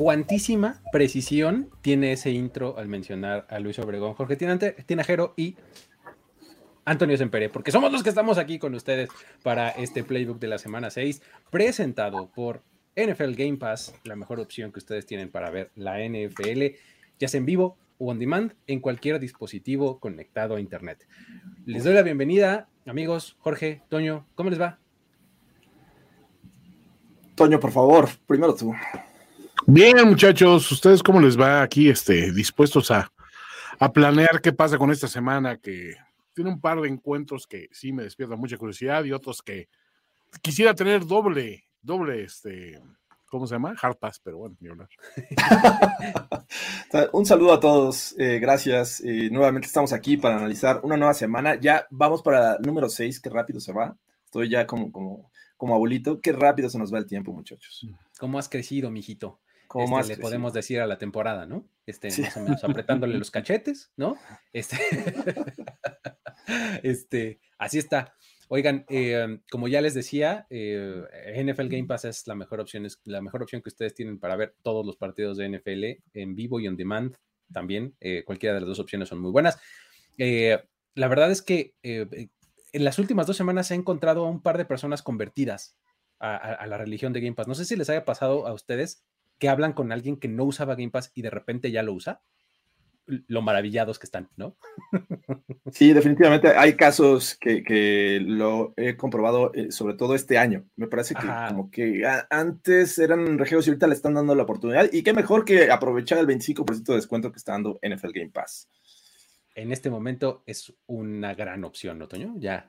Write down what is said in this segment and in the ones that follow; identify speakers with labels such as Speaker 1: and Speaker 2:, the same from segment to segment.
Speaker 1: Cuantísima precisión tiene ese intro al mencionar a Luis Obregón, Jorge Tinajero y Antonio Sempere, porque somos los que estamos aquí con ustedes para este playbook de la semana 6, presentado por NFL Game Pass, la mejor opción que ustedes tienen para ver la NFL, ya sea en vivo o on demand, en cualquier dispositivo conectado a Internet. Les doy la bienvenida, amigos, Jorge, Toño, ¿cómo les va?
Speaker 2: Toño, por favor, primero tú.
Speaker 3: Bien, muchachos, ¿ustedes cómo les va aquí, este, dispuestos a, a planear qué pasa con esta semana que tiene un par de encuentros que sí me despiertan mucha curiosidad y otros que quisiera tener doble, doble, este, ¿cómo se llama? Hard pass, pero bueno, ni hablar.
Speaker 2: un saludo a todos, eh, gracias. Eh, nuevamente estamos aquí para analizar una nueva semana. Ya vamos para el número 6, qué rápido se va. Estoy ya como, como, como abuelito, qué rápido se nos va el tiempo, muchachos.
Speaker 1: ¿Cómo has crecido, mijito? Como este, le podemos decir a la temporada, ¿no? Este, más o menos apretándole los cachetes, ¿no? Este, este, así está. Oigan, eh, como ya les decía, eh, NFL Game Pass es la mejor opción, es la mejor opción que ustedes tienen para ver todos los partidos de NFL en vivo y on demand también. Eh, cualquiera de las dos opciones son muy buenas. la verdad es que en las últimas dos semanas he encontrado a un par de personas convertidas a, a, la religión de Game Pass. No sé si les haya pasado a ustedes que hablan con alguien que no usaba Game Pass y de repente ya lo usa lo maravillados que están, ¿no?
Speaker 2: Sí, definitivamente hay casos que, lo he comprobado, eh, sobre todo este año. Me parece que como que antes eran regios y ahorita le están dando la oportunidad. Y qué mejor que aprovechar el 25% de descuento que está dando NFL Game Pass.
Speaker 1: En este momento es una gran opción, ¿no, Toño? Ya.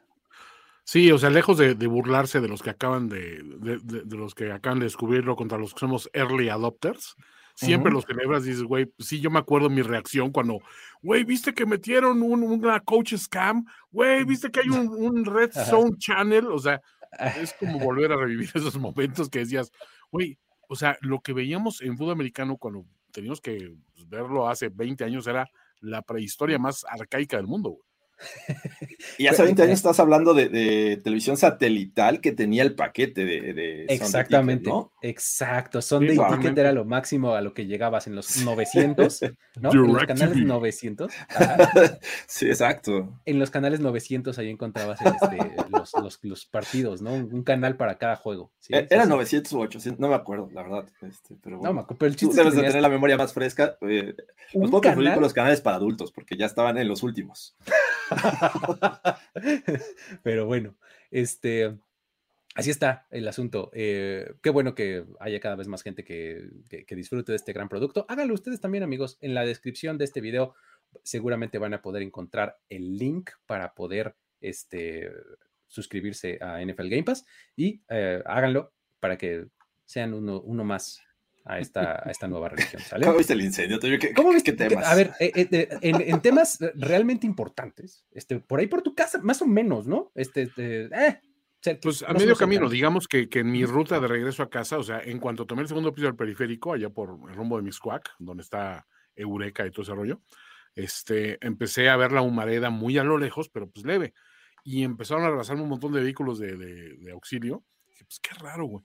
Speaker 3: Sí, o sea, lejos de, burlarse de los que acaban de, de, los que acaban de descubrirlo contra los que somos early adopters, siempre los celebras y dices, güey, pues sí, yo me acuerdo mi reacción cuando, güey, viste que metieron un, una coach scam, güey, viste que hay un, Red Zone Channel, o sea, es como volver a revivir esos momentos que decías, güey, o sea, lo que veíamos en fútbol americano cuando teníamos que pues, verlo hace 20 años era la prehistoria más arcaica del mundo, güey.
Speaker 2: Y hace 20 años estás hablando de, televisión satelital que tenía el paquete de.
Speaker 1: Exactamente. ¿no? Exacto. Sunday Ticket era lo máximo a lo que llegabas en los 900, ¿no? en los canales 900.
Speaker 2: Sí, exacto.
Speaker 1: En los canales 900 ahí encontrabas este, los, partidos, ¿no? Un, canal para cada juego.
Speaker 2: E, era 900 o 800, no me acuerdo, la verdad. Este, pero bueno. No, pero el chiste Tú debes de tener la memoria más fresca. Eh, los puedo confundir con los canales para adultos, porque ya estaban en los últimos.
Speaker 1: Pero bueno, este, así está el asunto. Eh, qué bueno que haya cada vez más gente que, disfrute de este gran producto. Háganlo ustedes también, amigos. En la descripción de este video seguramente van a poder encontrar el link para poder este, suscribirse a NFL Game Pass y eh, háganlo para que sean uno, uno más a esta, a esta nueva religión.
Speaker 2: ¿Cómo viste el incendio? ¿Qué,
Speaker 1: ¿Cómo viste temas? A ver, eh, eh, en, temas realmente importantes, este, por ahí por tu casa, más o menos, ¿no? Este, este
Speaker 3: eh, pues a medio camino, digamos que, que, en mi ruta de regreso a casa, o sea, en cuanto tomé el segundo piso del periférico, allá por el rumbo de Miscuac, donde está Eureka y todo ese rollo, este, empecé a ver la humareda muy a lo lejos, pero pues leve. Y empezaron a arrasarme un montón de vehículos de, de, de auxilio. dije, pues qué raro, güey.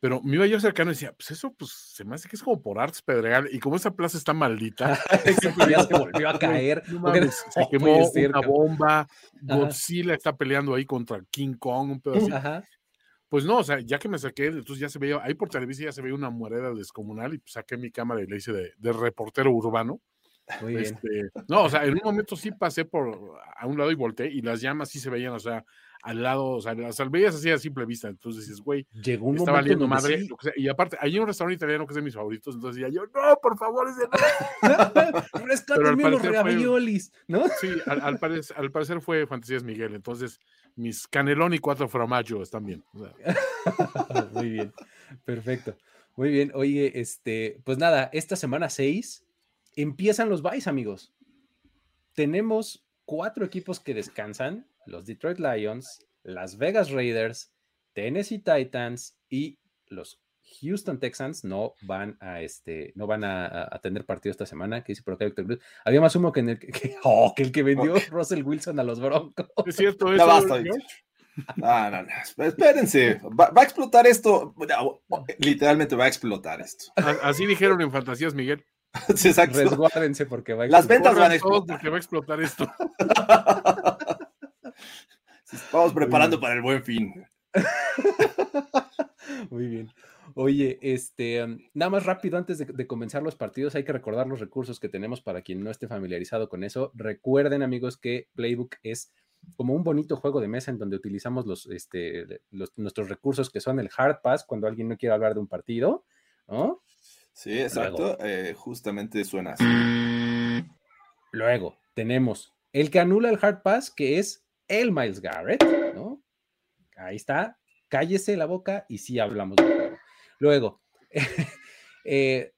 Speaker 3: Pero me iba yo cercano y decía, pues eso, pues se me hace que es como por Arts Pedregal. Y como esa plaza está maldita.
Speaker 1: se volvió a caer.
Speaker 3: se quemó una bomba. Godzilla está peleando ahí contra King Kong, un pedo así. Pues no, o sea, ya que me saqué, entonces ya se veía, ahí por televisión ya se veía una muereda descomunal y saqué mi cámara y le hice de, reportero urbano. Muy bien. Este, no, o sea, en un momento sí pasé por a un lado y volteé y las llamas sí se veían, o sea, al lado, o sea, las veías así a simple vista. Entonces dices, güey,
Speaker 1: llegó un está valiendo madre.
Speaker 3: y aparte, hay un restaurante italiano que es de mis favoritos, entonces decía yo, no, por favor, ese
Speaker 1: no. Rescátenme los raviolis, ¿no?
Speaker 3: Sí, al, parecer, al, parecer, fue Fantasías Miguel, entonces mis canelón y cuatro fromaggio están bien.
Speaker 1: Muy bien, perfecto. Muy bien, oye, este, pues nada, esta semana 6 empiezan los buys, amigos. Tenemos cuatro equipos que descansan los Detroit Lions, Las Vegas Raiders, Tennessee Titans y los Houston Texans no van a este, no van a, tener partido esta semana. Que dice por acá Víctor Cruz. Había más humo que, en el que, oh, el que vendió Russell Wilson a los Broncos.
Speaker 3: Es cierto, eso. Ya basta.
Speaker 2: No, no, no. Espérense. Va, a explotar esto. Literalmente va a explotar esto.
Speaker 3: Así dijeron en Fantasías, Miguel.
Speaker 1: Sí, Resguárdense porque va a
Speaker 2: explotar. Las ventas van a explotar.
Speaker 3: Porque va a explotar esto.
Speaker 2: Estamos preparando para el buen fin.
Speaker 1: Muy bien. Oye, este, nada más rápido antes de, comenzar los partidos, hay que recordar los recursos que tenemos para quien no esté familiarizado con eso. Recuerden, amigos, que Playbook es como un bonito juego de mesa en donde utilizamos los, este, nuestros recursos que son el Hard Pass cuando alguien no quiere hablar de un partido, ¿no?
Speaker 2: Sí, exacto. Eh, justamente suena así.
Speaker 1: Luego tenemos el que anula el Hard Pass, que es el Miles Garrett, ¿no? Ahí está, cállese la boca y sí hablamos juego. Luego, eh,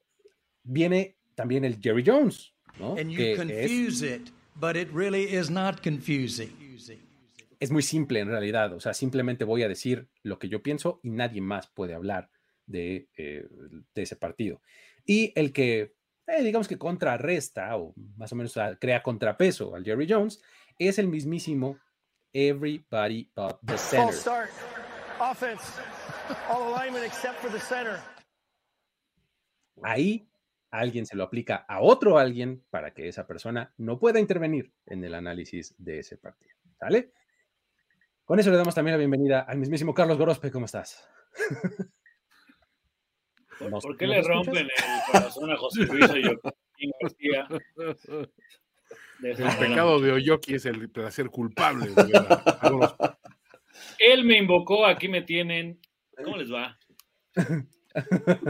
Speaker 1: viene también el Jerry Jones, ¿no? es, muy simple en realidad, o sea, simplemente voy a decir lo que yo pienso y nadie más puede hablar de, eh, ese partido. Y el que, eh, digamos que contrarresta o más o menos crea contrapeso al Jerry Jones es el mismísimo everybody but the center. start. Offense. All alignment except for the center. Ahí alguien se lo aplica a otro alguien para que esa persona no pueda intervenir en el análisis de ese partido. ¿Sale? Con eso le damos también la bienvenida al mismísimo Carlos Gorospe. ¿Cómo estás?
Speaker 4: ¿Por, qué le rompen el corazón a José Luis y yo?
Speaker 3: El pecado de Oyoki es el placer culpable.
Speaker 4: Él me invocó, aquí me tienen. ¿Cómo les va?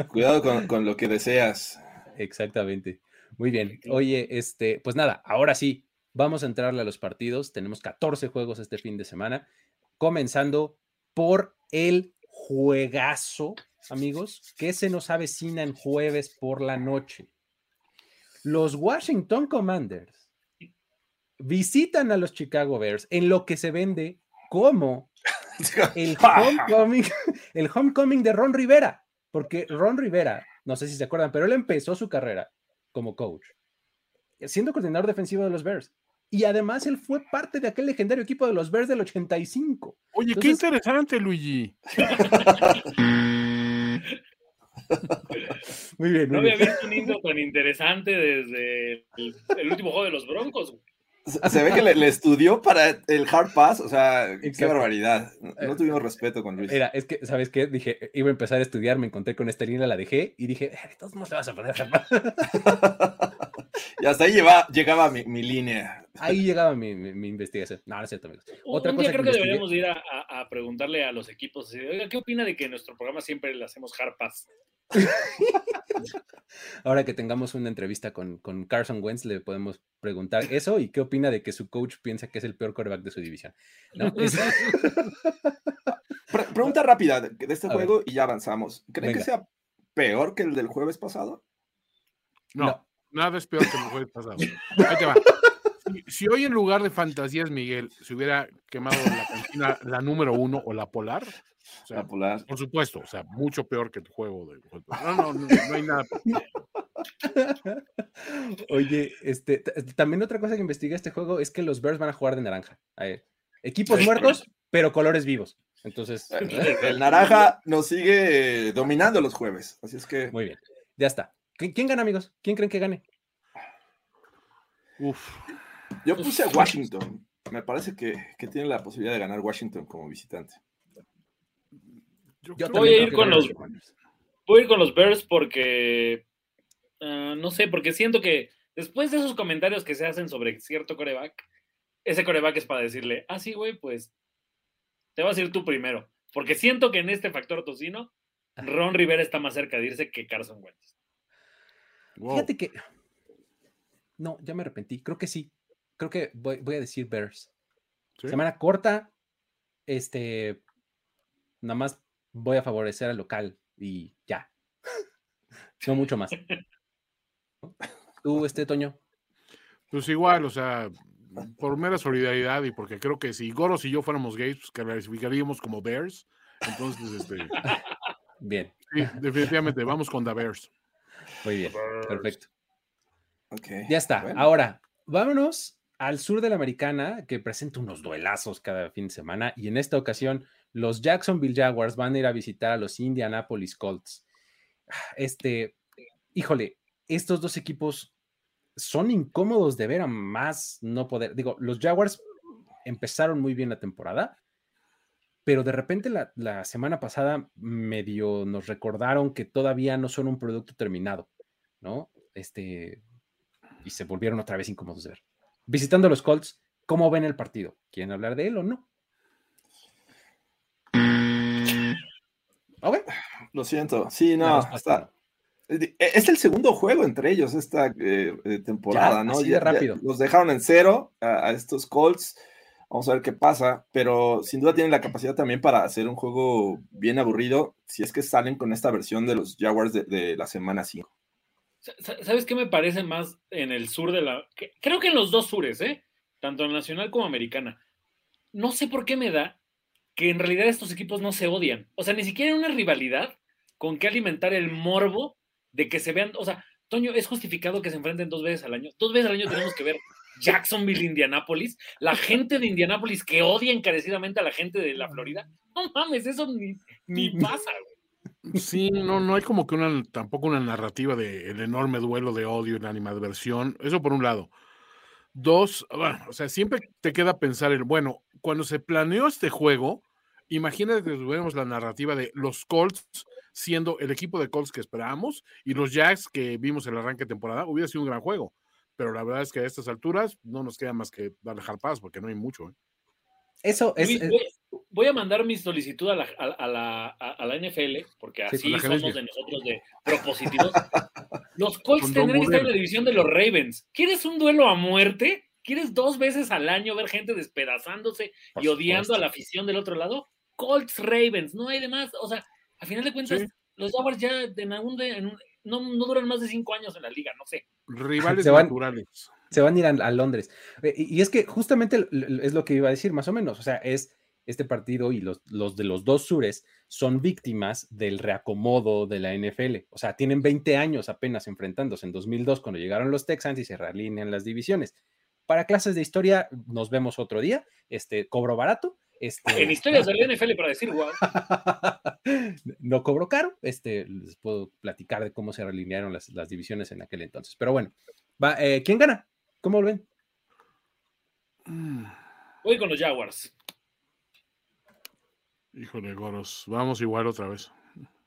Speaker 2: Cuidado con, lo que deseas.
Speaker 1: Exactamente. Muy bien. Oye, este, pues nada, ahora sí, vamos a entrarle a los partidos. Tenemos 14 juegos este fin de semana, comenzando por el juegazo, amigos, que se nos avecina en jueves por la noche. Los Washington Commanders visitan a los Chicago Bears en lo que se vende como el homecoming, el homecoming de Ron Rivera, porque Ron Rivera, no sé si se acuerdan, pero él empezó su carrera como coach, siendo coordinador defensivo de los Bears. Y además él fue parte de aquel legendario equipo de los Bears del 85.
Speaker 3: Oye, qué interesante, Luigi.
Speaker 4: Muy bien. no había visto un intro tan interesante desde el, el último juego de los Broncos.
Speaker 2: Se ve que le, estudió para el hard pass, o sea, qué barbaridad. No, eh, tuvimos respeto con Luis.
Speaker 1: Era, es que, ¿sabes qué? Dije, iba a empezar a estudiar, me encontré con esta línea, la dejé y dije, eh, todos no te vas a poner hard pass.
Speaker 2: y hasta ahí lleva, llegaba mi, mi, línea.
Speaker 1: Ahí llegaba mi, mi, investigación. No, no es cierto, amigos.
Speaker 4: Otra cosa creo que, deberíamos ir a, a, preguntarle a los equipos, oiga, ¿qué opina de que en nuestro programa siempre le hacemos hard pass?
Speaker 1: Ahora que tengamos una entrevista con, con, Carson Wentz, le podemos preguntar eso y qué opina de que su coach piensa que es el peor quarterback de su división.
Speaker 2: pregunta rápida de, este juego y ya avanzamos. ¿Creen que sea peor que el del jueves pasado?
Speaker 3: No, nada es peor que el jueves pasado. Ahí te va. Si, hoy en lugar de fantasías, Miguel, se hubiera quemado la cantina, la número uno o la polar, por supuesto, o sea, mucho peor que tu juego de. No, no, no, no hay nada.
Speaker 1: Oye, este, también otra cosa que investiga este juego es que los Bears van a jugar de naranja. equipos muertos, pero colores vivos. Entonces,
Speaker 2: el naranja nos sigue dominando los jueves. Así es que.
Speaker 1: Muy bien, ya está. ¿Quién gana, amigos? ¿Quién creen que gane?
Speaker 2: Uf. Yo puse a Washington. Me parece que, que tiene la posibilidad de ganar Washington como visitante.
Speaker 4: Yo, voy a ir con los voy a ir con los Bears porque ah, no sé, porque siento que después de esos comentarios que se hacen sobre cierto coreback, ese coreback es para decirle, ah, sí, güey, pues te vas a ir tú primero. Porque siento que en este factor tocino, Ron Rivera está más cerca de irse que Carson Wentz.
Speaker 1: Fíjate que. No, ya me arrepentí. Creo que sí. Creo que voy, a decir Bears. Semana corta. Este. Nada más voy a favorecer al local y ya. no mucho más. ¿Tú, este Toño?
Speaker 3: Pues igual, o sea, por mera solidaridad y porque creo que si Goros y yo fuéramos gays, pues clasificaríamos como Bears. Entonces, este.
Speaker 1: Bien.
Speaker 3: Sí, definitivamente, vamos con The Bears.
Speaker 1: Muy bien, perfecto. Okay. Ya está. Ahora, vámonos al sur de la americana, que presenta unos duelazos cada fin de semana, y en esta ocasión los Jacksonville Jaguars van a ir a visitar a los Indianapolis Colts. Este, híjole, estos dos equipos son incómodos de ver a más no poder. Digo, los Jaguars empezaron muy bien la temporada, pero de repente la, semana pasada medio nos recordaron que todavía no son un producto terminado, ¿no? Este, y se volvieron otra vez incómodos de ver. Visitando los Colts, ¿cómo ven el partido? ¿Quieren hablar de él o no?
Speaker 2: Lo siento. Sí, no, está. Es el segundo juego entre ellos esta eh, eh, temporada, ¿no?
Speaker 1: Así rápido.
Speaker 2: los dejaron en cero a, estos Colts. Vamos a ver qué pasa, pero sin duda tienen la capacidad también para hacer un juego bien aburrido si es que salen con esta versión de los Jaguars de, la semana 5.
Speaker 4: ¿Sabes qué me parece más en el sur de la... Creo que en los dos sures, ¿eh? Tanto nacional como americana. No sé por qué me da que en realidad estos equipos no se odian. O sea, ni siquiera hay una rivalidad con que alimentar el morbo de que se vean, o sea, Toño, ¿es justificado que se enfrenten dos veces al año? Dos veces al año tenemos que ver Jacksonville, Indianápolis, la gente de Indianápolis que odia encarecidamente a la gente de la Florida. No mames, eso ni, pasa, güey.
Speaker 3: Sí, no, no hay como que una, tampoco una narrativa del el enorme duelo de odio y la animadversión. Eso por un lado. Dos, bueno, o sea, siempre te queda pensar el, bueno, cuando se planeó este juego, imagínate que tuviéramos la narrativa de los Colts siendo el equipo de Colts que esperábamos y los Jacks que vimos en el arranque de temporada, hubiera sido un gran juego. Pero la verdad es que a estas alturas no nos queda más que darle paz porque no hay mucho. ¿eh?
Speaker 1: Eso es.
Speaker 4: Voy, a mandar mi solicitud a la, a, la, a la, NFL, porque así somos de nosotros de propositivos. los Colts tendrán que estar en la división de los Ravens. ¿Quieres un duelo a muerte? ¿Quieres dos veces al año ver gente despedazándose y odiando a la afición del otro lado? Colts Ravens, no hay de más. O sea, a final de cuentas, los Jaguars ya en algún no, no, duran más de cinco años en la liga, no sé.
Speaker 3: Rivales naturales.
Speaker 1: Se van a ir a, Londres. Eh, y, es que justamente es lo que iba a decir, más o menos. O sea, es este partido y los, los de los dos sures son víctimas del reacomodo de la NFL. O sea, tienen 20 años apenas enfrentándose en 2002 cuando llegaron los Texans y se realinean las divisiones. Para clases de historia, nos vemos otro día. Este, cobro barato este,
Speaker 4: en historias del NFL para decir wow.
Speaker 1: no cobro caro. Este, les puedo platicar de cómo se realinearon las, divisiones en aquel entonces. Pero bueno, va, eh, ¿quién gana? ¿Cómo lo ven?
Speaker 4: Voy con los Jaguars.
Speaker 3: Híjole, Goros. Vamos igual otra vez.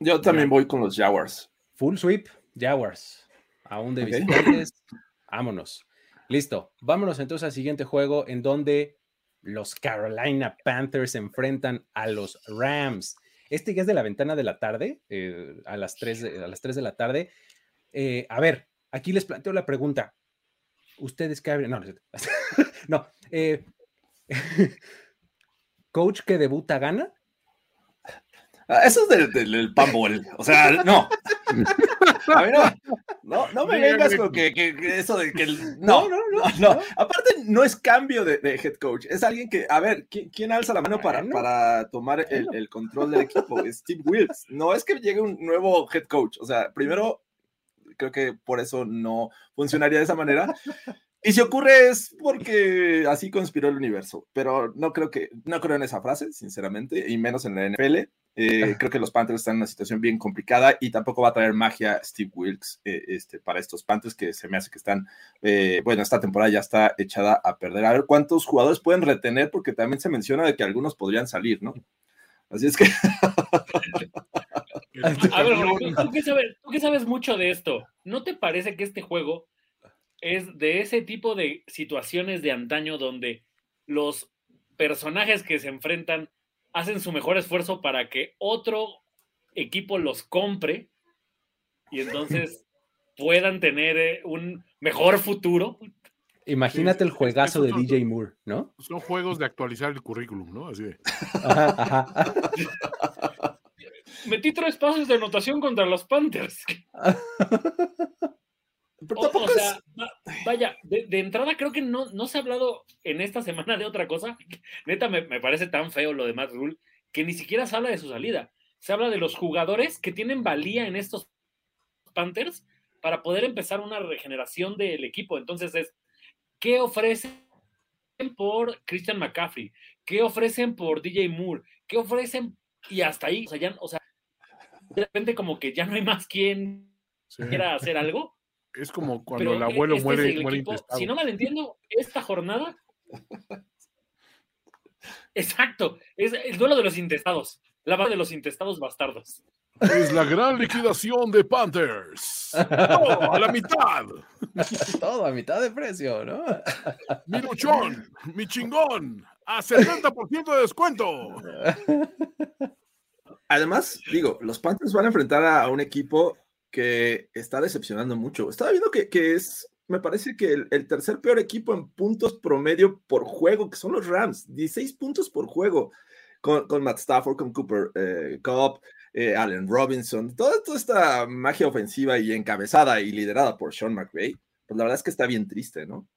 Speaker 2: Yo también voy con los Jaguars.
Speaker 1: Full sweep, Jaguars. Aún de visitantes. Vámonos. Listo. Vámonos entonces al siguiente juego en donde los Carolina Panthers se enfrentan a los Rams. Este ya es de la ventana de la tarde, eh, a, las 3 de, a las 3 de la tarde. Eh, a ver, aquí les planteo la pregunta. ¿Ustedes qué abren? No, no. no eh, ¿Coach que debuta gana?
Speaker 2: Ah, eso es del, del, O sea, no. A ver, no, no, me vengas con que, eso de que. no, no, no, no, Aparte, no es cambio de, head coach. Es alguien que, a ver, ¿quién, alza la mano para, para tomar el, control del equipo? Steve Wills. No es que llegue un nuevo head coach. O sea, primero, creo que por eso no funcionaría de esa manera. Y si ocurre es porque así conspiró el universo, pero no creo que, no creo en esa frase, sinceramente, y menos en la NFL. Eh, creo que los Panthers están en una situación bien complicada y tampoco va a traer magia Steve Wilkes eh, este, para estos Panthers que se me hace que están, eh, bueno, esta temporada ya está echada a perder. A ver cuántos jugadores pueden retener porque también se menciona de que algunos podrían salir, ¿no? Así es que
Speaker 4: A ver, ¿tú, qué sabes, tú sabes mucho de esto. ¿No te parece que este juego es de ese tipo de situaciones de antaño donde los personajes que se enfrentan hacen su mejor esfuerzo para que otro equipo los compre y entonces puedan tener eh, un mejor futuro?
Speaker 1: Imagínate el juegazo de DJ Moore, ¿no?
Speaker 3: Son juegos de actualizar el currículum, ¿no? Así de.
Speaker 4: Metí tres pases de anotación contra los Panthers. O, sea, vaya, de, entrada creo que no, no se ha hablado en esta semana de otra cosa. Neta, me, parece tan feo lo de Matt Rule que ni siquiera se habla de su salida. Se habla de los jugadores que tienen valía en estos Panthers para poder empezar una regeneración del equipo. Entonces es, ¿qué ofrecen por Christian McCaffrey? ¿Qué ofrecen por DJ Moore? ¿Qué ofrecen? Y hasta ahí, o sea, ya, o sea de repente como que ya no hay más quien quiera hacer algo.
Speaker 3: Es como cuando el abuelo este muere, muere
Speaker 4: Si no mal entiendo, esta jornada. Exacto, es el duelo de los intestados, la barra de los intestados bastardos.
Speaker 3: Es la gran liquidación de Panthers. Todo a la mitad.
Speaker 1: Todo a mitad de precio, ¿no?
Speaker 3: Mi luchón, mi chingón, a 70% de descuento.
Speaker 2: Además, digo, los Panthers van a enfrentar a un equipo que está decepcionando mucho. Estaba viendo que, es, me parece que el, tercer peor equipo en puntos promedio por juego, que son los Rams, 16 puntos por juego, con, Matt Stafford, con Cooper eh, Cobb, eh, Allen Robinson, toda, esta magia ofensiva y encabezada y liderada por Sean McVay, pues la verdad es que está bien triste, ¿no?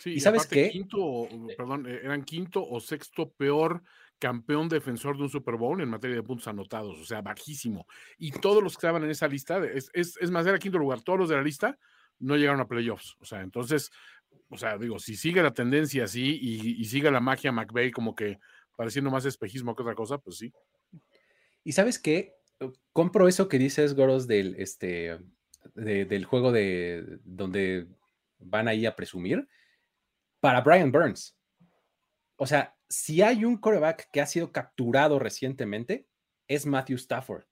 Speaker 3: Sí, ¿Y sabes qué? Quinto, perdón, eh, eran quinto o sexto peor campeón defensor de un Super Bowl en materia de puntos anotados, o sea, bajísimo. Y todos los que estaban en esa lista, es, es, más, era quinto lugar, todos los de la lista no llegaron a playoffs. O sea, entonces, o sea, digo, si sigue la tendencia así y, sigue la magia McVeigh como que pareciendo más espejismo que otra cosa, pues sí.
Speaker 1: Y sabes qué? Compro eso que dices, Goros, del, este, del juego de donde van ahí a presumir para Brian Burns. O sea, si hay un coreback que ha sido capturado recientemente, es Matthew Stafford.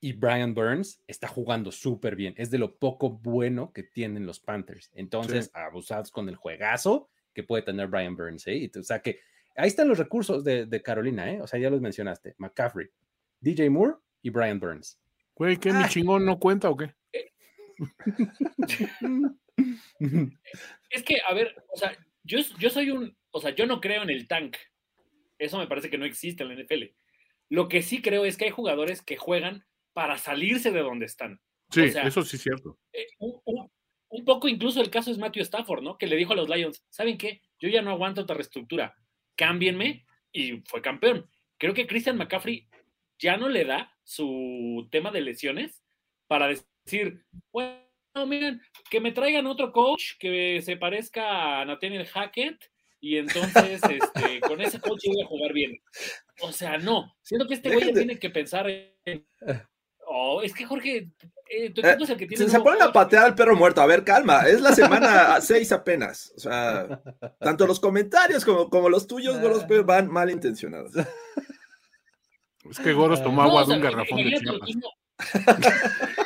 Speaker 1: Y Brian Burns está jugando súper bien. Es de lo poco bueno que tienen los Panthers. Entonces, abusados con el juegazo que puede tener Brian Burns. ¿eh? O sea que ahí están los recursos de, Carolina. ¿eh? O sea, ya los mencionaste. McCaffrey, DJ Moore y Brian Burns.
Speaker 3: Güey, ¿qué? ¿Mi ah. chingón no cuenta o qué?
Speaker 4: es que, a ver, o sea, yo, yo soy un, o sea, yo no creo en el tank. Eso me parece que no existe en la NFL. Lo que sí creo es que hay jugadores que juegan para salirse de donde están.
Speaker 3: Sí, eso sí es cierto.
Speaker 4: Eh, un, poco incluso el caso es Matthew Stafford, ¿no? Que le dijo a los Lions, ¿saben qué? Yo ya no aguanto otra reestructura. Cámbienme y fue campeón. Creo que Christian McCaffrey ya no le da su tema de lesiones para decir, bueno, miren, que me traigan otro coach que se parezca a Nathaniel Hackett y entonces este, con ese coach voy a jugar bien. O sea, no. Siento que este güey tiene que pensar en. Oh, es que Jorge, eh, tu equipo es el que tiene.
Speaker 2: Se, se ponen a patear al perro muerto. A ver, calma. Es la semana 6 apenas. O sea, tanto los comentarios como, como los tuyos, Goros, van mal intencionados.
Speaker 3: Es que Goros tomó agua de un garrafón de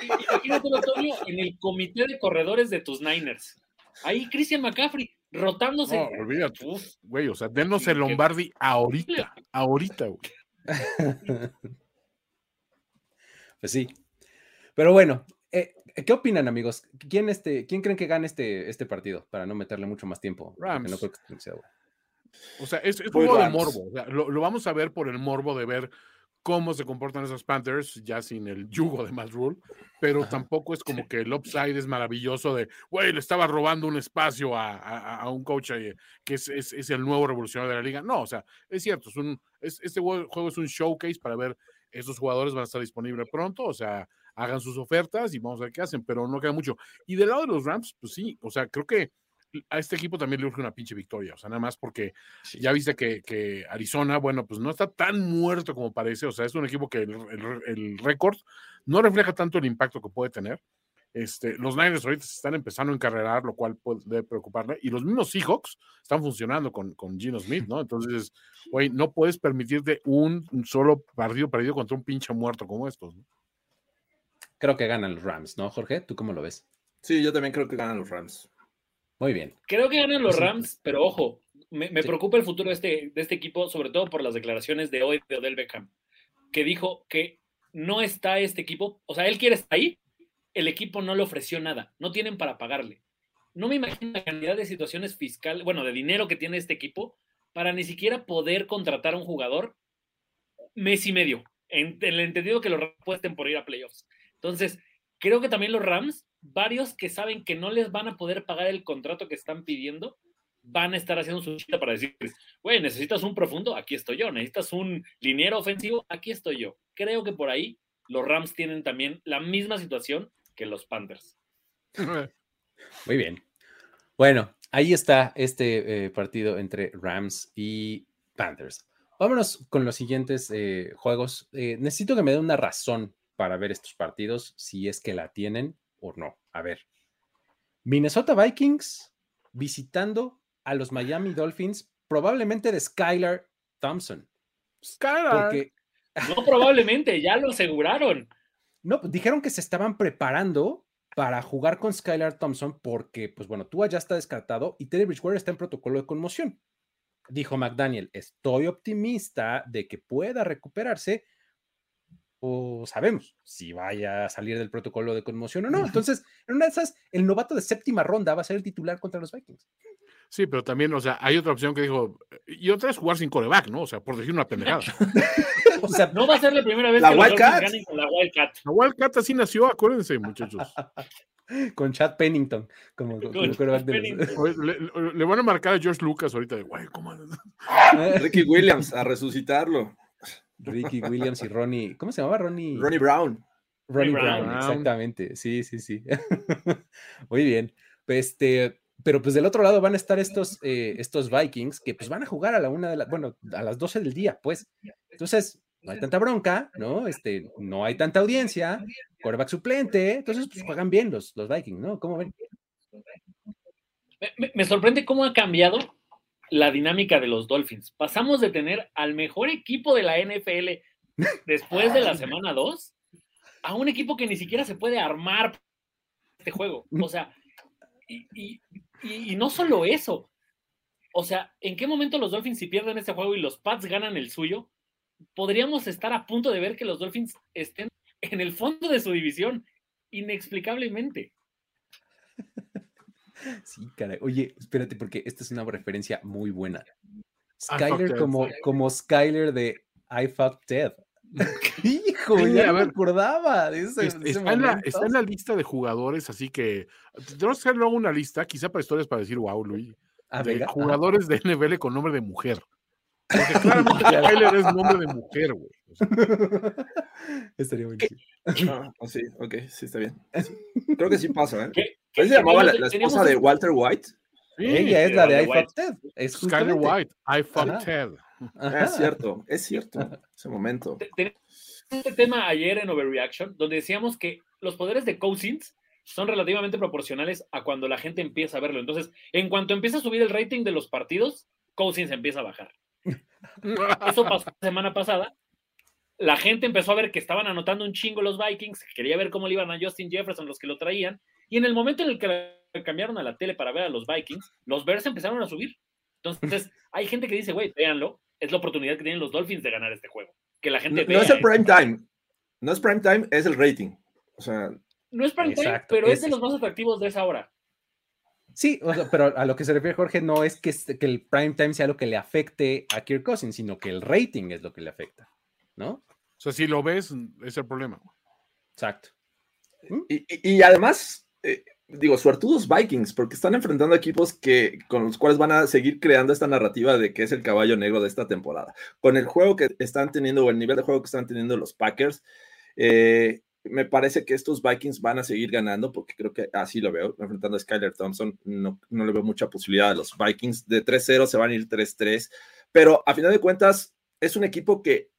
Speaker 4: Imagínate, Antonio, en el comité de corredores de tus Niners. Ahí Christian McCaffrey rotándose.
Speaker 3: No, olvídate. güey, o sea, denos el Lombardi ahorita, ahorita, güey.
Speaker 1: pues sí. Pero bueno, eh, ¿qué opinan, amigos? ¿Quién, este, ¿Quién creen que gane este, este partido? Para no meterle mucho más tiempo.
Speaker 3: Rams. o sea, es, un juego de morbo. lo, vamos a ver por el morbo de ver cómo se comportan esos Panthers, ya sin el yugo de Matt Rule, pero tampoco es como que el upside es maravilloso de, güey, le estaba robando un espacio a, un coach que es, es, el nuevo revolucionario de la liga. No, o sea, es cierto, es un, este juego es un showcase para ver, esos jugadores van a estar disponibles pronto, o sea, hagan sus ofertas y vamos a ver qué hacen, pero no queda mucho. Y del lado de los Rams, pues sí, o sea, creo que a este equipo también le urge una pinche victoria, o sea, nada más porque ya viste que, Arizona, bueno, pues no está tan muerto como parece, o sea, es un equipo que el, récord no refleja tanto el impacto que puede tener. Este, los Niners ahorita se están empezando a encarrerar, lo cual puede preocuparle. Y los mismos Seahawks están funcionando con, con Gino Smith, ¿no? Entonces, güey, no puedes permitirte un, solo partido perdido contra un pinche muerto como estos.
Speaker 1: Creo que ganan los Rams, ¿no, Jorge? ¿Tú cómo lo ves?
Speaker 2: Sí, yo también creo que ganan los Rams.
Speaker 1: Muy bien.
Speaker 4: Creo que ganan los Rams, pero ojo, me, preocupa el futuro de este, de este equipo, sobre todo por las declaraciones de hoy de Odell Beckham, que dijo que no está este equipo, o sea, él quiere estar ahí, el equipo no le ofreció nada, no tienen para pagarle. No me imagino la cantidad de situaciones fiscales, bueno, de dinero que tiene este equipo para ni siquiera poder contratar a un jugador mes y medio, en, el entendido que lo repuesten por ir a playoffs. Entonces, creo que también los Rams, varios que saben que no les van a poder pagar el contrato que están pidiendo, van a estar haciendo su chita para decir, güey, necesitas un profundo, aquí estoy yo, necesitas un liniero ofensivo, aquí estoy yo. Creo que por ahí los Rams tienen también la misma situación que los Panthers.
Speaker 1: Muy bien. Bueno, ahí está este eh, partido entre Rams y Panthers. Vámonos con los siguientes eh, juegos. Eh, necesito que me dé una razón para ver estos partidos, si es que la tienen o no. A ver. Minnesota Vikings visitando a los Miami Dolphins, probablemente de Skylar Thompson.
Speaker 4: Skylar. No, probablemente, ya lo aseguraron.
Speaker 1: No, dijeron que se estaban preparando para jugar con Skylar Thompson porque, pues bueno, Tua ya está descartado y Teddy Bridgewater está en protocolo de conmoción. Dijo McDaniel, estoy optimista de que pueda recuperarse sabemos si vaya a salir del protocolo de conmoción o no. Entonces, en una de esas, el novato de séptima ronda va a ser el titular contra los Vikings.
Speaker 3: Sí, pero también, o sea, hay otra opción que dijo, y otra es jugar sin coreback, ¿no? O sea, por decir una pendejada.
Speaker 4: o sea, no va a ser la primera vez
Speaker 2: la que Wildcat. ganen
Speaker 4: con la Wildcat.
Speaker 3: La Wildcat así nació, acuérdense, muchachos.
Speaker 1: con Chad Pennington, como, coreback de
Speaker 3: le, le, van a marcar a George Lucas ahorita de, güey, ¿cómo?
Speaker 2: Ricky Williams, a resucitar,lo
Speaker 1: Ricky Williams y Ronnie, ¿cómo se llamaba Ronnie?
Speaker 2: Ronnie Brown.
Speaker 1: Ronnie Brown, exactamente. Sí, sí, sí. Muy bien. Este, pero pues del otro lado van a estar estos, eh, estos Vikings que pues van a jugar a la una de la, bueno, a las 12 del día, pues. Entonces, no hay tanta bronca, ¿no? Este, no hay tanta audiencia, quarterback suplente, entonces pues juegan bien los, los Vikings, ¿no? ¿Cómo ven?
Speaker 4: me, sorprende cómo ha cambiado la dinámica de los Dolphins. Pasamos de tener al mejor equipo de la NFL después de la semana 2 a un equipo que ni siquiera se puede armar este juego. O sea, y, no solo eso. O sea, ¿en qué momento los Dolphins, si pierden este juego y los Pats ganan el suyo, podríamos estar a punto de ver que los Dolphins estén en el fondo de su división, inexplicablemente?
Speaker 1: Sí, caray. Oye, espérate, porque esta es una referencia muy buena. Skyler como, como Skyler de I Fucked Ted. Hijo, ya me acordaba de eso.
Speaker 3: está, en la, lista de jugadores, así que tenemos que hacer luego una lista, quizá para historias para decir, wow, Luis. de jugadores de NBL con nombre de mujer. Porque claramente Skyler es nombre de mujer, güey.
Speaker 1: Estaría buenísimo.
Speaker 2: Ah, sí, ok, sí, está bien. Creo que sí pasa, ¿eh? ¿Qué, se llamaba la, esposa de Walter White?
Speaker 1: Sí, Ella es la de I Fucked Ted.
Speaker 3: Es Skyler White, I Fucked Ted.
Speaker 2: Es cierto, es cierto, ese momento.
Speaker 4: Este tema ayer en Overreaction, donde decíamos que los poderes de Cousins son relativamente proporcionales a cuando la gente empieza a verlo. Entonces, en cuanto empieza a subir el rating de los partidos, Cousins empieza a bajar. Eso pasó la semana pasada. La gente empezó a ver que estaban anotando un chingo los Vikings, quería ver cómo le iban a Justin Jefferson, los que lo traían, y en el momento en el que cambiaron a la tele para ver a los Vikings, los Bears empezaron a subir. Entonces, hay gente que dice, güey, véanlo, es la oportunidad que tienen los Dolphins de ganar este juego. Que la gente
Speaker 2: no, no es el prime time. No es prime time, es el rating. O sea,
Speaker 4: no es prime time, pero es, de los más atractivos de esa hora.
Speaker 1: Sí, pero a lo que se refiere Jorge no es que, que, el prime time sea lo que le afecte a Kirk Cousins, sino que el rating es lo que le afecta, ¿no?
Speaker 3: O sea, si lo ves, es el problema.
Speaker 1: Exacto.
Speaker 2: Y, y además, eh, digo, suertudos Vikings, porque están enfrentando equipos que, con los cuales van a seguir creando esta narrativa de que es el caballo negro de esta temporada. Con el juego que están teniendo o el nivel de juego que están teniendo los Packers, eh, me parece que estos Vikings van a seguir ganando, porque creo que así lo veo, enfrentando a Skyler Thompson, no, no le veo mucha posibilidad a los Vikings. De 3-0 se van a ir 3-3, pero a final de cuentas es un equipo que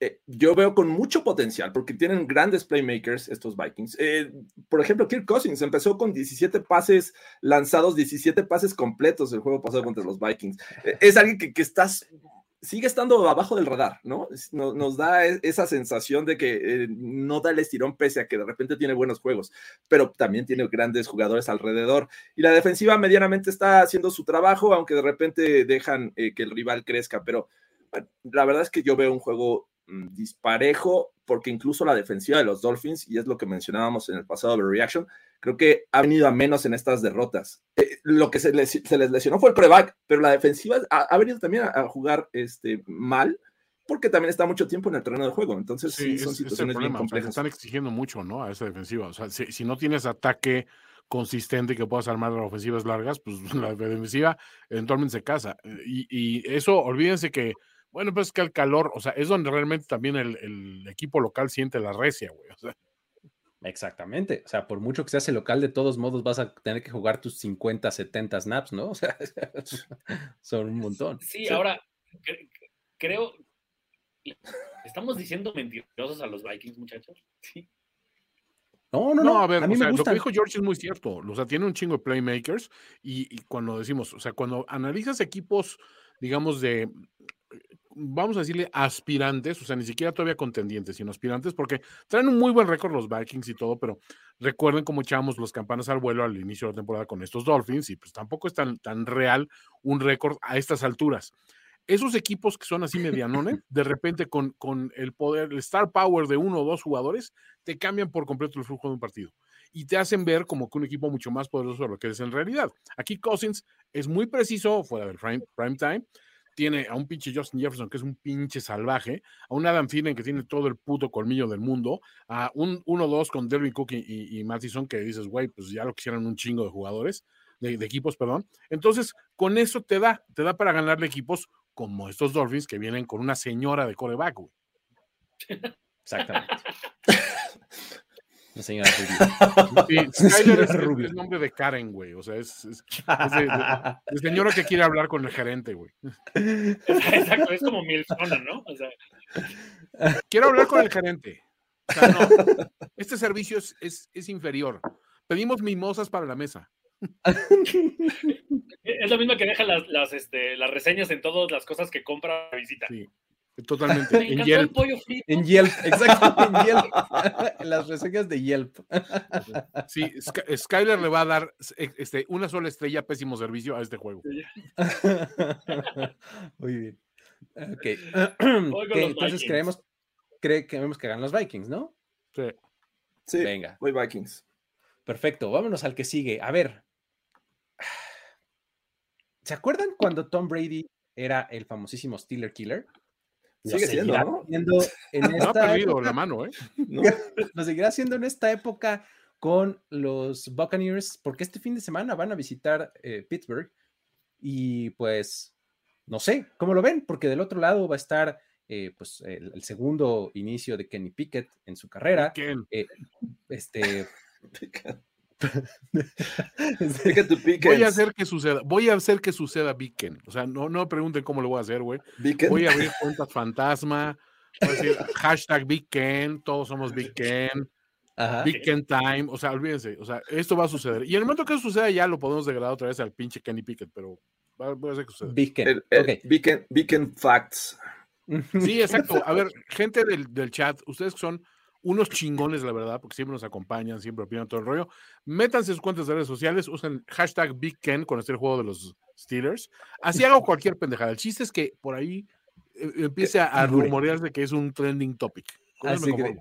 Speaker 2: eh, yo veo con mucho potencial porque tienen grandes playmakers estos Vikings. Eh, por ejemplo, Kirk Cousins empezó con 17 pases lanzados, 17 pases completos el juego pasado contra los Vikings. Eh, es alguien que, que estás sigue estando abajo del radar, ¿no? Nos, da e, esa sensación de que no da el estirón pese a que de repente tiene buenos juegos, pero también tiene grandes jugadores alrededor. Y la defensiva medianamente está haciendo su trabajo, aunque de repente dejan que el rival crezca, pero la verdad es que yo veo un juego disparejo, porque incluso la defensiva de los Dolphins, y es lo que mencionábamos en el pasado de Reaction, creo que ha venido a menos en estas derrotas. Eh, lo que se les, se les, lesionó fue el preback, pero la defensiva ha, venido también a, jugar este, mal, porque también está mucho tiempo en el terreno de juego. Entonces, sí, son situaciones bien complejas.
Speaker 3: están exigiendo mucho, ¿no? A esa defensiva. O sea, si, no tienes ataque consistente que puedas armar las ofensivas largas, pues la defensiva eventualmente se casa. Y, y eso, olvídense que bueno, pues es que el calor, o sea, es donde realmente también el, equipo local siente la recia, güey.
Speaker 1: Exactamente. O sea, por mucho que seas el local, de todos modos vas a tener que jugar tus 50, 70 snaps, ¿no? O sea, son un montón.
Speaker 4: Sí, ahora creo. ¿Estamos diciendo mentirosos a los Vikings, muchachos? Sí.
Speaker 3: No, no, no. a ver, a mí me lo que dijo George es muy cierto. O sea, tiene un chingo de playmakers y, y, cuando decimos, o sea, cuando analizas equipos, digamos, de vamos a decirle aspirantes, o sea, ni siquiera todavía contendientes, sino aspirantes, porque traen un muy buen récord los Vikings y todo, pero recuerden cómo echábamos las campanas al vuelo al inicio de la temporada con estos Dolphins y pues tampoco es tan, tan real un récord a estas alturas. Esos equipos que son así medianones, de repente con, con el poder, el star power de uno o dos jugadores, te cambian por completo el flujo de un partido y te hacen ver como que un equipo mucho más poderoso de lo que es en realidad. Aquí Cousins es muy preciso fuera del prime, prime time, tiene a un pinche Justin Jefferson que es un pinche salvaje, a un Adam Thielen que tiene todo el puto colmillo del mundo, a un 1-2 con Derwin Cook y, y, Mattison que dices, güey, pues ya lo quisieran un chingo de jugadores, de, equipos, perdón. Entonces, con eso te da, te da para ganarle equipos como estos Dolphins que vienen con una señora de coreback, güey.
Speaker 1: Exactamente. La señora
Speaker 3: Rubio. Sí, Skyler es, el nombre de Karen, güey. O sea, es, es, de, señora que quiere hablar con el gerente, güey.
Speaker 4: Exacto, es como Milfona, ¿no? O sea...
Speaker 3: Quiero hablar con el gerente. O sea, no. Este servicio es, es, es inferior. Pedimos mimosas para la mesa.
Speaker 4: Es lo mismo que deja las, las, este, las reseñas en todas las cosas que compra la visita. Sí.
Speaker 3: Totalmente.
Speaker 4: en Yelp.
Speaker 1: En Yelp, exacto, en Yelp. en las reseñas de Yelp.
Speaker 3: Sí, Skyler le va a dar este, una sola estrella, pésimo servicio a este juego.
Speaker 1: Muy bien. Ok. Entonces creemos, creemos que ganan los Vikings, ¿no?
Speaker 2: Sí. Sí. Venga. Voy Vikings.
Speaker 1: Perfecto. Vámonos al que sigue. A ver. ¿Se acuerdan cuando Tom Brady era el famosísimo Steeler Killer?
Speaker 2: Sigue siendo, ¿no?
Speaker 1: en esta
Speaker 3: no ha perdido la mano, ¿eh?
Speaker 1: ¿No? Lo seguirá haciendo en esta época con los Buccaneers, porque este fin de semana van a visitar eh, Pittsburgh y pues no sé cómo lo ven, porque del otro lado va a estar eh, pues el, segundo inicio de Kenny Pickett en su carrera. Eh, este
Speaker 3: voy a hacer que suceda, voy a hacer que suceda Beacon. O sea, no, no pregunten cómo lo voy a hacer, güey. Voy a abrir cuentas fantasma, voy a decir hashtag Beacon, todos somos Beacon. Beacon Time, o sea, olvídense, o sea, esto va a suceder. Y en el momento que eso suceda, ya lo podemos degradar otra vez al pinche Kenny Pickett, pero voy a hacer que suceda.
Speaker 2: Beacon, Beacon, Facts.
Speaker 3: Sí, exacto. A ver, gente del, del chat, ustedes son unos chingones, la verdad, porque siempre nos acompañan, siempre opinan todo el rollo. Métanse sus cuentas de redes sociales, usen hashtag Big Ken con este juego de los Steelers. Así hago cualquier pendejada. El chiste es que por ahí eh, empiece a, rumorearse que es un trending topic.
Speaker 1: Así que,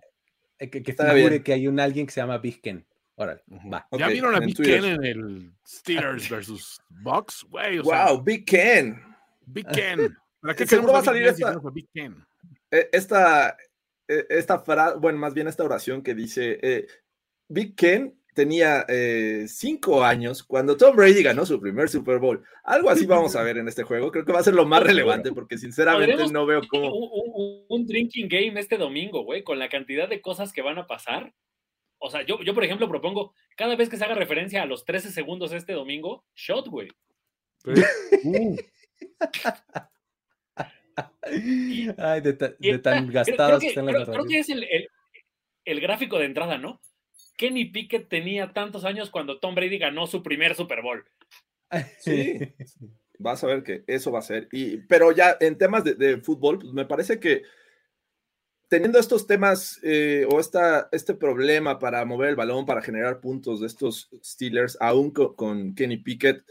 Speaker 1: eh, que, que que hay un alguien que se llama Big Ken. Órale, va.
Speaker 3: ¿Ya vieron a Big Ken en el Steelers versus Bucks?
Speaker 2: wow, Big Ken.
Speaker 3: Big Ken.
Speaker 2: ¿Para qué va a salir esta, Big Ken? Eh, esta, esta frase, bueno, más bien esta oración que dice, eh, Big Ken tenía eh, cinco años cuando Tom Brady ganó su primer Super Bowl. Algo así vamos a ver en este juego. Creo que va a ser lo más relevante porque sinceramente no veo cómo...
Speaker 4: Un, drinking game este domingo, güey, con la cantidad de cosas que van a pasar. O sea, yo, yo por ejemplo propongo, cada vez que se haga referencia a los 13 segundos este domingo, shot, güey. Uh.
Speaker 1: Ay, de, tan gastados que, están
Speaker 4: las creo, que es el, el, gráfico de entrada, ¿no? Kenny Pickett tenía tantos años cuando Tom Brady ganó su primer Super Bowl.
Speaker 2: Sí, vas a ver que eso va a ser. Y, pero ya en temas de, fútbol, pues me parece que teniendo estos temas eh, o esta, este problema para mover el balón, para generar puntos de estos Steelers, aún con Kenny Pickett,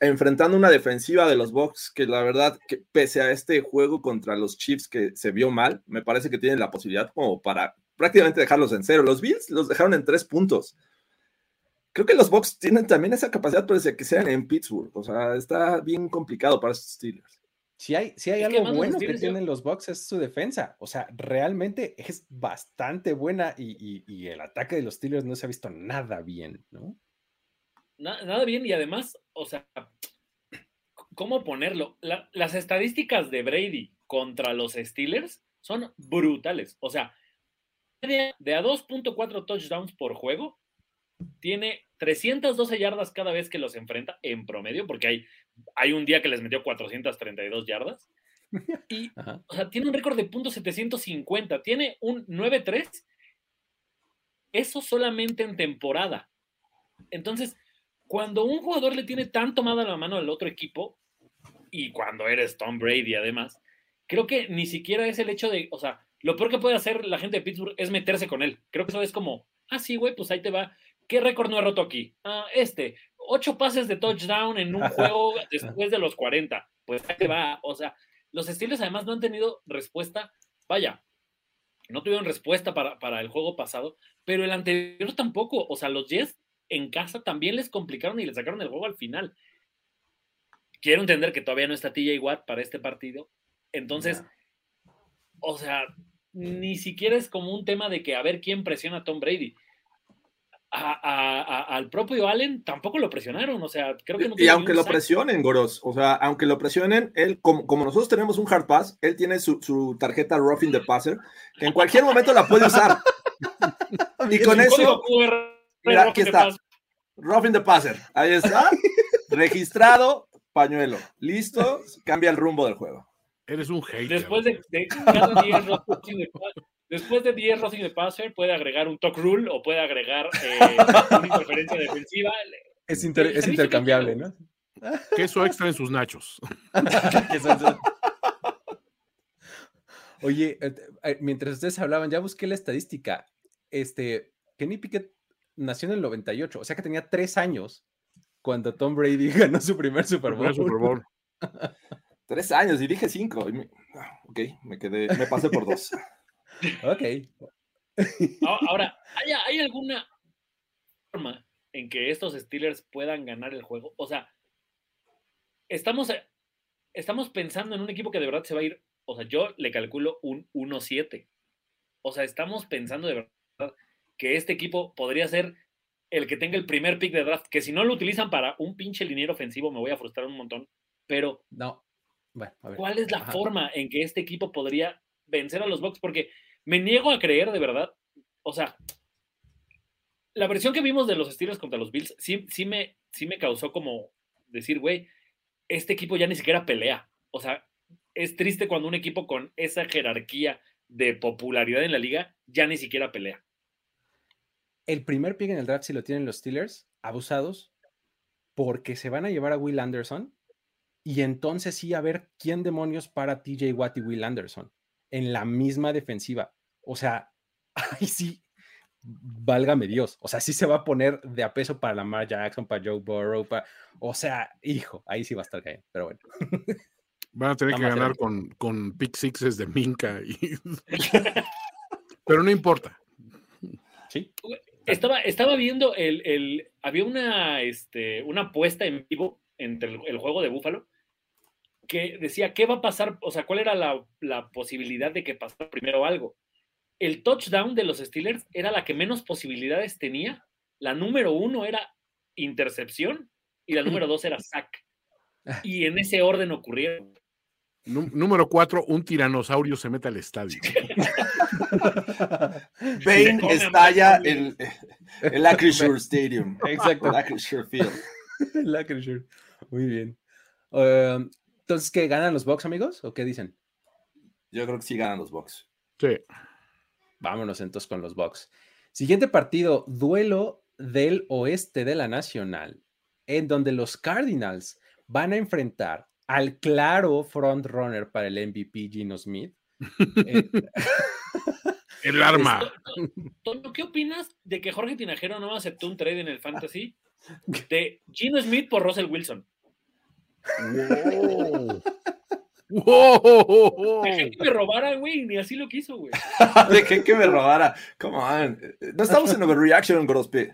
Speaker 2: enfrentando una defensiva de los Bucks que la verdad, que pese a este juego contra los Chiefs que se vio mal, me parece que tienen la posibilidad como para prácticamente dejarlos en cero. Los Bills los dejaron en tres puntos. Creo que los Bucks tienen también esa capacidad, de que sean en Pittsburgh. O sea, está bien complicado para estos Steelers.
Speaker 1: Si hay, si hay algo bueno que tienen los Bucks es su defensa. O sea, realmente es bastante buena y, y el ataque de los Steelers no se ha visto nada bien, ¿no?
Speaker 4: Nada bien y además, o sea, ¿cómo ponerlo? las estadísticas de Brady contra los Steelers son brutales. O sea, de, a 2.4 touchdowns por juego, tiene 312 yardas cada vez que los enfrenta en promedio, porque hay, hay un día que les metió 432 yardas. Y, o sea, tiene un récord de puntos 750, tiene un 9-3. Eso solamente en temporada. Entonces, cuando un jugador le tiene tan tomada la mano al otro equipo, y cuando eres Tom Brady además, creo que ni siquiera es el hecho de, o sea, lo peor que puede hacer la gente de Pittsburgh es meterse con él. Creo que eso es como, ah, sí, güey, pues ahí te va. ¿Qué récord no he roto aquí? Ah, este, ocho pases de touchdown en un juego después de los 40. Pues ahí te va. O sea, los Steelers además no han tenido respuesta. Vaya, no tuvieron respuesta para, para el juego pasado, pero el anterior tampoco. O sea, los Jets en casa también les complicaron y les sacaron el juego al final. Quiero entender que todavía no está TJ Watt para este partido. Entonces, o sea, ni siquiera es como un tema de que a ver quién presiona a Tom Brady. al propio Allen tampoco lo presionaron, o sea, creo que no
Speaker 2: Y aunque lo presionen, Goros, o sea, aunque lo presionen, él, como, nosotros tenemos un hard pass, él tiene su, tarjeta roughing the passer, que en cualquier momento la puede usar. y con eso. Mira, aquí está. Roughing the passer. Ahí está. Registrado, pañuelo. Listo, cambia el rumbo del juego.
Speaker 3: Eres un hater.
Speaker 4: Después de, cada 10 Después de 10 roughing the passer, puede agregar un talk rule o puede agregar eh, una interferencia defensiva.
Speaker 1: Es, es intercambiable, ¿no?
Speaker 3: Queso extra en sus nachos.
Speaker 1: Oye, eh, eh, mientras ustedes hablaban, ya busqué la estadística. Este, Kenny Pickett nació en el 98, o sea que tenía tres años cuando Tom Brady ganó su primer Super Bowl.
Speaker 2: tres años y dije cinco. Ah, ok, me quedé, me pasé por dos.
Speaker 1: ok.
Speaker 4: Ahora, ¿hay, alguna forma en que estos Steelers puedan ganar el juego? O sea, estamos, estamos pensando en un equipo que de verdad se va a ir. O sea, yo le calculo un 1-7. O sea, estamos pensando de verdad que este equipo podría ser el que tenga el primer pick de draft, que si no lo utilizan para un pinche liniero ofensivo me voy a frustrar un montón, pero
Speaker 1: no.
Speaker 4: ¿cuál es la forma en que este equipo podría vencer a los Bucks? Porque me niego a creer de verdad, o sea, la versión que vimos de los Steelers contra los Bills sí, sí, me, sí me causó como decir, güey, este equipo ya ni siquiera pelea. O sea, es triste cuando un equipo con esa jerarquía de popularidad en la liga ya ni siquiera pelea
Speaker 1: el primer pick en el draft, si lo tienen los Steelers, abusados, porque se van a llevar a Will Anderson y entonces sí a ver quién demonios para TJ Watt y Will Anderson en la misma defensiva. O sea, ahí sí, válgame Dios. O sea, sí se va a poner de a peso para Lamar Jackson, para Joe Burrow, para... o sea, hijo, ahí sí va a estar cayendo, pero bueno.
Speaker 3: Van a tener que ganar con, con pick sixes de Minka. pero no importa.
Speaker 1: Sí.
Speaker 4: Estaba, estaba viendo el, el había una, este, una apuesta en vivo entre el, juego de Búfalo que decía qué va a pasar, o sea, cuál era la, la, posibilidad de que pasara primero algo. El touchdown de los Steelers era la que menos posibilidades tenía. La número uno era intercepción y la número dos era sack. Y en ese orden ocurrieron
Speaker 3: número cuatro, un tiranosaurio se mete al estadio.
Speaker 2: Bane estalla el, el Stadium.
Speaker 1: Exacto.
Speaker 2: El Field.
Speaker 1: El Muy bien. Um, entonces, ¿qué ganan los Bucks, amigos? ¿O qué dicen?
Speaker 2: Yo creo que sí ganan los Bucks.
Speaker 3: Sí.
Speaker 1: Vámonos entonces con los Bucks. Siguiente partido, duelo del oeste de la Nacional, en donde los Cardinals van a enfrentar al claro frontrunner para el MVP, Gino Smith. Eh,
Speaker 3: el arma.
Speaker 4: ¿qué opinas de que Jorge Tinajero no aceptó un trade en el Fantasy de Gino Smith por Russell Wilson?
Speaker 3: ¡Wow!
Speaker 4: Dejé que me robaran, güey, ni así lo quiso, güey.
Speaker 2: Dejé que me robara. Come on. No estamos en overreaction, Grospe.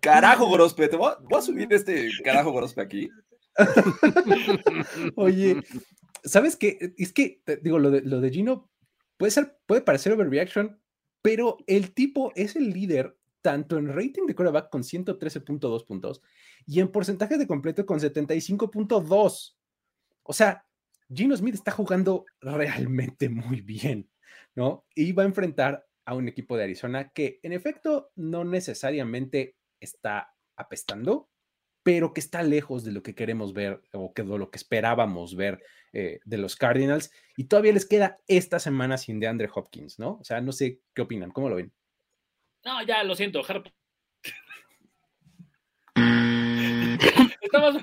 Speaker 2: Carajo, Grospe. Te voy a, subir este carajo, Grospe, aquí.
Speaker 1: Oye, ¿sabes qué? Es que, digo, lo de, lo de Gino puede, ser, puede parecer overreaction, pero el tipo es el líder tanto en rating de quarterback con 113.2 puntos y en porcentaje de completo con 75.2. O sea, Gino Smith está jugando realmente muy bien, ¿no? Y va a enfrentar a un equipo de Arizona que en efecto no necesariamente está apestando, pero que está lejos de lo que queremos ver o que de lo que esperábamos ver eh, de los Cardinals. Y todavía les queda esta semana sin de Andre Hopkins, ¿no? O sea, no sé qué opinan, ¿cómo lo ven?
Speaker 4: No, ya lo siento, Harp. estabas,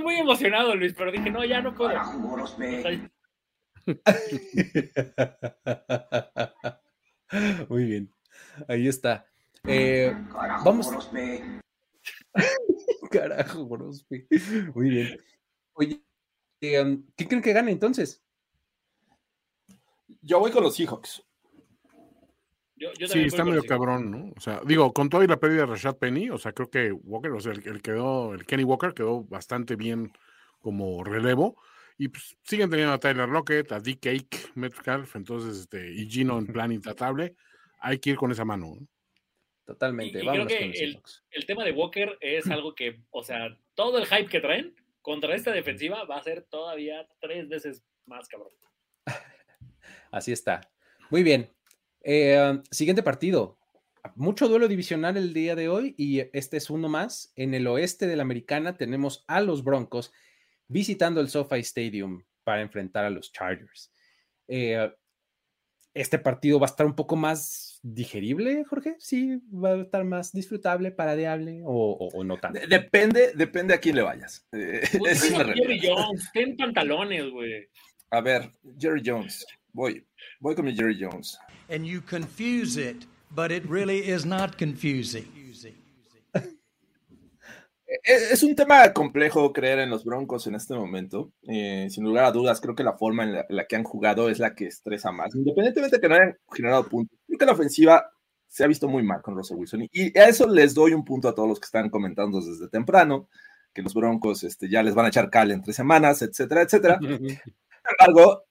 Speaker 4: muy emocionado, Luis, pero dije, no, ya no puedo.
Speaker 1: Muy bien. Ahí está. Eh, vamos. Carajo, Grospe. Muy bien. Oye, eh, ¿qué creen que gane entonces?
Speaker 2: Yo voy con los Seahawks
Speaker 3: sí, está medio cabrón, ¿no? O sea, digo, con toda la pérdida de Rashad Penny, o sea, creo que Walker, o sea, el, quedó, el Kenny Walker quedó bastante bien como relevo. Y pues, siguen teniendo a Tyler Lockett, a Dick Cake, Metcalf, entonces, este, y Gino en plan intratable. Hay que ir con esa mano.
Speaker 1: Totalmente.
Speaker 4: Y, creo que el, el, tema de Walker es algo que, o sea, todo el hype que traen contra esta defensiva va a ser todavía tres veces más cabrón.
Speaker 1: Así está. Muy bien. Eh, siguiente partido. Mucho duelo divisional el día de hoy y este es uno más. En el oeste de la americana tenemos a los Broncos visitando el SoFi Stadium para enfrentar a los Chargers. Eh, este partido va a estar un poco más digerible, Jorge. Sí, va a estar más disfrutable, paradeable o, o, no tanto.
Speaker 2: Depende, depende a quién le vayas. Eh,
Speaker 4: Jerry Jones, ten pantalones, güey.
Speaker 2: A ver, Jerry Jones. Voy, voy con mi Jerry Jones.
Speaker 5: And you confuse it, but it really is not confusing.
Speaker 2: E-, es un tema complejo creer en los Broncos en este momento. Eh, sin lugar a dudas, creo que la forma en la, que han jugado es la que estresa más. Independientemente de que no hayan generado puntos, creo que la ofensiva se ha visto muy mal con Russell Wilson. Y a eso les doy un punto a todos los que están comentando desde temprano, que los Broncos este, ya les van a echar cal en tres semanas, etcétera, etcétera. Sin embargo,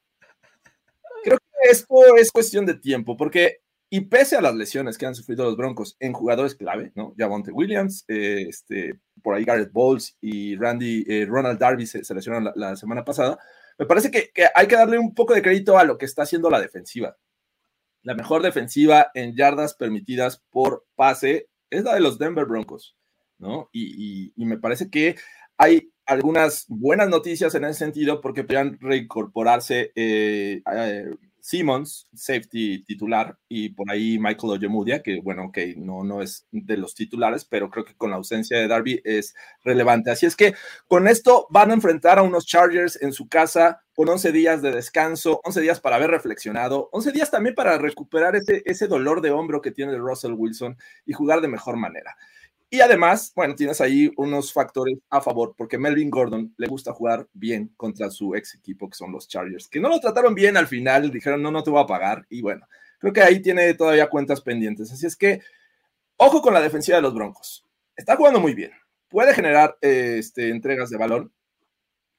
Speaker 2: esto es cuestión de tiempo, porque y pese a las lesiones que han sufrido los Broncos en jugadores clave, ¿no? Javonte Williams, eh, este, por ahí Garrett Bowles y Randy, eh, Ronald Darby se, lesionaron la, semana pasada, me parece que, hay que darle un poco de crédito a lo que está haciendo la defensiva. La mejor defensiva en yardas permitidas por pase es la de los Denver Broncos, ¿no? Y, me parece que hay algunas buenas noticias en ese sentido porque podrían reincorporarse eh, Simmons, safety titular, y por ahí Michael Ojemudia, que bueno, ok, no, no es de los titulares, pero creo que con la ausencia de Darby es relevante. Así es que con esto van a enfrentar a unos Chargers en su casa con 11 días de descanso, 11 días para haber reflexionado, 11 días también para recuperar ese, ese dolor de hombro que tiene Russell Wilson y jugar de mejor manera. Y además, bueno, tienes ahí unos factores a favor, porque Melvin Gordon le gusta jugar bien contra su ex equipo, que son los Chargers, que no lo trataron bien al final, dijeron, no, no te voy a pagar. Y bueno, creo que ahí tiene todavía cuentas pendientes. Así es que, ojo con la defensiva de los Broncos. Está jugando muy bien. Puede generar este, entregas de balón.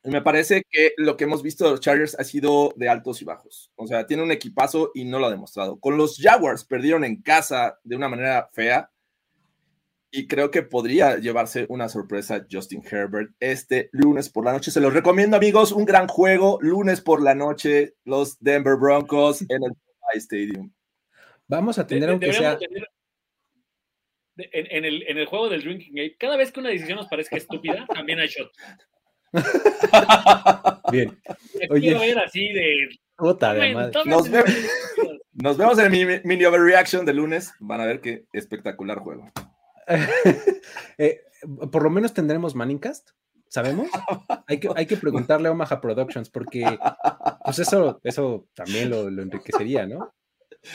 Speaker 2: Y me parece que lo que hemos visto de los Chargers ha sido de altos y bajos. O sea, tiene un equipazo y no lo ha demostrado. Con los Jaguars perdieron en casa de una manera fea y creo que podría llevarse una sorpresa Justin Herbert este lunes por la noche. Se los recomiendo, amigos. Un gran juego, lunes por la noche, los Denver Broncos en el Stadium.
Speaker 1: Vamos a tener, aunque sea.
Speaker 4: en, el, en, el, juego del Drinking Game, cada vez que una decisión nos parezca estúpida, también hay shot.
Speaker 1: Bien.
Speaker 4: Oye. Quiero ver así de
Speaker 2: Nos, vemos, nos vemos en mi mini overreaction de lunes. Van a ver qué espectacular juego.
Speaker 1: Eh, por lo menos tendremos Manningcast. ¿Sabemos? Hay que, hay que preguntarle a Omaha Productions porque pues eso, eso también lo, enriquecería, ¿no?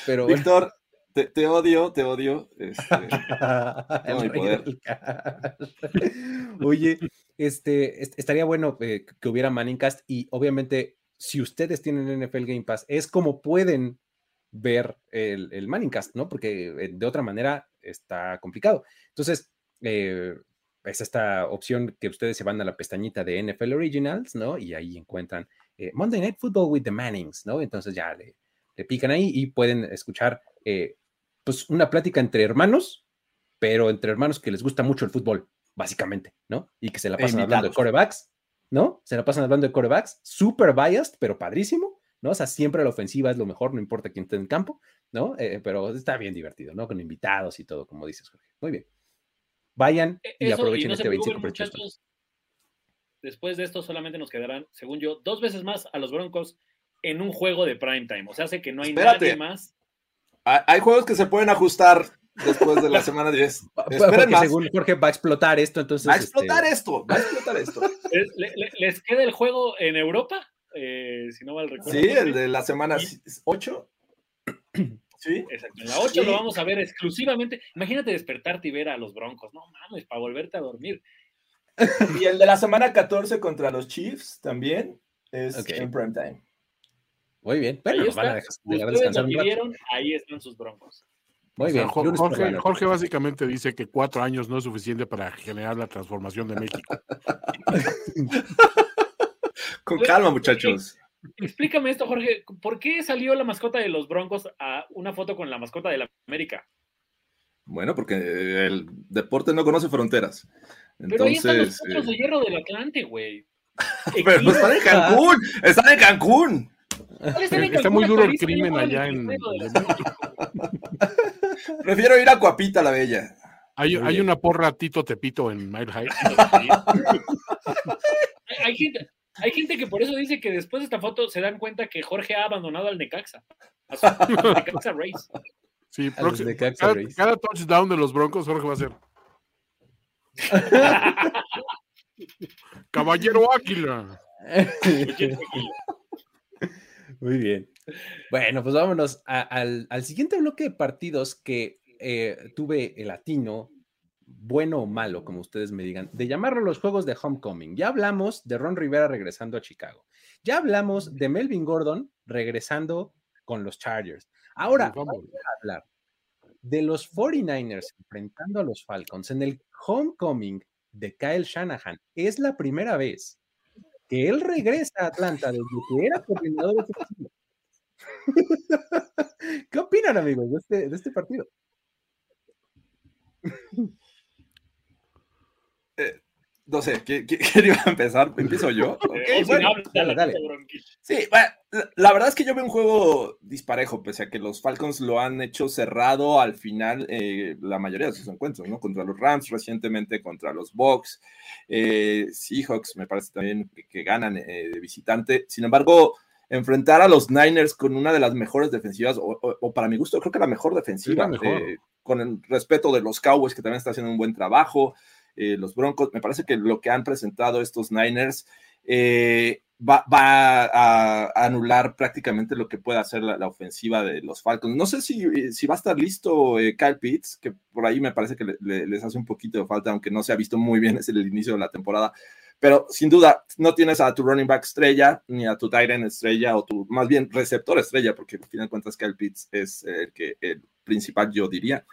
Speaker 2: Pero, Víctor, te, odio, te odio. Este,
Speaker 1: Oye, este, estaría bueno eh, que hubiera Manningcast y obviamente si ustedes tienen NFL Game Pass es como pueden ver el, el Manningcast, ¿no? Porque eh, de otra manera está complicado. Entonces, eh, es esta opción que ustedes se van a la pestañita de NFL Originals, ¿no? Y ahí encuentran eh, Monday Night Football with the Mannings, ¿no? Entonces ya le, pican ahí y pueden escuchar, eh, pues, una plática entre hermanos, pero entre hermanos que les gusta mucho el fútbol, básicamente, ¿no? Y que se la pasan hablando de corebacks, ¿no? Se la pasan hablando de corebacks, super biased, pero padrísimo, ¿no? O sea, siempre la ofensiva es lo mejor, no importa quién esté en el campo, ¿no? Eh, pero está bien divertido, ¿no? Con invitados y todo, como dices, Jorge. Muy bien. Vayan e, y aprovechen este 25
Speaker 4: Después de esto solamente nos quedarán, según yo, dos veces más a los Broncos en un juego de prime time. O sea, hace que no hay nadie más.
Speaker 2: Hay juegos que se pueden ajustar después de la semana 10.
Speaker 1: Esperen más. Según Jorge va a explotar esto, entonces.
Speaker 2: Va a explotar este, esto, va a explotar esto.
Speaker 4: ¿Les, queda el juego en Europa? Eh, si no mal recuerdo.
Speaker 2: Sí, el de la semana 8.
Speaker 4: Sí. Exacto. En la 8 lo vamos a ver exclusivamente. Imagínate despertarte y ver a los Broncos. No mames, para volverte a dormir.
Speaker 2: Y el de la semana 14 contra los Chiefs también es en prime time.
Speaker 1: Muy bien.
Speaker 4: Bueno, ahí, van a descansar ahí están sus Broncos.
Speaker 1: Muy bien.
Speaker 3: Jorge, Jorge, básicamente dice que cuatro años no es suficiente para generar la transformación de México.
Speaker 2: Con calma, muchachos.
Speaker 4: Explícame esto, Jorge. ¿Por qué salió la mascota de los Broncos a una foto con la mascota de la América?
Speaker 2: Bueno, porque el deporte no conoce fronteras. Entonces, Pero ahí están
Speaker 4: los potros de eh, hierro del Atlante, güey.
Speaker 2: Pero no están en Cancún, están en Cancún.
Speaker 3: Está muy duro el crimen allá en.
Speaker 2: Prefiero ir a Cuapita la Bella.
Speaker 3: Hay, hay una porra Tito Tepito en Mile High.
Speaker 4: hay, gente, hay gente que por eso dice que después de esta foto se dan cuenta que Jorge ha abandonado al Necaxa. A su Necaxa Race.
Speaker 3: Sí, cada, cada, touchdown de los Broncos, Jorge va a ser. Caballero Águila.
Speaker 1: Muy bien. Bueno, pues vámonos al, siguiente bloque de partidos que eh, tuve el latino bueno o malo, como ustedes me digan, de llamarlo los juegos de Homecoming. Ya hablamos de Ron Rivera regresando a Chicago. Ya hablamos de Melvin Gordon regresando con los Chargers. Ahora vamos a hablar de los 49ers enfrentando a los Falcons en el Homecoming de Kyle Shanahan. Es la primera vez que él regresa a Atlanta desde que era coordinador de ¿Qué opinan, amigos, de este, de este partido?
Speaker 2: Eh, no sé, ¿quién, iba a empezar? ¿Empiezo yo? dale, dale. Sí, la verdad es que yo veo un juego disparejo, pese a que los Falcons lo han hecho cerrado al final eh, la mayoría de sus encuentros, ¿no? Contra los Rams, recientemente contra los Bucks, eh, Seahawks, me parece también que, ganan de visitante. Sin embargo, enfrentar a los Niners con una de las mejores defensivas, o, para mi gusto, creo que la mejor defensiva, con el respeto de los Cowboys, que también está haciendo un buen trabajo. Eh, los Broncos, me parece que lo que han presentado estos Niners eh, va, a, anular prácticamente lo que pueda hacer la, ofensiva de los Falcons. No sé si, va a estar listo eh, Kyle Pitts, que por ahí me parece que les hace un poquito de falta, aunque no se ha visto muy bien desde el inicio de la temporada. Pero sin duda, no tienes a tu running back estrella, ni a tu tight end estrella, o tu más bien receptor estrella, porque al final cuentas Kyle Pitts es el, que, el principal, yo diría.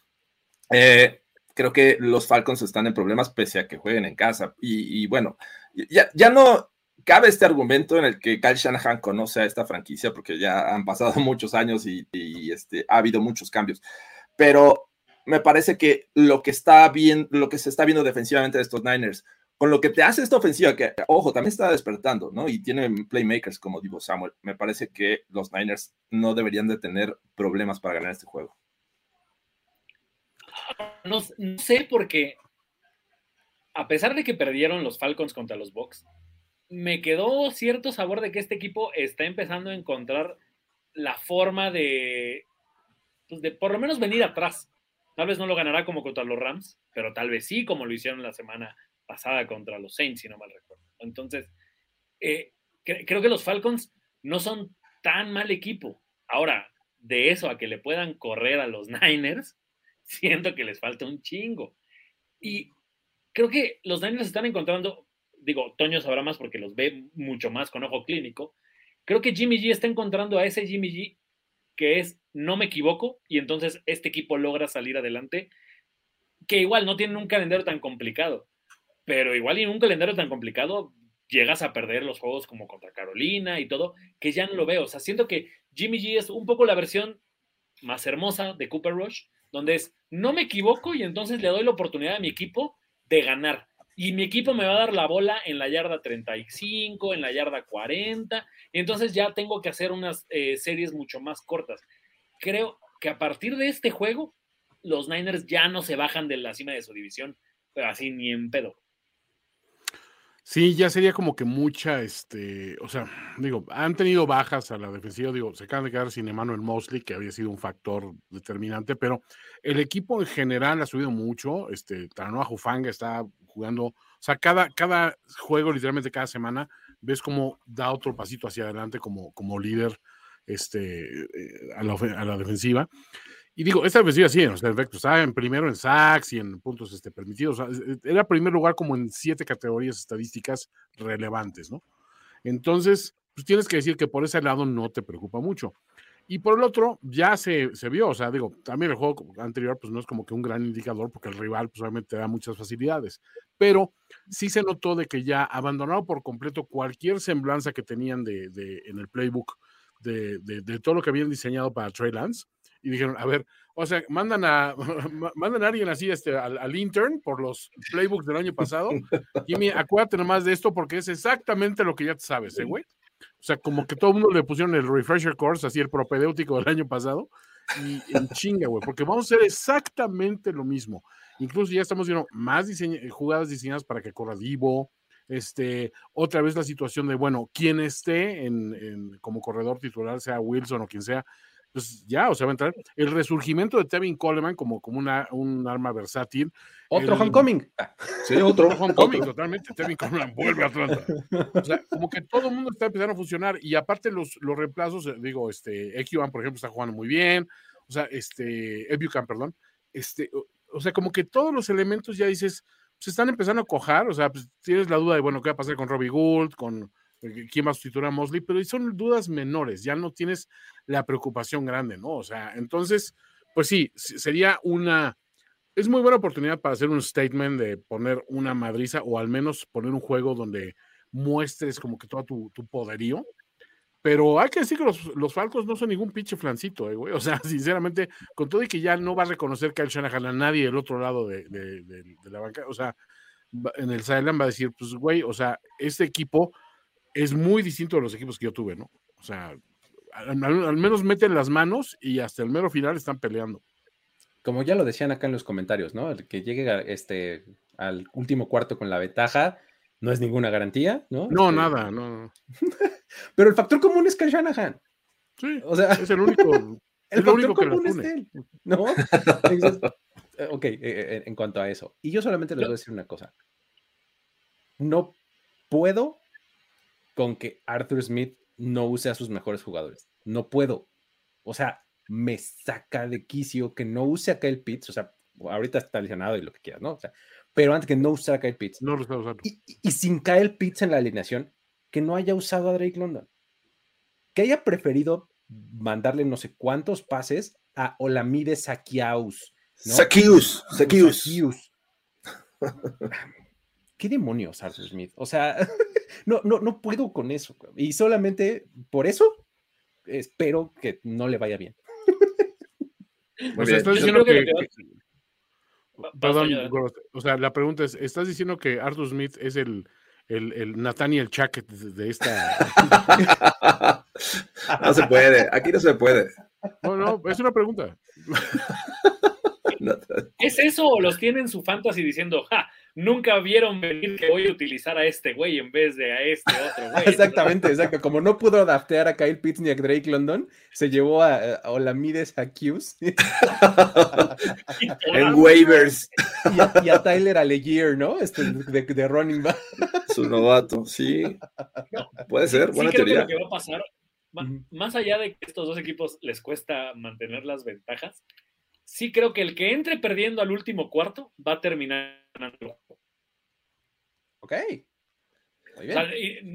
Speaker 2: Eh, creo que los Falcons están en problemas pese a que jueguen en casa. Y, bueno, ya, no cabe este argumento en el que Kyle Shanahan conoce a esta franquicia porque ya han pasado muchos años y, este, ha habido muchos cambios. Pero me parece que lo que está bien, lo que se está viendo defensivamente de estos Niners, con lo que te hace esta ofensiva, que ojo, también está despertando, ¿no? Y tienen playmakers como digo Samuel. Me parece que los Niners no deberían de tener problemas para ganar este juego
Speaker 4: no, sé por qué, a pesar de que perdieron los Falcons contra los Bucks, me quedó cierto sabor de que este equipo está empezando a encontrar la forma de, pues de por lo menos venir atrás. Tal vez no lo ganará como contra los Rams, pero tal vez sí, como lo hicieron la semana pasada contra los Saints, si no mal recuerdo. Entonces, eh, creo que los Falcons no son tan mal equipo. Ahora, de eso a que le puedan correr a los Niners, siento que les falta un chingo. Y creo que los Niners están encontrando, digo, Toño sabrá más porque los ve mucho más con ojo clínico. Creo que Jimmy G está encontrando a ese Jimmy G que es no me equivoco y entonces este equipo logra salir adelante, que igual no tienen un calendario tan complicado, pero igual en un calendario tan complicado llegas a perder los juegos como contra Carolina y todo, que ya no lo veo. O sea, siento que Jimmy G es un poco la versión más hermosa de Cooper Rush, donde es no me equivoco y entonces le doy la oportunidad a mi equipo de ganar. Y mi equipo me va a dar la bola en la yarda 35, en la yarda 40, y entonces ya tengo que hacer unas eh, series mucho más cortas. Creo que a partir de este juego, los Niners ya no se bajan de la cima de su división, pero así ni en pedo.
Speaker 3: Sí, ya sería como que mucha, este, o sea, digo, han tenido bajas a la defensiva, digo, se acaban de quedar sin Emmanuel Mosley, que había sido un factor determinante, pero el equipo en general ha subido mucho, este, Taranoa Jufanga está jugando, o sea, cada, cada juego, literalmente cada semana, ves cómo da otro pasito hacia adelante como, como líder este, eh, a, la, a la defensiva. Y digo, esta defensiva sí, o sea, efecto, estaba en primero en sacks y en puntos este, permitidos. era primer lugar como en siete categorías estadísticas relevantes, ¿no? Entonces, pues tienes que decir que por ese lado no te preocupa mucho. Y por el otro, ya se, se vio, o sea, digo, también el juego anterior, pues no es como que un gran indicador, porque el rival, pues obviamente te da muchas facilidades. Pero sí se notó de que ya abandonado por completo cualquier semblanza que tenían de, de en el playbook de, de, de, todo lo que habían diseñado para Trey Lance y dijeron, a ver, o sea, mandan a, mandan a alguien así este, al, intern por los playbooks del año pasado. Jimmy, acuérdate nomás de esto porque es exactamente lo que ya sabes, ¿eh, güey? O sea, como que todo el mundo le pusieron el refresher course, así el propedéutico del año pasado, y en chinga, güey, porque vamos a hacer exactamente lo mismo. Incluso ya estamos viendo más jugadas diseñadas para que corra Divo, este, otra vez la situación de, bueno, quien esté en, en, como corredor titular, sea Wilson o quien sea, pues ya, o sea, va a entrar. El resurgimiento de Tevin Coleman como, como una, un arma versátil.
Speaker 1: Otro homecoming.
Speaker 2: Ah, sí, otro
Speaker 3: homecoming, totalmente. Tevin Coleman vuelve a Atlanta. O sea, como que todo el mundo está empezando a funcionar y aparte los, los reemplazos, eh, digo, este, Ekiwan, por ejemplo, está jugando muy bien. O sea, este, Ebucan, perdón. Este, o, sea, como que todos los elementos ya dices, se están empezando a cojar. O sea, pues tienes la duda de, bueno, ¿qué va a pasar con Robbie Gould, con quién va a sustituir a Mosley, pero son dudas menores, ya no tienes la preocupación grande, ¿no? O sea, entonces, pues sí, sería una, es muy buena oportunidad para hacer un statement de poner una madriza o al menos poner un juego donde muestres como que todo tu, poderío. Pero hay que decir que los, los Falcos no son ningún pinche flancito, eh, güey. O sea, sinceramente, con todo y que ya no va a reconocer que al Shanahan a nadie del otro lado de, de, la banca, o sea, en el Silent va a decir, pues, güey, o sea, este equipo es muy distinto de los equipos que yo tuve, ¿no? O sea, al, menos meten las manos y hasta el mero final están peleando.
Speaker 1: Como ya lo decían acá en los comentarios, ¿no? El que llegue este, al último cuarto con la ventaja no es ninguna garantía, ¿no?
Speaker 3: No,
Speaker 1: este,
Speaker 3: nada, no.
Speaker 1: Pero el factor común es Kyle Shanahan.
Speaker 3: Sí, o sea, es el único.
Speaker 1: el es único que común es él, ¿no? ok, eh, eh, en cuanto a eso. Y yo solamente les voy a decir una cosa. No puedo con que Arthur Smith no use a sus mejores jugadores. No puedo. O sea, me saca de quicio que no use a Kyle Pitts. O sea, ahorita está lesionado y lo que quieras, ¿no? O sea, pero antes que no use a Kyle Pitts.
Speaker 3: No lo está usando.
Speaker 1: Y, y, sin Kyle Pitts en la alineación, que no haya usado a Drake London. Que haya preferido mandarle no sé cuántos pases a Olamide Sakiaus.
Speaker 2: ¿no? Sakius.
Speaker 1: ¿Qué demonios, Arthur Smith? O sea, no, no, no puedo con eso. Y solamente por eso espero que no le vaya bien.
Speaker 3: o sea, estás diciendo que, Perdón, o sea, la pregunta es, ¿estás diciendo que Arthur Smith es el, el, el Nathaniel Chuck de
Speaker 2: esta... no se puede, aquí no se puede.
Speaker 3: No, no, es una pregunta.
Speaker 4: ¿Es eso o los tienen su fantasy diciendo, ja, nunca vieron venir que voy a utilizar a este güey en vez de a este otro güey?
Speaker 1: Exactamente, exacto. Como no pudo adaptear a Kyle Pitts ni a Drake London, se llevó a, a Olamides a Q's.
Speaker 2: en waivers.
Speaker 1: Y a, Tyler Allegier, ¿no? Este, de, running back.
Speaker 2: Su novato, sí. Puede ser, buena
Speaker 4: sí, creo Que lo que va a pasar, más allá de que estos dos equipos les cuesta mantener las ventajas, sí creo que el que entre perdiendo al último cuarto va a terminar ganando.
Speaker 1: Ok.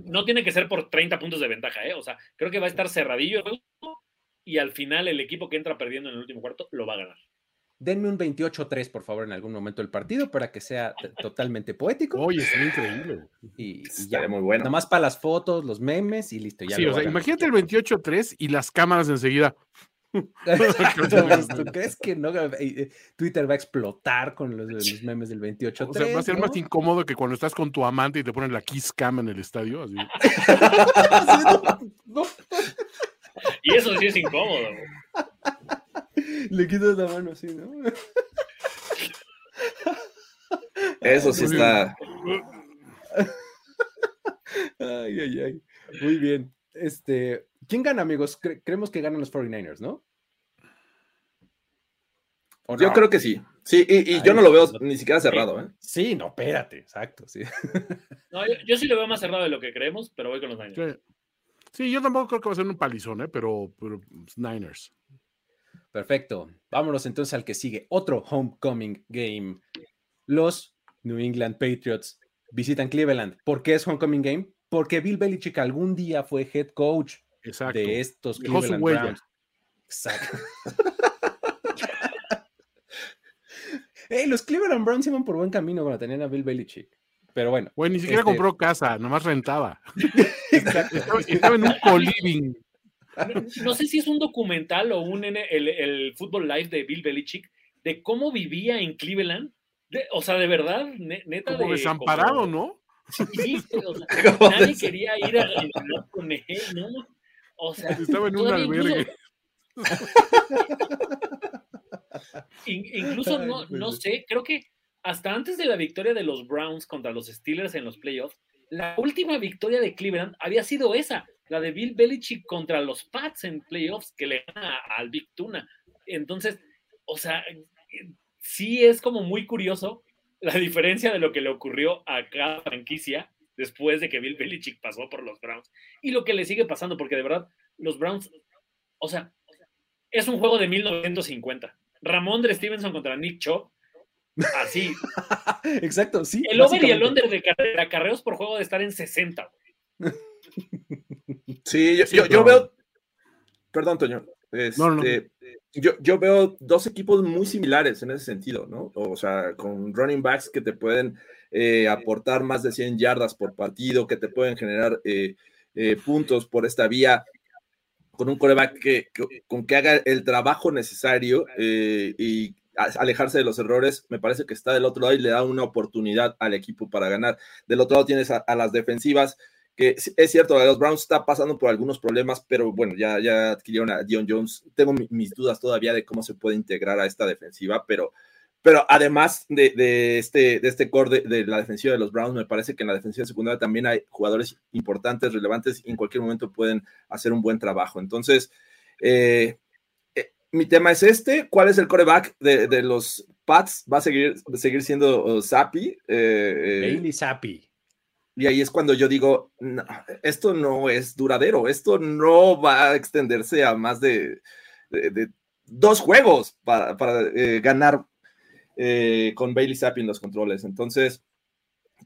Speaker 4: no tiene que ser por 30 puntos de ventaja, ¿eh? O sea, creo que va a estar cerradillo y al final el equipo que entra perdiendo en el último cuarto lo va a ganar.
Speaker 1: Denme un 28-3, por favor, en algún momento del partido para que sea totalmente poético.
Speaker 3: Oye, es increíble.
Speaker 1: Y, ya, muy bueno. Nada más para las fotos, los memes y listo. Ya
Speaker 3: sí, o sea, imagínate el 28-3 y las cámaras enseguida.
Speaker 1: ¿Tú crees que no? Eh, Twitter va a explotar con los, memes del 28 O sea,
Speaker 3: va a ser más incómodo que cuando estás con tu amante y te ponen la kiss cam en el estadio.
Speaker 4: y eso sí es incómodo.
Speaker 1: Le quitas la mano así, ¿no?
Speaker 2: Eso sí está.
Speaker 1: Ay, ay, ay. Muy bien. Este, ¿quién gana, amigos? creemos que ganan los 49ers, ¿no?
Speaker 2: Yo creo que sí. Sí, y, yo no lo veo ni siquiera cerrado, ¿eh?
Speaker 1: Sí, no, espérate, exacto, sí.
Speaker 4: No, yo, sí lo veo más cerrado de lo que creemos, pero voy con los Niners.
Speaker 3: Sí, yo tampoco creo que va a ser un palizón, ¿eh? Pero, pero Niners.
Speaker 1: Perfecto. Vámonos entonces al que sigue. Otro homecoming game. Los New England Patriots visitan Cleveland. ¿Por qué es homecoming game? Porque Bill Belichick algún día fue head coach de estos Cleveland Browns. Exacto. los Cleveland Browns iban por buen camino cuando tenían a Bill Belichick. Pero bueno.
Speaker 3: Güey, ni siquiera este compró casa, nomás rentaba. Estaba en un co-living.
Speaker 4: No, sé si es un documental o un el, el fútbol live de Bill Belichick de cómo vivía en Cleveland. o sea, de verdad, neta.
Speaker 3: Como desamparado, ¿no?
Speaker 4: Sí, nadie quería ir a con él, ¿no? O sea,
Speaker 3: estaba en un albergue.
Speaker 4: Incluso, no, no sé, creo que hasta antes de la victoria de los Browns contra los Steelers en los playoffs, la última victoria de Cleveland había sido esa, la de Bill Belichick contra los Pats en playoffs que le gana al Big Tuna. Entonces, o sea, sí es como muy curioso la diferencia de lo que le ocurrió a cada franquicia después de que Bill Belichick pasó por los Browns y lo que le sigue pasando, porque de verdad, los Browns, o sea, es un juego de 1950. Ramón de Stevenson contra Nick Chubb, así.
Speaker 1: Exacto, sí.
Speaker 4: El over y el under de acarreos por juego de estar en 60.
Speaker 2: Sí, yo, veo. Perdón, Toño. Este, yo, yo, veo dos equipos muy similares en ese sentido, ¿no? O sea, con running backs que te pueden eh, aportar más de 100 yardas por partido, que te pueden generar eh, eh, puntos por esta vía, con un coreback que, con que haga el trabajo necesario y alejarse de los errores, me parece que está del otro lado y le da una oportunidad al equipo para ganar. Del otro lado tienes a las defensivas que es cierto, los Browns está pasando por algunos problemas, pero bueno, ya, ya adquirieron a Dion Jones. Tengo mis dudas todavía de cómo se puede integrar a esta defensiva, pero, pero además de, este, de este core de, la defensiva de los Browns, me parece que en la defensiva secundaria también hay jugadores importantes, relevantes, y en cualquier momento pueden hacer un buen trabajo. Entonces, eh, eh, mi tema es este, ¿cuál es el coreback de, los Pats? ¿Va a seguir, seguir siendo uh, Zappi?
Speaker 1: Eh, Bailey Zappi.
Speaker 2: Y ahí es cuando yo digo, esto no es duradero, esto no va a extenderse a más de, dos juegos para, eh, ganar eh, con Bailey Zappi en los controles. Entonces,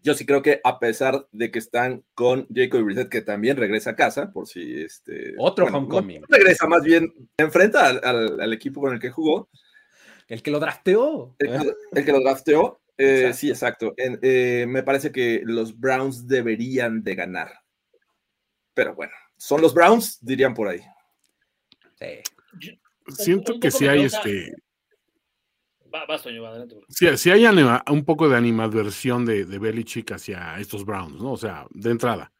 Speaker 2: yo sí creo que a pesar de que están con Jacob Brissett, que también regresa a casa, por si este...
Speaker 1: Otro homecoming.
Speaker 2: regresa, más bien enfrenta al, equipo con el que jugó.
Speaker 1: El que lo drafteó.
Speaker 2: el que lo drafteó. Eh, sí, exacto. Eh, me parece que los Browns deberían de ganar. Pero bueno, son los Browns, dirían por ahí.
Speaker 3: Siento que si hay este. Si, hay un poco de animadversión de, de Belichick hacia estos Browns, ¿no? O sea, de entrada.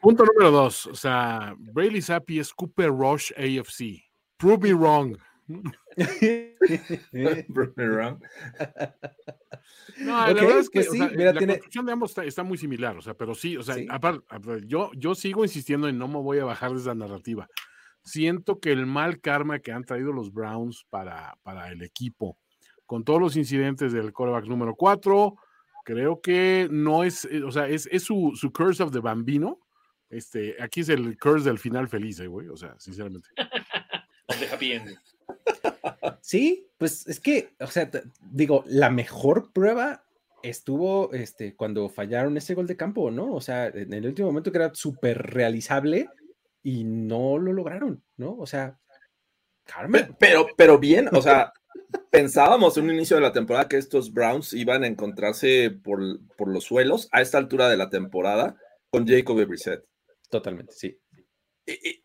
Speaker 3: Punto número dos. O sea, Brady Zappi es Cooper Rush AFC. Prove me wrong. No, la verdad es que sí, la construcción de ambos está, muy similar, o sea, pero sí, o sea, aparte, yo, yo sigo insistiendo en no me voy a bajar de esa narrativa. Siento que el mal karma que han traído los Browns para, para el equipo, con todos los incidentes del coreback número 4, creo que no es, eh, o sea, es, es su, su, curse of the bambino. Este, aquí es el curse del final feliz, eh, güey, o sea, sinceramente.
Speaker 1: Sí, pues es que, o sea, digo, la mejor prueba estuvo este, cuando fallaron ese gol de campo, ¿no? O sea, en el último momento que era súper realizable y no lo lograron, ¿no? O sea,
Speaker 2: Carmen. Pero, pero bien, o sea, pensábamos en un inicio de la temporada que estos Browns iban a encontrarse por, por los suelos a esta altura de la temporada con Jacob Brissett.
Speaker 1: Totalmente, sí.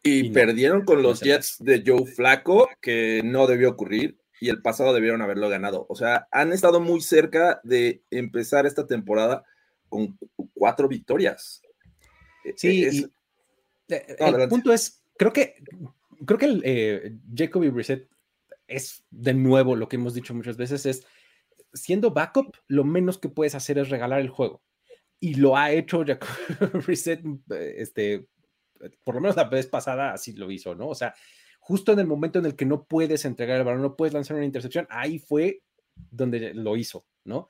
Speaker 2: Y, perdieron con los Jets de Joe Flaco, que no debió ocurrir, y el pasado debieron haberlo ganado. O sea, han estado muy cerca de empezar esta temporada con cuatro victorias.
Speaker 1: E, sí, e, el punto es, creo que, creo que el, eh, Jacoby Brissett es de nuevo lo que hemos dicho muchas veces, es siendo backup, lo menos que puedes hacer es regalar el juego. Y lo ha hecho Jacoby Brissett este, por lo menos la vez pasada así lo hizo, ¿no? O sea, justo en el momento en el que no puedes entregar el balón, no puedes lanzar una intercepción, ahí fue donde lo hizo, ¿no?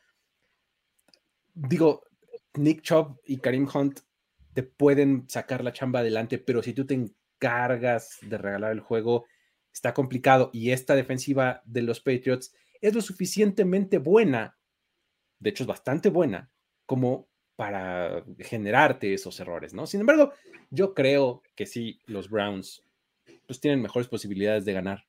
Speaker 1: Digo, Nick Chubb y Karim Hunt te pueden sacar la chamba adelante, pero si tú te encargas de regalar el juego, está complicado. Y esta defensiva de los Patriots es lo suficientemente buena, de hecho es bastante buena, como para generarte esos errores, ¿no? Sin embargo, yo creo que sí, los Browns pues tienen mejores posibilidades de ganar.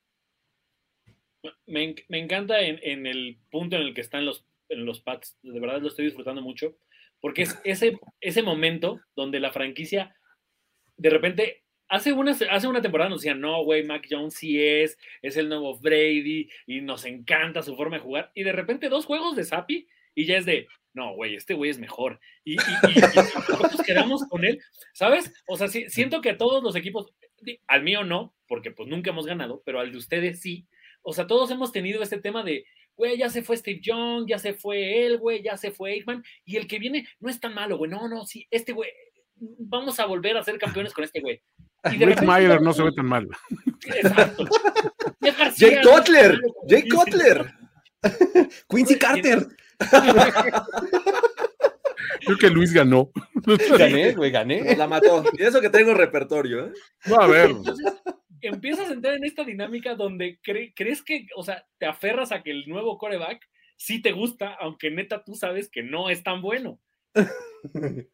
Speaker 4: Me, encanta en, el punto en el que están los, en los Pats, de verdad lo estoy disfrutando mucho, porque es ese, ese momento donde la franquicia de repente hace una, hace una temporada nos decían, no, güey, Mac Jones sí es, es el nuevo Brady y nos encanta su forma de jugar. Y de repente dos juegos de Sapi y ya es de, no, güey, este güey es mejor. Y, y, nosotros quedamos con él, ¿sabes? O sea, siento que todos los equipos, al mío no, porque pues nunca hemos ganado, pero al de ustedes sí. O sea, todos hemos tenido este tema de, güey, ya se fue Steve Young, ya se fue él, güey, ya se fue Aikman, y el que viene no es tan malo, güey, no, no, sí, este güey, vamos a volver a ser campeones con este güey.
Speaker 3: Y Rick Meyer no se ve tan mal.
Speaker 2: Exacto. Jake Cutler, Jake Cutler.
Speaker 1: Quincy Carter.
Speaker 3: Creo que Luis ganó.
Speaker 1: Gané, güey, gané.
Speaker 2: La mató. Y eso que tengo repertorio, ¿eh?
Speaker 3: No, a ver.
Speaker 4: empiezas a entrar en esta dinámica donde crees que, o sea, te aferras a que el nuevo coreback sí te gusta, aunque neta tú sabes que no es tan bueno.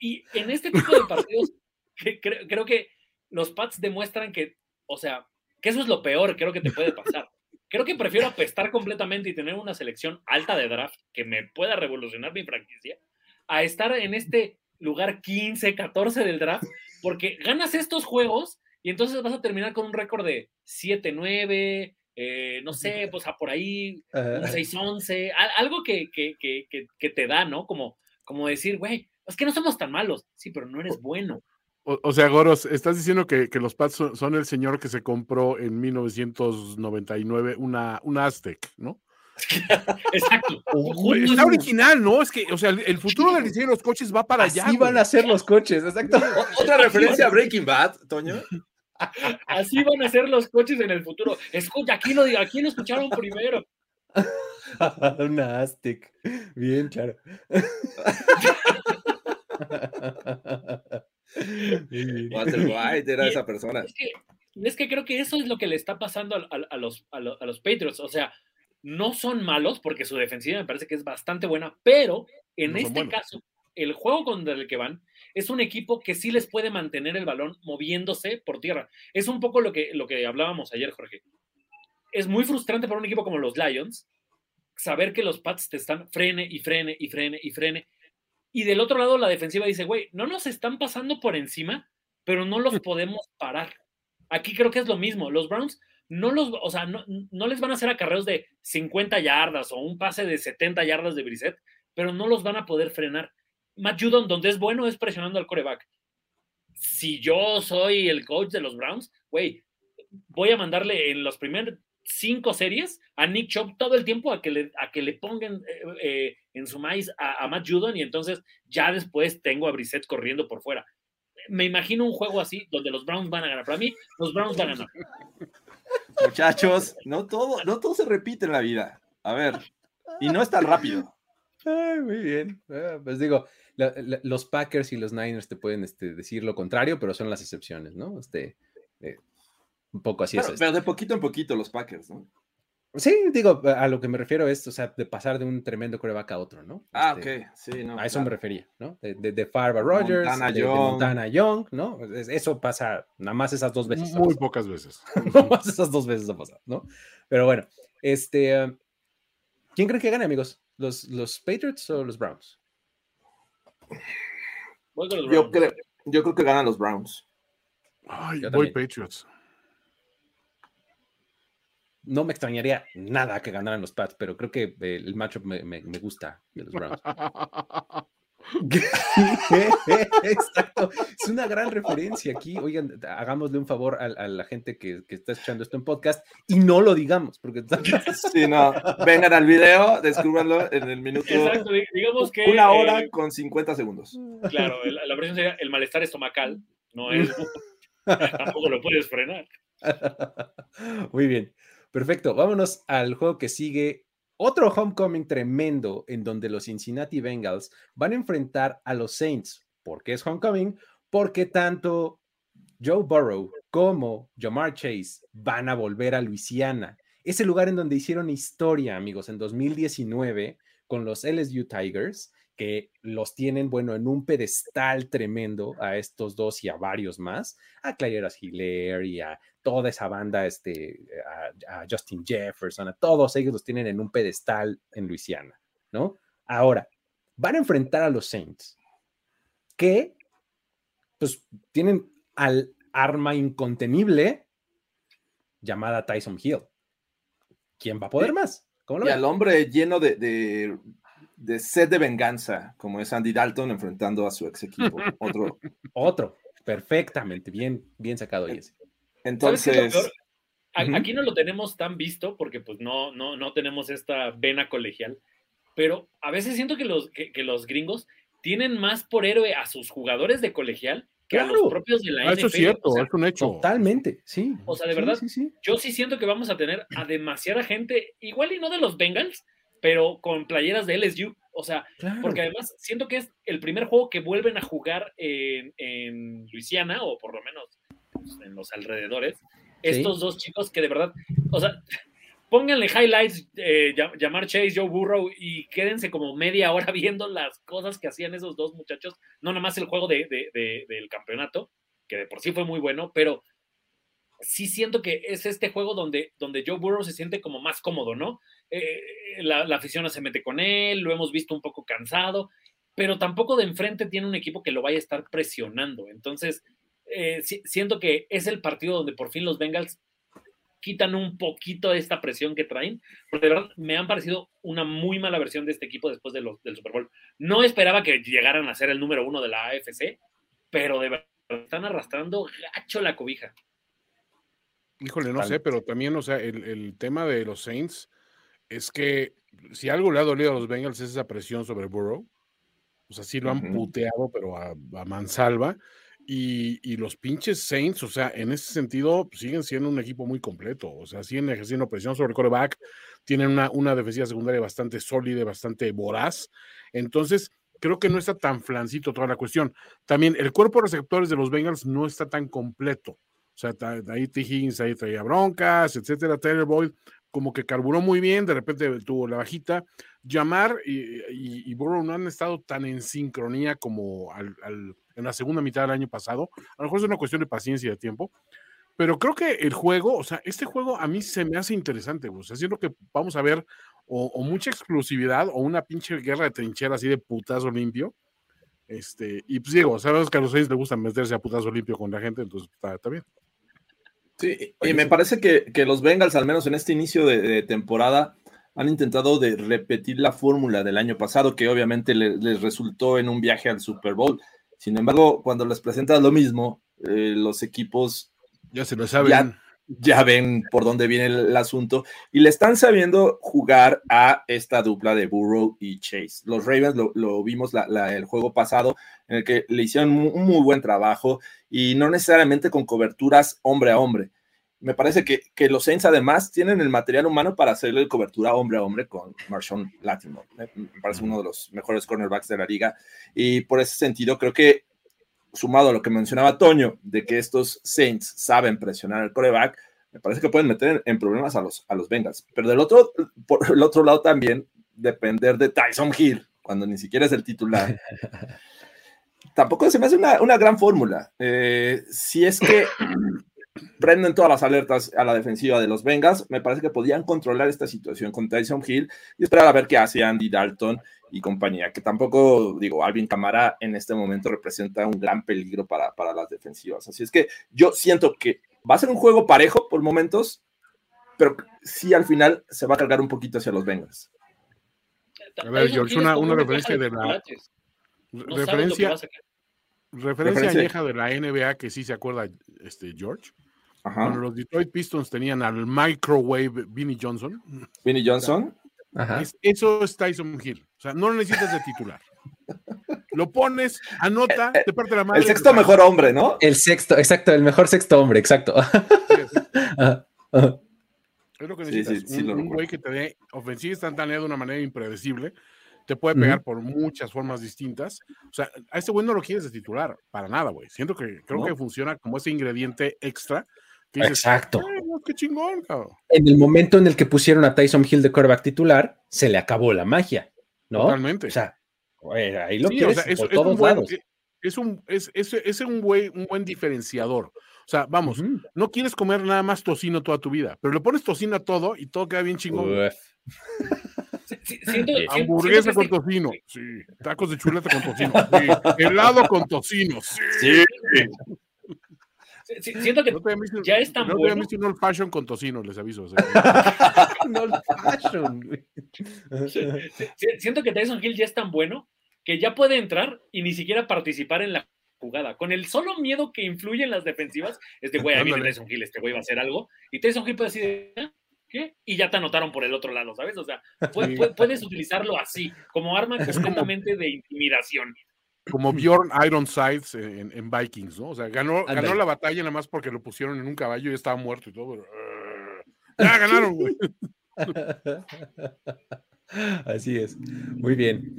Speaker 4: Y en este tipo de partidos, creo que los Pats demuestran que, o sea, que eso es lo peor, creo que te puede pasar. Creo que prefiero apestar completamente y tener una selección alta de draft que me pueda revolucionar mi franquicia a estar en este lugar 15, 14 del draft, porque ganas estos juegos y entonces vas a terminar con un récord de 7, 9, eh, no sé, pues a por ahí, un 6, 11, algo que, que, que, que, te da, ¿no? Como, como decir, güey, es que no somos tan malos, sí, pero no eres bueno.
Speaker 3: O, sea, Goros, estás diciendo que, los Pats son, el señor que se compró en 1999 una, una Aztec, ¿no?
Speaker 4: Exacto.
Speaker 3: Está original, ¿no? Es que, o sea, el, futuro del diseño de los coches va para allá.
Speaker 1: Así van a ser los coches, exacto.
Speaker 2: Otra referencia a Breaking Bad, Toño.
Speaker 4: Así van a ser los coches en el futuro. Escucha, aquí lo, aquí lo escucharon primero.
Speaker 1: Una Aztec. Bien, claro.
Speaker 2: Walter White era esa persona.
Speaker 4: Es que, creo que eso es lo que le está pasando a, los, a, los, Patriots. O sea, no son malos porque su defensiva me parece que es bastante buena, pero en este caso, el juego contra el que van es un equipo que sí les puede mantener el balón moviéndose por tierra. Es un poco lo que, lo que hablábamos ayer, Jorge. Es muy frustrante para un equipo como los Lions saber que los Pats te están frene y frene y frene y frene y del otro lado, la defensiva dice, güey, no nos están pasando por encima, pero no los podemos parar. Aquí creo que es lo mismo. Los Browns no los, o sea, no, les van a hacer acarreos de 50 yardas o un pase de 70 yardas de Brissett, pero no los van a poder frenar. Matt Judon, donde es bueno, es presionando al coreback. Si yo soy el coach de los Browns, güey, voy a mandarle en los primeros cinco series a Nick Chubb todo el tiempo a que le, a que le pongan eh, eh, en su maíz a, Matt Judon y entonces ya después tengo a Brissett corriendo por fuera. Me imagino un juego así donde los Browns van a ganar. Para mí, los Browns van a ganar.
Speaker 2: Muchachos, no todo, no todo se repite en la vida. A ver, y no es tan rápido.
Speaker 1: muy bien. Ah, pues digo, los Packers y los Niners te pueden este, decir lo contrario, pero son las excepciones, ¿no? Este, eh, un poco así
Speaker 2: es. Pero de poquito en poquito los Packers, ¿no?
Speaker 1: Sí, digo, a lo que me refiero es, o sea, de pasar de un tremendo coreback a otro, ¿no?
Speaker 2: Ah, este, ok, sí, no.
Speaker 1: A eso me refería, ¿no? De, de, de Farva Rogers, Montana de, Young. Montana Young, ¿no? Eso pasa nada más esas dos veces.
Speaker 3: Muy pocas veces.
Speaker 1: nada más esas dos veces ha pasado, ¿no? Pero bueno, este, ¿quién cree que gane, amigos? ¿Los, los Patriots o los Browns?
Speaker 2: Yo creo, yo creo que ganan los Browns.
Speaker 3: Ay, voy Patriots
Speaker 1: no me extrañaría nada que ganaran los Pats, pero creo que el matchup me, me, gusta de los Browns. Exacto, es una gran referencia aquí. Oigan, hagámosle un favor a, la gente que, está escuchando esto en podcast y no lo digamos, porque
Speaker 2: sí, no, vengan al video, descúbranlo en el minuto.
Speaker 4: Exacto, digamos que
Speaker 2: una hora con 50 segundos.
Speaker 4: Claro, la, la versión sería el malestar estomacal, no es, tampoco lo puedes frenar.
Speaker 1: Muy bien. Perfecto, vámonos al juego que sigue. Otro homecoming tremendo en donde los Cincinnati Bengals van a enfrentar a los Saints. ¿Por qué es homecoming? Porque tanto Joe Burrow como Jamar Chase van a volver a Luisiana. Ese lugar en donde hicieron historia, amigos, en 2019 con los LSU Tigers, que los tienen, bueno, en un pedestal tremendo a estos dos y a varios más, a Clayeras Hiller y a toda esa banda, este, a, Justin Jefferson, a todos ellos los tienen en un pedestal en Luisiana, ¿no? Ahora, van a enfrentar a los Saints, que, pues, tienen al arma incontenible llamada Tyson Hill. ¿Quién va a poder más?
Speaker 2: ¿Cómo y al hombre lleno de, de sed de venganza, como es Andy Dalton enfrentando a su ex equipo. Otro.
Speaker 1: Otro. Perfectamente. Bien, bien sacado ese.
Speaker 2: Entonces.
Speaker 4: Aquí no lo tenemos tan visto porque pues no, no, no tenemos esta vena colegial, pero a veces siento que los, que, los gringos tienen más por héroe a sus jugadores de colegial que a los propios de la NFL.
Speaker 3: Ah, eso es cierto, es un hecho.
Speaker 1: Totalmente, sí.
Speaker 4: O sea, de verdad, yo sí siento que vamos a tener a demasiada gente, igual y no de los Bengals, pero con playeras de LSU. O sea, porque además siento que es el primer juego que vuelven a jugar en, en Luisiana, o por lo menos en los alrededores. Estos dos chicos que de verdad, o sea, pónganle highlights, eh, llamar Chase, Joe Burrow y quédense como media hora viendo las cosas que hacían esos dos muchachos. No nomás el juego de, del campeonato, que de por sí fue muy bueno, pero sí siento que es este juego donde, donde Joe Burrow se siente como más cómodo, ¿no? Eh, la, afición no se mete con él, lo hemos visto un poco cansado, pero tampoco de enfrente tiene un equipo que lo vaya a estar presionando. Entonces, eh, siento que es el partido donde por fin los Bengals quitan un poquito de esta presión que traen, porque de verdad me han parecido una muy mala versión de este equipo después de los, del Super Bowl. No esperaba que llegaran a ser el número uno de la AFC, pero de verdad están arrastrando gacho la cobija.
Speaker 3: Híjole, no sé, pero también, o sea, el, tema de los Saints es que si algo le ha dolido a los Bengals es esa presión sobre Burrow. O sea, sí lo han puteado, pero a, mansalva. Y, los pinches Saints, o sea, en ese sentido, siguen siendo un equipo muy completo. O sea, siguen ejerciendo presión sobre el quarterback. Tienen una, una defensiva secundaria bastante sólida, bastante voraz. Entonces, creo que no está tan flancito toda la cuestión. También el cuerpo de receptores de los Bengals no está tan completo. O sea, ahí T. Higgins ahí traía broncas, etcétera. Taylor Boyd como que carburó muy bien, de repente tuvo la bajita. Llamar y, y, Burrow no han estado tan en sincronía como en la segunda mitad del año pasado. A lo mejor es una cuestión de paciencia y de tiempo. Pero creo que el juego, o sea, este juego a mí se me hace interesante, o sea, siento que vamos a ver o, mucha exclusividad o una pinche guerra de trinchera así de putazo limpio. Este, y pues digo, sabes que a los seis le gusta meterse a putazo limpio con la gente, entonces está bien.
Speaker 2: Sí, y me parece que, los Bengals, al menos en este inicio de, temporada, han intentado de repetir la fórmula del año pasado, que obviamente les resultó en un viaje al Super Bowl. Sin embargo, cuando les presentas lo mismo, eh, los equipos
Speaker 3: ya se lo saben.
Speaker 2: ya ven por dónde viene el, asunto y le están sabiendo jugar a esta dupla de Burrow y Chase. Los Ravens lo, vimos el juego pasado en el que le hicieron un muy buen trabajo y no necesariamente con coberturas hombre a hombre. Me parece que, que los Saints además tienen el material humano para hacerle cobertura hombre a hombre con Marshawn Lattimore. Me parece uno de los mejores cornerbacks de la liga y por ese sentido creo que sumado a lo que mencionaba Toño, de que estos Saints saben presionar el coreback, me parece que pueden meter en problemas a los, a los Bengals. Pero del otro, por el otro lado también, depender de Tyson Hill, cuando ni siquiera es el titular. tampoco se me hace una, una gran fórmula. Eh, si es que prenden todas las alertas a la defensiva de los Bengals, me parece que podían controlar esta situación con Tyson Hill y esperar a ver qué hace Andy Dalton y compañía, que tampoco, digo, Alvin Camara en este momento representa un gran peligro para, para las defensivas. Así es que yo siento que va a ser un juego parejo por momentos, pero sí al final se va a cargar un poquito hacia los Bengals.
Speaker 3: A ver, George, una, una referencia de la... referencia, referencia añeja de la NBA que sí se acuerda este George. Cuando los Detroit Pistons tenían al microwave Vinnie Johnson.
Speaker 2: Vinnie Johnson
Speaker 3: eso es Tyson Hill. O sea, no lo necesitas de titular. Lo pones, anota, eh, te parte la mano.
Speaker 2: El sexto mejor hombre, ¿no?
Speaker 1: El sexto, exacto, el mejor sexto hombre, exacto.
Speaker 3: Es lo que necesitas. un, güey que te dé ofensiva instantánea de una manera impredecible. Te puede pegar por muchas formas distintas. O sea, a este güey no lo quieres de titular, para nada, güey. Siento que creo que funciona como ese ingrediente extra
Speaker 1: Exacto.
Speaker 3: qué chingón,
Speaker 1: En el momento en el que pusieron a Tyson Hill de quarterback titular, se le acabó la magia, ¿no?
Speaker 3: Totalmente.
Speaker 1: O sea, ahí lo quieres es, por todos
Speaker 3: un
Speaker 1: lados.
Speaker 3: Es un, es, es, un, güey, un buen diferenciador. O sea, vamos, no quieres comer nada más tocino toda tu vida, pero le pones tocino a todo y todo queda bien chingón. Hamburguesa con tocino, sí. Tacos de chuleta con tocino, sí. Helado con tocino, sí.
Speaker 4: Siento que ya es tan no bueno. No
Speaker 3: un old fashion con tocino, les aviso.
Speaker 4: un old fashion, Siento que Tyson Hill ya es tan bueno que ya puede entrar y ni siquiera participar en la jugada. Con el solo miedo que influye en las defensivas, este güey, a mí Tyson Hill, este güey va a hacer algo. Y Tyson Hill puede decir, ah, ¿qué? Y ya te anotaron por el otro lado, ¿sabes? O sea, puedes utilizarlo así, como arma completamente de intimidación
Speaker 3: como Bjorn Ironsides en, en, Vikings, ¿no? O sea, ganó, ganó la batalla nada más porque lo pusieron en un caballo y estaba muerto y todo. ya ganaron, güey.
Speaker 1: Así es. Muy bien.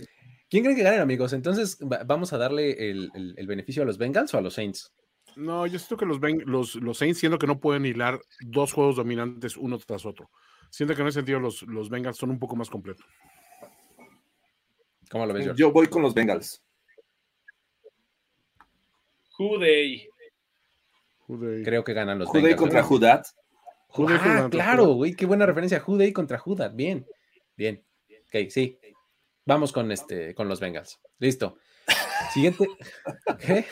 Speaker 1: ¿Quién cree que ganen, amigos? Entonces, ¿vamos a darle el, el, beneficio a los Bengals o a los Saints?
Speaker 3: No, yo siento que los, los, los, Saints, siento que no pueden hilar dos juegos dominantes uno tras otro. Siento que en ese sentido los, los Bengals son un poco más completos.
Speaker 1: ¿Cómo lo ves, George?
Speaker 2: Yo voy con los Bengals.
Speaker 4: Juday.
Speaker 1: Creo que ganan los
Speaker 2: Juday contra Judat.
Speaker 1: Ah, claro, güey, qué buena referencia. Juday contra Judat. Bien, bien. Ok, sí. Vamos con este, con los Bengals. Listo. Siguiente. ¿Qué?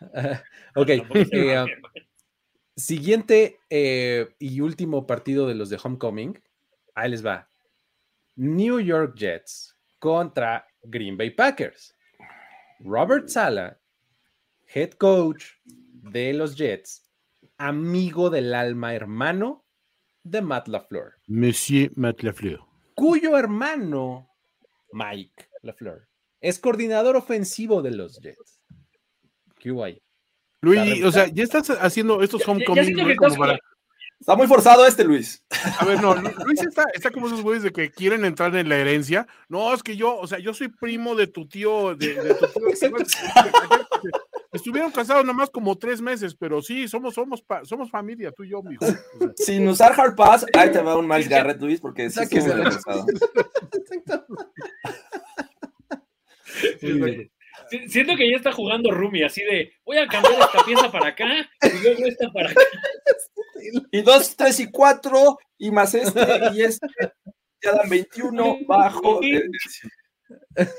Speaker 1: ok. Eh, siguiente eh, y último partido de los de Homecoming. Ahí les va. New York Jets contra Green Bay Packers. Robert Sala, head coach de los Jets, amigo del alma hermano de Matt LaFleur.
Speaker 3: Monsieur Matt LaFleur.
Speaker 1: Cuyo hermano, Mike LaFleur, es coordinador ofensivo de los Jets. ¿Qué ahí?
Speaker 3: Luis, o sea, ya estás haciendo estos homecoming como para
Speaker 2: Está muy forzado este, Luis.
Speaker 3: A ver, no, Luis está, está como esos güeyes de que quieren entrar en la herencia. No, es que yo, o sea, yo soy primo de tu tío, de, tu tío. Estuvieron casados nomás como tres meses, pero sí, somos, somos, somos familia, tú y yo, mijo.
Speaker 2: Sin usar hard pass, ahí te va un Miles Garrett, Luis, porque sí que se lo
Speaker 4: Siento que ya está jugando Rumi, así de voy a cambiar esta pieza para acá y luego esta para acá.
Speaker 2: Y dos, tres y cuatro, y más este y este, ya dan 21 bajo.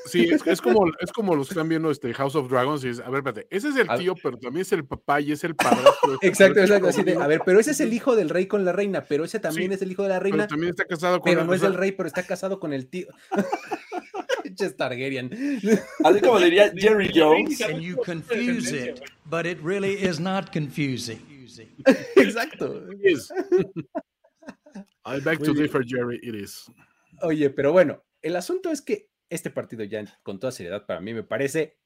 Speaker 3: Sí, es, como, es como los que están viendo este House of Dragons y es, a ver, espérate, ese es el tío, pero también es el papá y es el padre.
Speaker 1: Exacto, exacto, así de, a ver, pero ese es el hijo del rey con la reina, pero ese también es el hijo de la reina.
Speaker 3: Pero también está casado con
Speaker 1: Pero no es el rey, pero está casado con el tío. Targaryen.
Speaker 2: Así como diría Jerry Jones.
Speaker 5: And you confuse it, but it really is not confusing.
Speaker 1: Exacto.
Speaker 3: I beg to differ, Jerry, it is.
Speaker 1: Oye, pero bueno, el asunto es que este partido ya con toda seriedad para mí me parece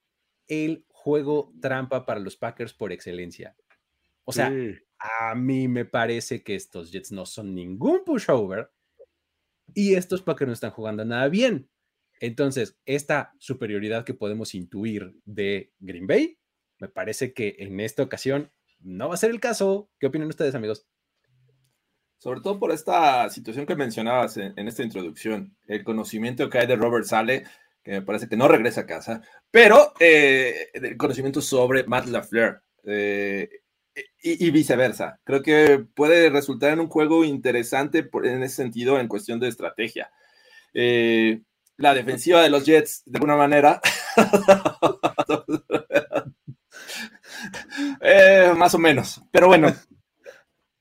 Speaker 1: el juego trampa para los Packers por excelencia. O sea, a mí me parece que estos Jets no son ningún pushover y estos Packers no están jugando nada bien. Entonces, esta superioridad que podemos intuir de Green Bay, me parece que en esta ocasión no va a ser el caso. ¿Qué opinan ustedes, amigos?
Speaker 2: Sobre todo por esta situación que mencionabas en, esta introducción, el conocimiento que hay de Robert Sale, que me parece que no regresa a casa, pero eh, el conocimiento sobre Matt LaFleur eh, y, viceversa. Creo que puede resultar en un juego interesante en ese sentido, en cuestión de estrategia. Eh, la defensiva de los Jets, de alguna manera, más o menos, pero bueno,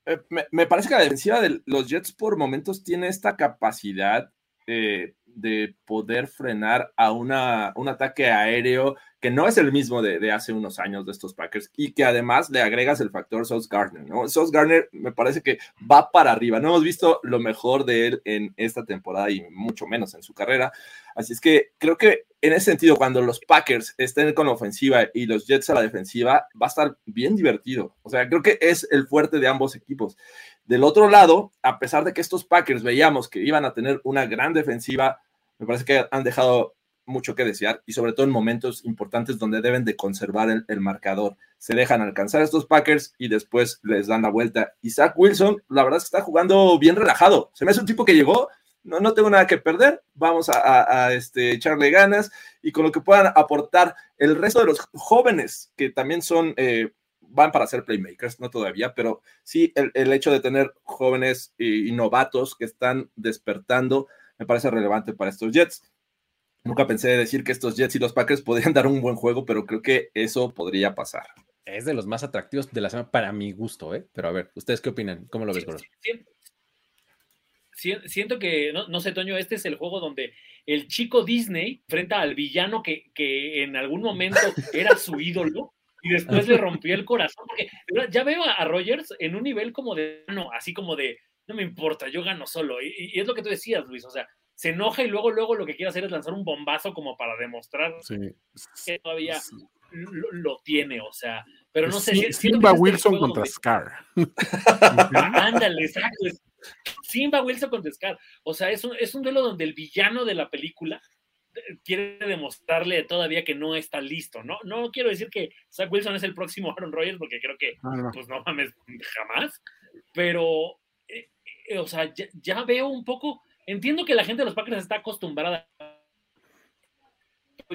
Speaker 2: eh, me, parece que la defensiva de los Jets por momentos tiene esta capacidad eh, de poder frenar a una, un ataque aéreo que no es el mismo de, hace unos años de estos Packers y que además le agregas el factor Sauce Gardner, ¿no? Sauce Gardner me parece que va para arriba. No hemos visto lo mejor de él en esta temporada y mucho menos en su carrera. Así es que creo que en ese sentido, cuando los Packers estén con la ofensiva y los Jets a la defensiva, va a estar bien divertido. O sea, creo que es el fuerte de ambos equipos. Del otro lado, a pesar de que estos Packers veíamos que iban a tener una gran defensiva, me parece que han dejado mucho que desear y sobre todo en momentos importantes donde deben de conservar el, marcador. Se dejan alcanzar estos Packers y después les dan la vuelta. Isaac Wilson, la verdad es que está jugando bien relajado. Se me hace un tipo que llegó, no, no tengo nada que perder, vamos a, este, echarle ganas y con lo que puedan aportar el resto de los jóvenes que también son... Eh, van para ser playmakers, no todavía, pero sí el, hecho de tener jóvenes y novatos que están despertando me parece relevante para estos Jets. Nunca pensé decir que estos Jets y los Packers podrían dar un buen juego, pero creo que eso podría pasar.
Speaker 1: Es de los más atractivos de la semana para mi gusto, ¿eh? Pero a ver, ¿ustedes qué opinan? ¿Cómo lo ves,
Speaker 4: Siento que, no, sé, Toño, este es el juego donde el chico Disney enfrenta al villano que, que en algún momento era su ídolo y después le rompió el corazón. Porque ya veo a Rogers en un nivel como de, no, así como de, no me importa, yo gano solo. Y, es lo que tú decías, Luis, o sea, se enoja y luego, luego lo que quiere hacer es lanzar un bombazo como para demostrar que todavía lo, tiene, o sea, pero no sé.
Speaker 3: si Simba este Wilson contra Scar.
Speaker 4: Ándale, exacto. Simba Wilson contra Scar. O sea, es un, es un duelo donde el villano de la película eh, quiere demostrarle todavía que no está listo, ¿no? No quiero decir que Zach Wilson es el próximo Aaron Rodgers, porque creo que, pues no mames, jamás, pero o sea, ya, veo un poco, entiendo que la gente de los Packers está acostumbrada,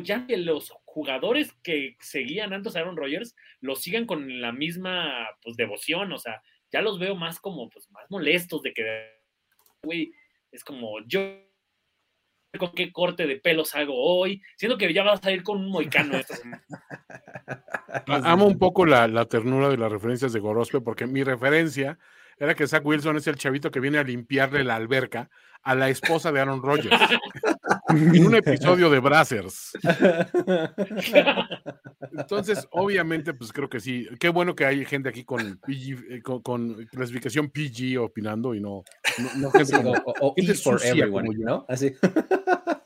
Speaker 4: ya que los jugadores que seguían antes a Aaron Rodgers los sigan con la misma pues, devoción, o sea, ya los veo más como, pues, más molestos de que, güey, es como yo con qué corte de pelos hago hoy. Siento que ya vas a ir con un moicano esta semana.
Speaker 3: Amo un poco la, la, ternura de las referencias de Gorospe, porque mi referencia era que Zach Wilson es el chavito que viene a limpiarle la alberca a la esposa de Aaron Rodgers en un episodio de Brazzers. Entonces, obviamente, pues creo que sí. Qué bueno que hay gente aquí con, eh, con, clasificación PG opinando y no, no, gente
Speaker 1: o, for everyone, ¿no? Así.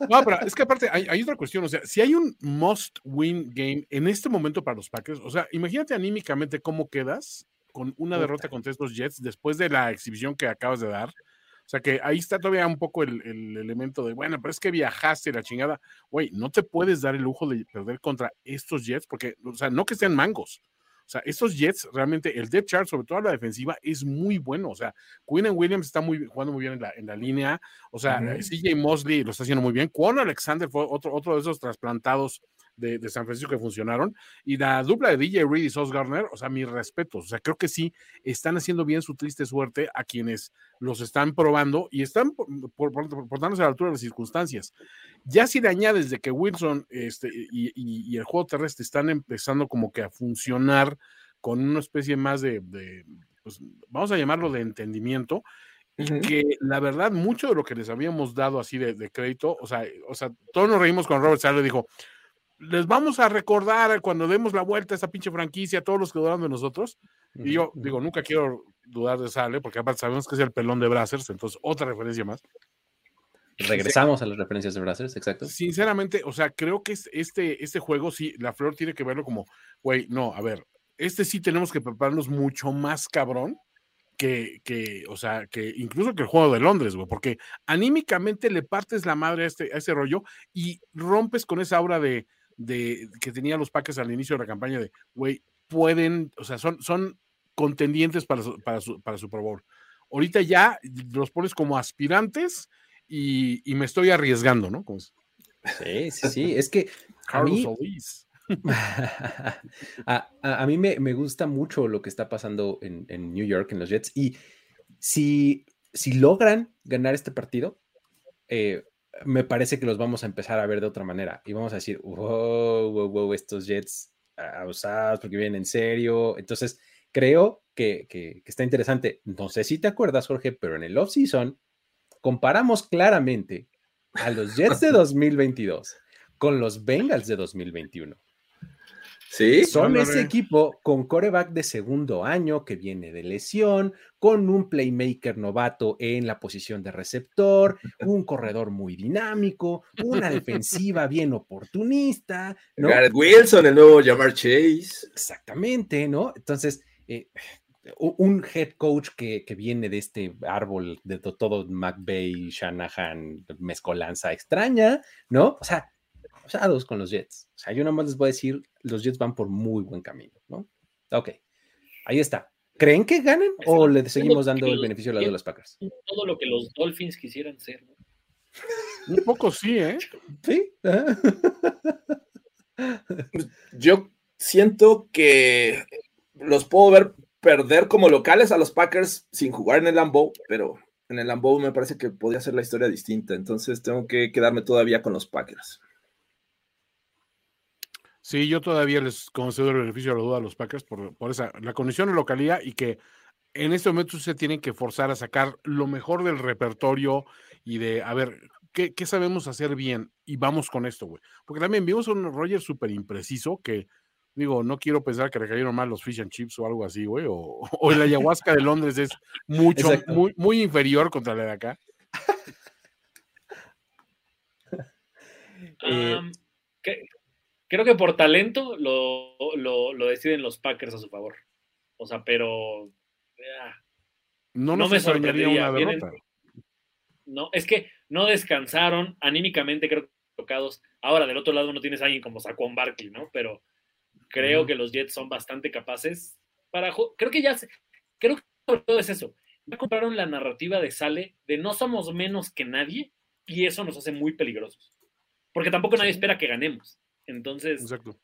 Speaker 3: No, pero es que aparte hay, hay, otra cuestión, o sea, si hay un must win game en este momento para los Packers, o sea, imagínate anímicamente cómo quedas con una derrota contra estos Jets después de la exhibición que acabas de dar. O sea que ahí está todavía un poco el, elemento de, bueno, pero es que viajaste la chingada. Güey, no te puedes dar el lujo de perder contra estos Jets porque, o sea, no que sean mangos. O sea, estos Jets, realmente, el depth chart, sobre todo la defensiva, es muy bueno. O sea, Quinn Williams está muy, jugando muy bien en la, en la línea. O sea, CJ Mosley lo está haciendo muy bien. Quan Alexander fue otro, otro de esos trasplantados de, San Francisco que funcionaron. Y la dupla de DJ Reed y Sos Garner, o sea, mis respetos. O sea, creo que sí están haciendo bien su triste suerte a quienes los están probando y están portándose a la altura de las circunstancias. Ya si le añades de que Wilson este, y, el juego terrestre están empezando como que a funcionar con una especie más de, pues, vamos a llamarlo de entendimiento, y que la verdad, mucho de lo que les habíamos dado así de, crédito, o sea, o sea, todos nos reímos con Robert Sale, dijo, les vamos a recordar cuando demos la vuelta a esa pinche franquicia, a todos los que dudaron de nosotros. Y yo digo, nunca quiero dudar de Sale, porque aparte sabemos que es el pelón de Brazzers, entonces otra referencia más.
Speaker 1: Regresamos a las referencias de Brazzers, exacto.
Speaker 3: Sinceramente, o sea, creo que este, este juego sí, la flor tiene que verlo como, güey, no, a ver, este sí tenemos que prepararnos mucho más cabrón que, que, o sea, que incluso que el juego de Londres, güey, porque anímicamente le partes la madre a, este, a ese rollo y rompes con esa aura de, de que tenía los Packers al inicio de la campaña de, güey, pueden, o sea, son, son contendientes para su, para, su, para Super Bowl. Ahorita ya los pones como aspirantes y, y me estoy arriesgando, ¿no? Como
Speaker 1: sí, sí, sí, es que Carlos a mí, a, a, a, mí me, me, gusta mucho lo que está pasando en, en, New York, en los Jets, y si, si logran ganar este partido, eh, me parece que los vamos a empezar a ver de otra manera y vamos a decir, wow, wow, wow, estos Jets abusados porque vienen en serio. Entonces, creo que, que, que, está interesante. No sé si te acuerdas, Jorge, pero en el off-season comparamos claramente a los Jets de 2022 con los Bengals de 2021.
Speaker 2: Sí.
Speaker 1: Son ese equipo con coreback de segundo año que viene de lesión, con un playmaker novato en la posición de receptor, un corredor muy dinámico, una defensiva bien oportunista.
Speaker 2: ¿no? Garrett Wilson, el nuevo Jamar Chase.
Speaker 1: Exactamente, ¿no? Entonces, eh, un head coach que, que, viene de este árbol de todo McVeigh, Shanahan, mezcolanza extraña, ¿no? O sea, usados con los Jets. O sea, yo nada más les voy a decir, los Jets van por muy buen camino, ¿no? Ok, ahí está. ¿Creen que ganen o le seguimos dando el beneficio de la a los Packers?
Speaker 4: Todo lo que los Dolphins quisieran ser, ¿no?
Speaker 3: Un poco sí, ¿eh?
Speaker 1: Sí.
Speaker 2: Yo siento que los puedo ver perder como locales a los Packers sin jugar en el Lambeau, pero en el Lambeau me parece que podría ser la historia distinta, entonces tengo que quedarme todavía con los Packers.
Speaker 3: Sí, yo todavía les concedo el beneficio de la duda a los Packers por, por esa, la condición de localidad y que en este momento se tienen que forzar a sacar lo mejor del repertorio y de, a ver, ¿qué, qué sabemos hacer bien? Y vamos con esto, güey. Porque también vimos un Roger súper impreciso que, digo, no quiero pensar que le cayeron mal los fish and chips o algo así, güey, o, o el ayahuasca de Londres es mucho, muy, muy inferior contra la de acá.
Speaker 4: um, ¿qué? Creo que por talento lo, lo, lo, deciden los Packers a su favor. O sea, pero.
Speaker 3: no, no me sorprendería. Una Vienen,
Speaker 4: no, es que no descansaron anímicamente, creo que tocados. Ahora, del otro lado no tienes a alguien como Saquon Barkley, ¿no? Pero creo uh -huh. que los Jets son bastante capaces para. Creo que ya. Se, creo que todo es eso. Ya compraron la narrativa de Sale de no somos menos que nadie y eso nos hace muy peligrosos. Porque tampoco nadie espera que ganemos. Entonces,
Speaker 3: Exacto.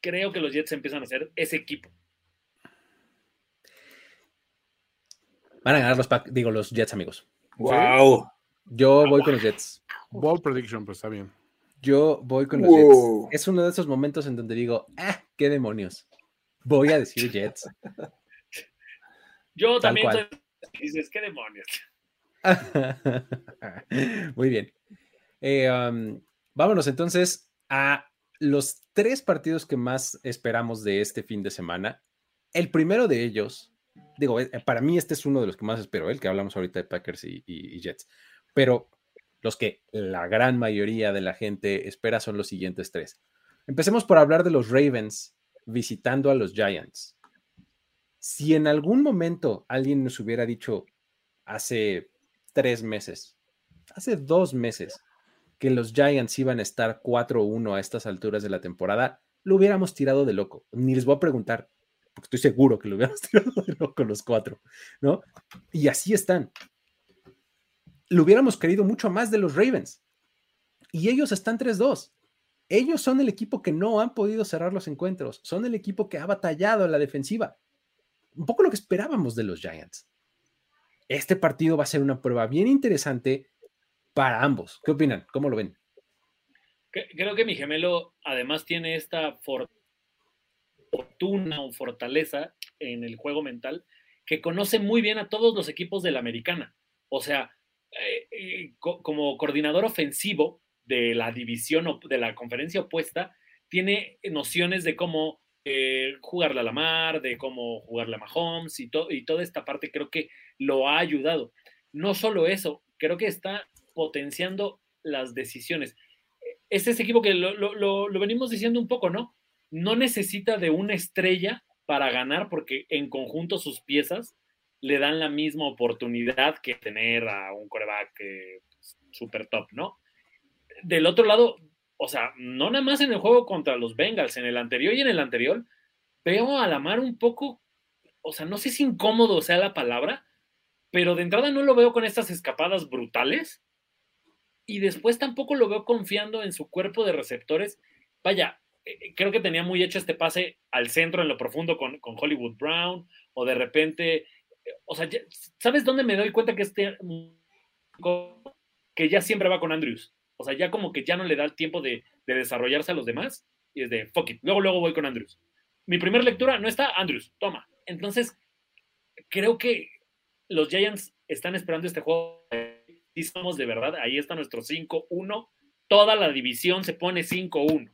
Speaker 4: creo que los Jets empiezan a ser ese equipo.
Speaker 1: Van a ganar los, pack, digo, los Jets, amigos.
Speaker 2: Wow.
Speaker 1: Yo voy con los Jets.
Speaker 3: Ball prediction, pues está bien.
Speaker 1: Yo voy con los wow. Jets. Es uno de esos momentos en donde digo, ah, qué demonios. Voy a decir Jets.
Speaker 4: Yo Tal también dices, qué demonios.
Speaker 1: Muy bien. Eh, um, vámonos entonces a los tres partidos que más esperamos de este fin de semana. El primero de ellos, digo, eh, para mí este es uno de los que más espero, el que hablamos ahorita de Packers y, y, y Jets, pero los que la gran mayoría de la gente espera son los siguientes tres. Empecemos por hablar de los Ravens visitando a los Giants. Si en algún momento alguien nos hubiera dicho hace tres meses, hace dos meses, que los Giants iban a estar 4-1 a estas alturas de la temporada, lo hubiéramos tirado de loco. Ni les voy a preguntar, porque estoy seguro que lo hubiéramos tirado de loco los cuatro, ¿no? Y así están. Lo hubiéramos querido mucho más de los Ravens. Y ellos están 3-2. Ellos son el equipo que no han podido cerrar los encuentros. Son el equipo que ha batallado la defensiva. Un poco lo que esperábamos de los Giants. Este partido va a ser una prueba bien interesante para ambos. ¿Qué opinan? ¿Cómo lo ven?
Speaker 4: Creo que mi gemelo además tiene esta fortuna o fortaleza en el juego mental que conoce muy bien a todos los equipos de la americana. O sea, eh, eh, co como coordinador ofensivo de la división de la conferencia opuesta, tiene nociones de cómo eh, jugarle a la mar, de cómo jugarle a Mahomes y, y toda esta parte creo que lo ha ayudado. No solo eso, creo que está potenciando las decisiones. Es ese equipo que lo, lo, venimos diciendo un poco, ¿no? No necesita de una estrella para ganar porque en conjunto sus piezas le dan la misma oportunidad que tener a un coreback eh, super top, ¿no? Del otro lado, o sea, no nada más en el juego contra los Bengals, en el anterior y en el anterior, veo a la mar un poco, o sea, no sé si incómodo sea la palabra, pero de entrada no lo veo con estas escapadas brutales y después tampoco lo veo confiando en su cuerpo de receptores. Vaya, eh, creo que tenía muy hecho este pase al centro en lo profundo con, Hollywood Brown, o de repente, eh, o sea, ¿sabes dónde me doy cuenta que este que ya siempre va con Andrews? O sea, ya como que ya no le da el tiempo de, desarrollarse a los demás, y es de fuck it, luego, luego voy con Andrews. Mi primera lectura no está Andrews, toma. Entonces, creo que los Giants están esperando este juego sí somos de verdad, ahí está nuestro 5-1, toda la división se pone 5-1.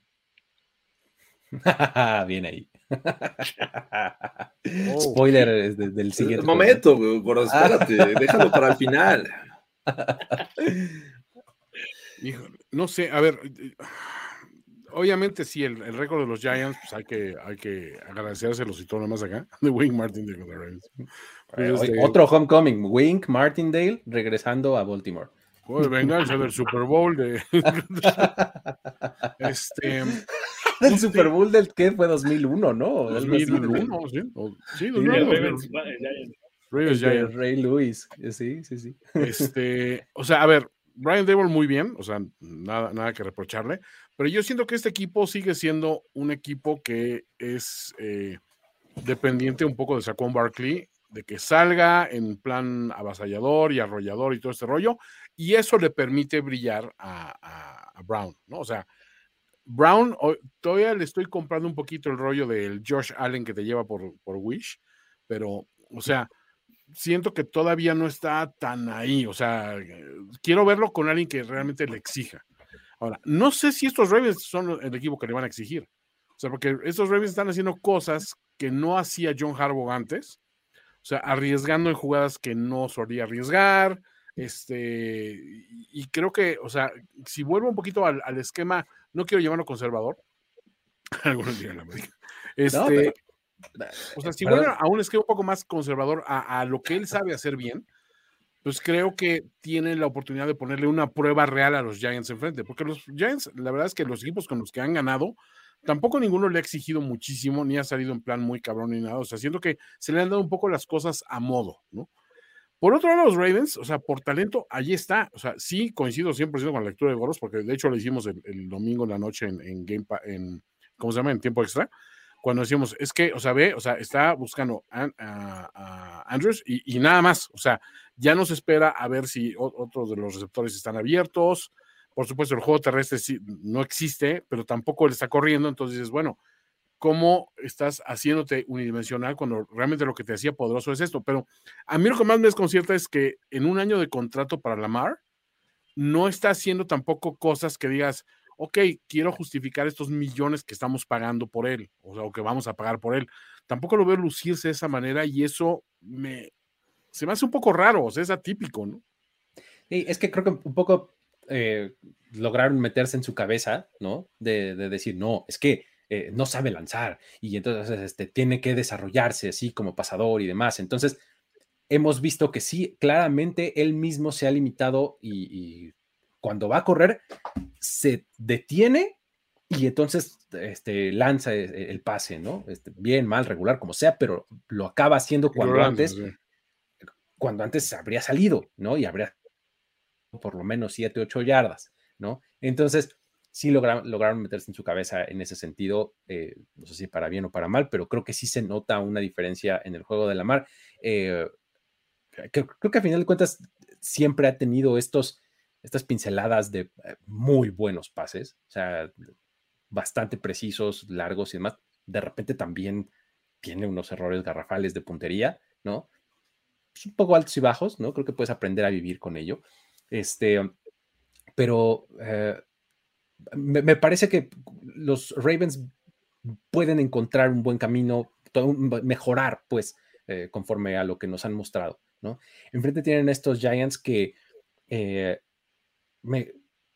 Speaker 1: Bien ahí. Oh. Spoiler del siguiente.
Speaker 2: Momento, pero espérate, déjalo para el final.
Speaker 3: no sé, a ver, obviamente sí, el, récord de los Giants, pues hay que, hay que agradecérselos y todo lo más acá, de Wing Martin de
Speaker 1: este, otro homecoming, Wink Martindale regresando a Baltimore.
Speaker 3: venganza del Super Bowl de
Speaker 1: este del Super Bowl del que fue 2001, ¿no?
Speaker 3: 2001, sí. sí, 2001.
Speaker 1: Ray Lewis, sí, sí, sí.
Speaker 3: Este, o sea, a ver, Brian Dable muy bien, o sea, nada, nada que reprocharle, pero yo siento que este equipo sigue siendo un equipo que es eh, dependiente un poco de Saquon Barkley de que salga en plan avasallador y arrollador y todo este rollo, y eso le permite brillar a, Brown, ¿no? O sea, Brown, todavía le estoy comprando un poquito el rollo del Josh Allen que te lleva por, por Wish, pero, o sea, siento que todavía no está tan ahí, o sea, quiero verlo con alguien que realmente le exija. Ahora, no sé si estos Ravens son el equipo que le van a exigir. O sea, porque estos Ravens están haciendo cosas que no hacía John Harbaugh antes o sea, arriesgando en jugadas que no solía arriesgar. Este, y creo que, o sea, si vuelvo un poquito al, esquema, no quiero llamarlo conservador. Algunos dirán la Este, o sea, si vuelve a un esquema un poco más conservador a, a, lo que él sabe hacer bien, pues creo que tiene la oportunidad de ponerle una prueba real a los Giants enfrente, porque los Giants, la verdad es que los equipos con los que han ganado Tampoco ninguno le ha exigido muchísimo, ni ha salido en plan muy cabrón ni nada. O sea, siento que se le han dado un poco las cosas a modo, ¿no? Por otro lado, los Ravens, o sea, por talento, allí está. O sea, sí coincido 100% con la lectura de Goros, porque de hecho lo hicimos el, domingo en la noche en, Game en, ¿cómo se llama? En tiempo extra. Cuando decíamos, es que, o sea, ve, o sea, está buscando a, Andrews y, y, nada más. O sea, ya no se espera a ver si otros de los receptores están abiertos, por supuesto, el juego terrestre no existe, pero tampoco le está corriendo. Entonces dices, bueno, ¿cómo estás haciéndote unidimensional cuando realmente lo que te hacía poderoso es esto? Pero a mí lo que más me desconcierta es que en un año de contrato para Lamar, no está haciendo tampoco cosas que digas, ok, quiero justificar estos millones que estamos pagando por él, o o que vamos a pagar por él. Tampoco lo veo lucirse de esa manera y eso me, se me hace un poco raro, o sea, es atípico, ¿no?
Speaker 1: Sí, es que creo que un poco eh, lograron meterse en su cabeza, ¿no? De, decir, no, es que eh, no sabe lanzar y entonces este, tiene que desarrollarse así como pasador y demás. Entonces, hemos visto que sí, claramente él mismo se ha limitado y, cuando va a correr, se detiene y entonces este, lanza e, el pase, ¿no? Este, bien, mal, regular, como sea, pero lo acaba haciendo cuando antes, cuando antes habría salido, ¿no? Y habría por lo menos 7, 8 yardas, ¿no? Entonces, sí lograron, meterse en su cabeza en ese sentido, eh, no sé si para bien o para mal, pero creo que sí se nota una diferencia en el juego de la mar. Eh, creo, que a final de cuentas siempre ha tenido estos, estas pinceladas de eh, muy buenos pases, o sea, bastante precisos, largos y demás. De repente también tiene unos errores garrafales de puntería, ¿no? Pues, un poco altos y bajos, ¿no? Creo que puedes aprender a vivir con ello. Este, pero eh, me, parece que los Ravens pueden encontrar un buen camino, mejorar, pues, eh, conforme a lo que nos han mostrado, ¿no? Enfrente tienen estos Giants que, eh,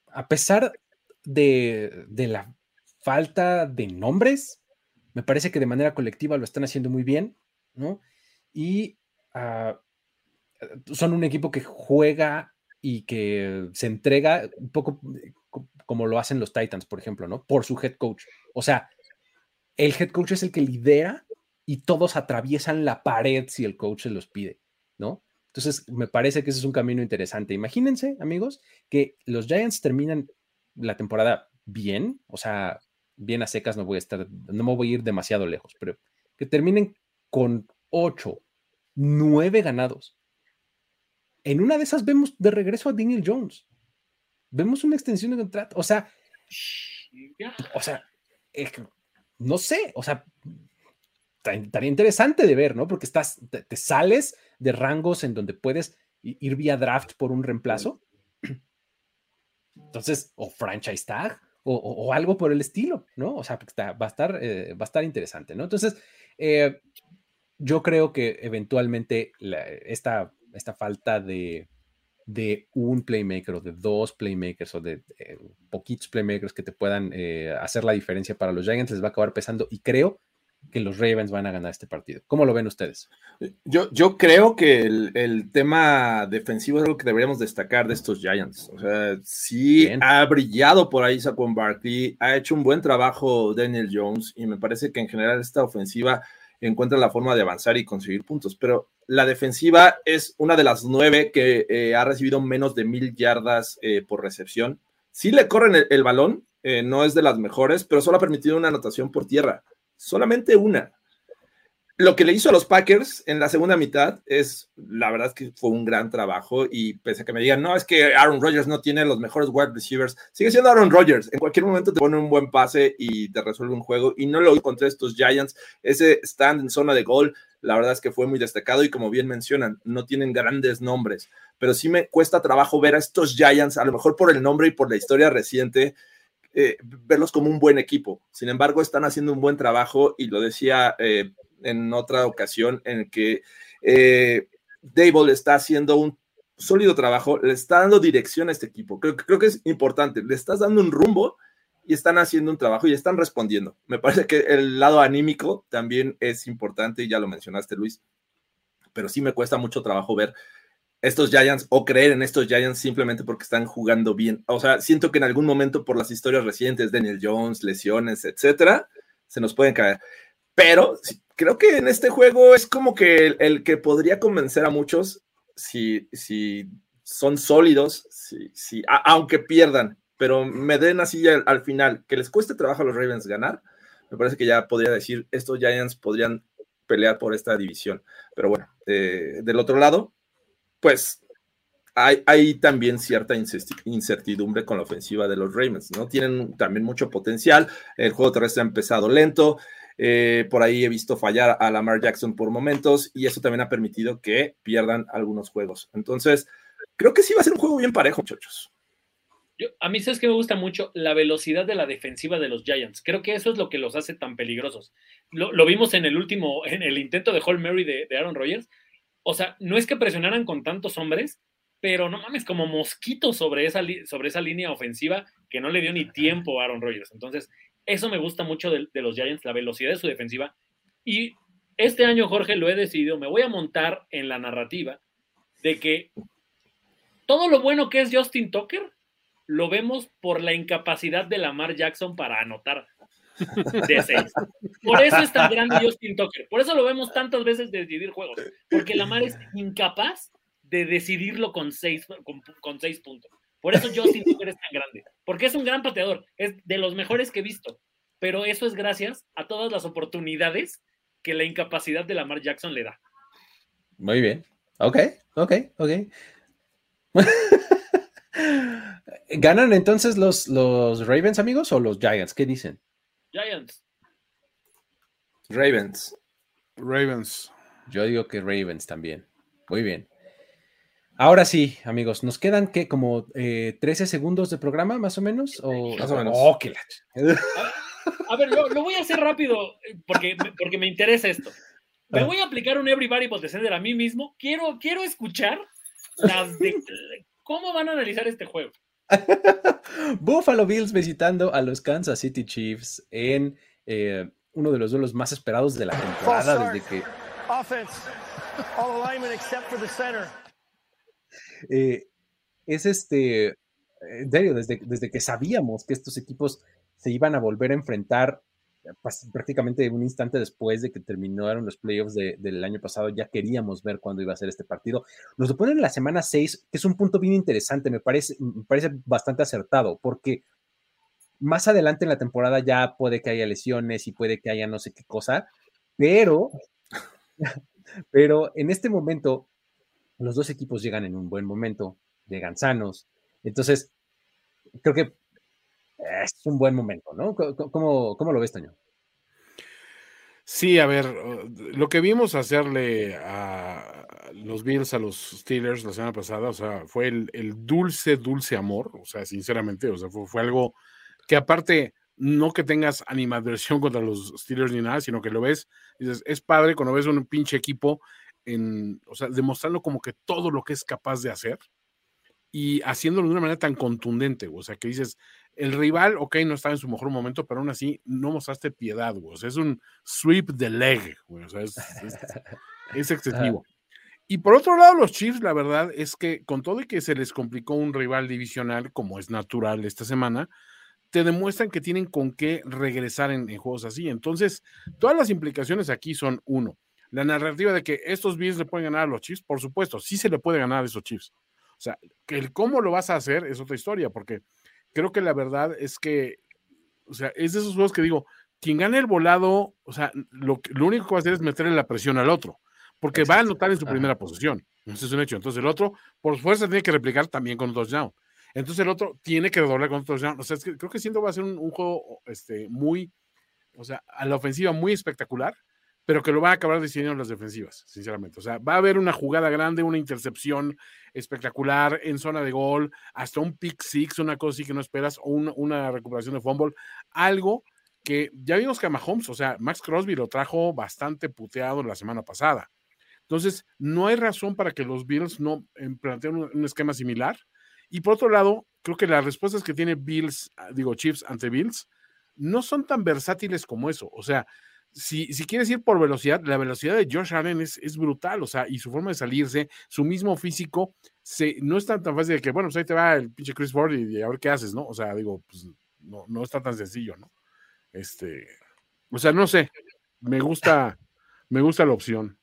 Speaker 1: a pesar de, la falta de nombres, me parece que de manera colectiva lo están haciendo muy bien, ¿no? Y ah, son un equipo que juega y que se entrega un poco como lo hacen los Titans, por ejemplo, ¿no? Por su head coach. O sea, el head coach es el que lidera y todos atraviesan la pared si el coach se los pide, ¿no? Entonces, me parece que ese es un camino interesante. Imagínense, amigos, que los Giants terminan la temporada bien, o sea, bien a secas no voy a estar, no me voy a ir demasiado lejos, pero que terminen con ocho, nueve ganados. En una de esas vemos de regreso a Daniel Jones vemos una extensión de contrato. O sea, o sea, no sé, o sea, estaría interesante de ver, ¿no? Porque estás, te, sales de rangos en donde puedes ir vía draft por un reemplazo. Entonces, o franchise tag, o, algo por el estilo, ¿no? O sea, va, a estar, eh, va a estar interesante, ¿no? Entonces, eh, yo creo que eventualmente esta, esta falta de, de un playmaker o de dos playmakers o de eh, poquitos playmakers que te puedan eh, hacer la diferencia para los Giants les va a acabar pesando y creo que los Ravens van a ganar este partido. ¿Cómo lo ven ustedes?
Speaker 2: Yo, yo creo que el, tema defensivo es algo que deberíamos destacar de estos Giants. O sea, sí ha brillado por ahí Saquon Barkley, ha hecho un buen trabajo Daniel Jones y me parece que en general esta ofensiva encuentra la forma de avanzar y conseguir puntos, pero la defensiva es una de las nueve que eh, ha recibido menos de mil yardas eh, por recepción. Sí le corren el, balón, eh, no es de las mejores, pero solo ha permitido una anotación por tierra. Solamente una lo que le hizo a los Packers en la segunda mitad es, la verdad que fue un gran trabajo y pese a que me digan, no, es que Aaron Rodgers no tiene los mejores wide receivers, sigue siendo Aaron Rodgers. En cualquier momento te pone un buen pase y te resuelve un juego y no lo contra estos Giants. Ese stand en zona de gol, la verdad es que fue muy destacado y como bien mencionan, no tienen grandes nombres, pero sí me cuesta trabajo ver a estos Giants, a lo mejor por el nombre y por la historia reciente, eh, verlos como un buen equipo. Sin embargo, están haciendo un buen trabajo y lo decía eh, en otra ocasión en que eh, Dable está haciendo un sólido trabajo, le está dando dirección a este equipo. Creo, creo que es importante, le estás dando un rumbo y están haciendo un trabajo y están respondiendo. Me parece que el lado anímico también es importante, y ya lo mencionaste, Luis, pero sí me cuesta mucho trabajo ver estos Giants o creer en estos Giants simplemente porque están jugando bien. O sea, siento que en algún momento por las historias recientes, Daniel Jones, lesiones, etcétera, se nos pueden caer. Pero creo que en este juego es como que el, que podría convencer a muchos si, si son sólidos, si, si, aunque pierdan, pero me den así al, final, que les cueste trabajo a los Ravens ganar, me parece que ya podría decir, estos Giants podrían pelear por esta división. Pero bueno, eh, del otro lado, pues hay, hay, también cierta incertidumbre con la ofensiva de los Ravens, ¿no? Tienen también mucho potencial, el juego terrestre ha empezado lento, eh, por ahí he visto fallar a Lamar Jackson por momentos y eso también ha permitido que pierdan algunos juegos. Entonces, creo que sí va a ser un juego bien parejo, muchachos.
Speaker 4: a mí sabes que me gusta mucho la velocidad de la defensiva de los Giants. Creo que eso es lo que los hace tan peligrosos. Lo, vimos en el último, en el intento de Hall Mary de, Aaron Rodgers. O sea, no es que presionaran con tantos hombres, pero no mames, como mosquitos sobre esa, sobre esa línea ofensiva que no le dio ni tiempo a Aaron Rodgers. Entonces, eso me gusta mucho de, los Giants, la velocidad de su defensiva. Y este año, Jorge, lo he decidido, me voy a montar en la narrativa de que todo lo bueno que es Justin Tucker lo vemos por la incapacidad de Lamar Jackson para anotar de seis. Por eso es tan grande Justin Tucker. Por eso lo vemos tantas veces decidir juegos. Porque Lamar es incapaz de decidirlo con seis, con seis puntos. Por eso Justin Tucker es tan grande, porque es un gran pateador, es de los mejores que he visto, pero eso es gracias a todas las oportunidades que la incapacidad de Lamar Jackson le da.
Speaker 1: Muy bien, ok, ok, ok. ¿Ganan entonces los, los Ravens, amigos, o los Giants? ¿Qué dicen?
Speaker 4: Giants.
Speaker 2: Ravens.
Speaker 3: Ravens.
Speaker 1: Yo digo que Ravens también. Muy bien. Ahora sí, amigos, nos quedan que como 13 eh, segundos de programa, más o menos. O...
Speaker 2: Más o menos.
Speaker 1: Oh,
Speaker 4: a, ver, lo, voy a hacer rápido eh, porque, porque me interesa esto. Me ah. voy a aplicar un Everybody but a mí mismo. Quiero, quiero escuchar las de, cómo van a analizar este juego.
Speaker 1: Buffalo Bills visitando a los Kansas City Chiefs en eh, uno de los duelos más esperados de la temporada desde que. Eh, es este, en desde, desde que sabíamos que estos equipos se iban a volver a enfrentar pues, prácticamente un instante después de que terminaron los playoffs del año pasado, ya queríamos ver cuándo iba a ser este partido. Nos lo ponen en la semana 6, que es un punto bien interesante, me parece, me parece bastante acertado, porque más adelante en la temporada ya puede que haya lesiones y puede que haya no sé qué cosa, pero, pero en este momento los dos equipos llegan en un buen momento, llegan sanos. Entonces, creo que es un buen momento, ¿no? ¿Cómo, cómo lo ves, Toño?
Speaker 3: Sí, a ver, lo que vimos hacerle a los Bills a los Steelers la semana pasada, o sea, fue el, dulce, dulce amor, o sea, sinceramente, o sea, fue, algo que aparte, no que tengas animadversión contra los Steelers ni nada, sino que lo ves, dices, es padre cuando ves un pinche equipo en, o sea, demostrando como que todo lo que es capaz de hacer y haciéndolo de una manera tan contundente, o sea, que dices, el rival, ok, no estaba en su mejor momento, pero aún así no mostraste piedad, güey. O sea, es un sweep de leg, güey. O sea, es, excesivo. Y por otro lado, los Chiefs, la verdad es que con todo y que se les complicó un rival divisional, como es natural esta semana, te demuestran que tienen con qué regresar en, juegos así. Entonces, todas las implicaciones aquí son uno. La narrativa de que estos Bills le pueden ganar a los Chiefs, por supuesto, sí se le puede ganar a esos Chiefs. O sea, el cómo lo vas a hacer es otra historia, porque creo que la verdad es que, o sea, es de esos juegos que digo, quien gane el volado, o sea, lo, lo único que va a hacer es meterle la presión al otro, porque va a anotar en su primera posición. Eso es un hecho. Entonces el otro, por fuerza, tiene que replicar también con un touchdown. Entonces el otro tiene que redoblar con un touchdown. O sea, es que creo que siento va a ser un, un juego este, muy, o sea, a la ofensiva muy espectacular pero que lo van a acabar decidiendo las defensivas, sinceramente. O sea, va a haber una jugada grande, una intercepción espectacular en zona de gol, hasta un pick six, una cosa así que no esperas, o una, recuperación de fumble, algo que ya vimos que a Mahomes, o sea, Max Crosby lo trajo bastante puteado la semana pasada. Entonces, no hay razón para que los Bills no em, planteen un, un esquema similar. Y por otro lado, creo que las respuestas que tiene Bills, digo, Chiefs ante Bills, no son tan versátiles como eso. O sea, si, si, quieres ir por velocidad, la velocidad de Josh Allen es, es, brutal, o sea, y su forma de salirse, su mismo físico, se, no es tan, tan fácil de que, bueno, pues ahí te va el pinche Chris Ford y, a ver qué haces, ¿no? O sea, digo, pues no, no está tan sencillo, ¿no? Este, o sea, no sé, me gusta, me gusta la opción.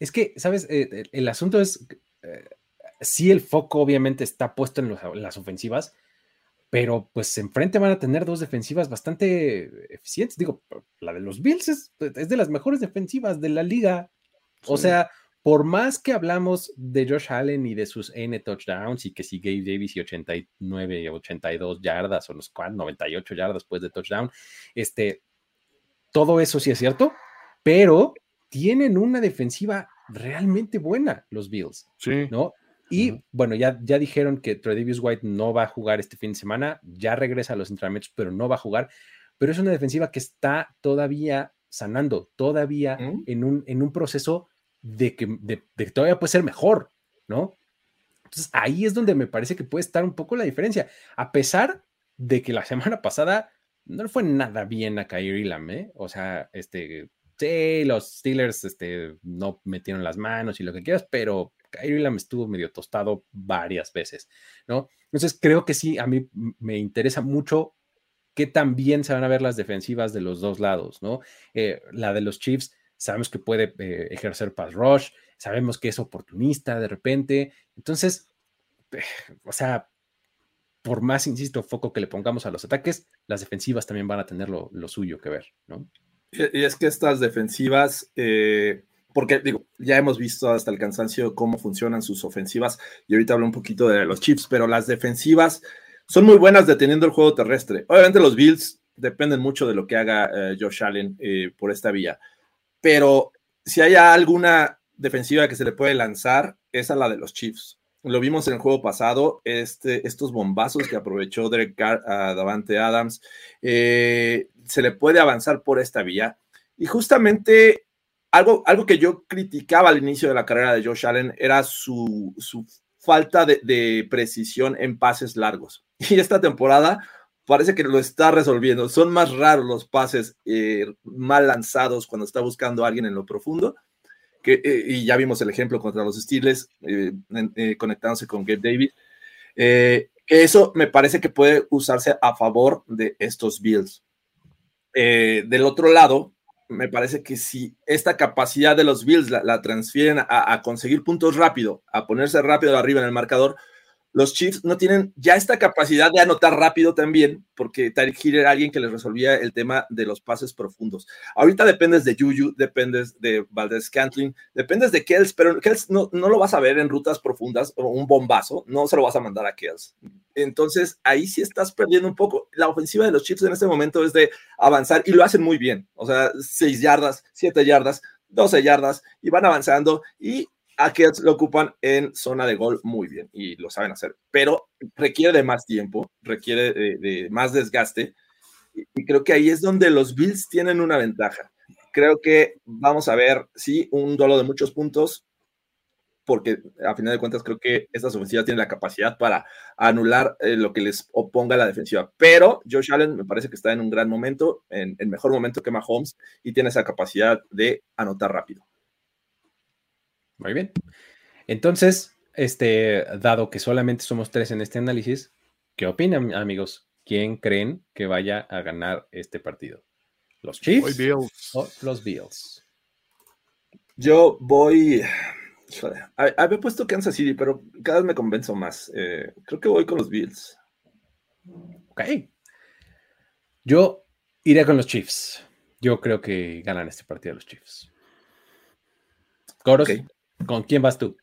Speaker 1: Es que, ¿sabes? Eh, el asunto es, eh, sí el foco obviamente está puesto en, en las ofensivas, pero pues enfrente van a tener dos defensivas bastante eficientes. Digo, la de los Bills es, de las mejores defensivas de la liga. O sea, por más que hablamos de Josh Allen y de sus N touchdowns y que si Gabe Davis y 89, 82 yardas o los 98 yardas después de touchdown, este, todo eso sí es cierto, pero tienen una defensiva realmente buena los Bills, sí. ¿no? Y bueno, ya, ya dijeron que Tredavious White no va a jugar este fin de semana, ya regresa a los entrenamientos, pero no va a jugar. Pero es una defensiva que está todavía sanando, todavía en, un, en un proceso de que, de, todavía puede ser mejor, ¿no? Entonces ahí es donde me parece que puede estar un poco la diferencia, a pesar de que la semana pasada no le fue nada bien a Kyrie Lam, ¿eh? O sea, este, sí, los Steelers este, no metieron las manos y lo que quieras, pero Kyrie me estuvo medio tostado varias veces, ¿no? Entonces creo que sí, a mí me interesa mucho qué también se van a ver las defensivas de los dos lados, ¿no? Eh, la de los Chiefs, sabemos que puede eh, ejercer pass rush, sabemos que es oportunista de repente, entonces, eh, o sea, por más, insisto, foco que le pongamos a los ataques, las defensivas también van a tener lo, suyo que ver, ¿no?
Speaker 2: Y es que estas defensivas, porque digo, ya hemos visto hasta el cansancio cómo funcionan sus ofensivas y ahorita hablo un poquito de los chips, pero las defensivas son muy buenas deteniendo el juego terrestre. Obviamente los Bills dependen mucho de lo que haga eh, Josh Allen eh, por esta vía, pero si hay alguna defensiva que se le puede lanzar, es a la de los Chiefs. lo vimos en el juego pasado, este, estos bombazos que aprovechó Derek Carr a Davante Adams, eh, se le puede avanzar por esta vía. Y justamente algo, algo que yo criticaba al inicio de la carrera de Josh Allen era su, falta de, precisión en pases largos. Y esta temporada parece que lo está resolviendo. Son más raros los pases eh, mal lanzados cuando está buscando a alguien en lo profundo eh, y ya vimos el ejemplo contra los Steelers, eh, conectándose con Gabe Davis, eso me parece que puede usarse a favor de estos Bills. del otro lado, me parece que si esta capacidad de los Bills la, transfieren a, a, conseguir puntos rápido, a ponerse rápido arriba en el marcador, los Chiefs no tienen ya esta capacidad de anotar rápido también, porque Tyreek Hill era alguien que les resolvía el tema de los pases profundos. Ahorita dependes de Juju, dependes de Valdez Scantling, dependes de Kells, pero Kells no, no lo vas a ver en rutas profundas o un bombazo, no se lo vas a mandar a Kells. Entonces ahí sí estás perdiendo un poco. La ofensiva de los Chiefs en este momento es de avanzar y lo hacen muy bien. O sea, 6 yardas, 7 yardas, 12 yardas y van avanzando y a lo ocupan en zona de gol muy bien y lo saben hacer, pero requiere de más tiempo, requiere de, más desgaste y, creo que ahí es donde los Bills tienen una ventaja. Creo que vamos a ver, sí, un duelo de muchos puntos, porque a final de cuentas creo que estas ofensivas tienen la capacidad para anular eh, lo que les oponga la defensiva. Pero Josh Allen me parece que está en un gran momento, en el mejor momento que Mahomes, y tiene esa capacidad de anotar rápido.
Speaker 1: Muy bien. Entonces, este, dado que solamente somos tres en este análisis, ¿qué opinan, amigos? ¿Quién creen que vaya a ganar este partido? ¿Los Chiefs o los Bills?
Speaker 2: Yo voy. Había puesto Kansas City, pero cada vez me convenzo más. Eh, creo que voy con los Bills.
Speaker 1: Ok. Yo iré con los Chiefs. Yo creo que ganan este partido los Chiefs. Coros. ¿Con quién vas tú?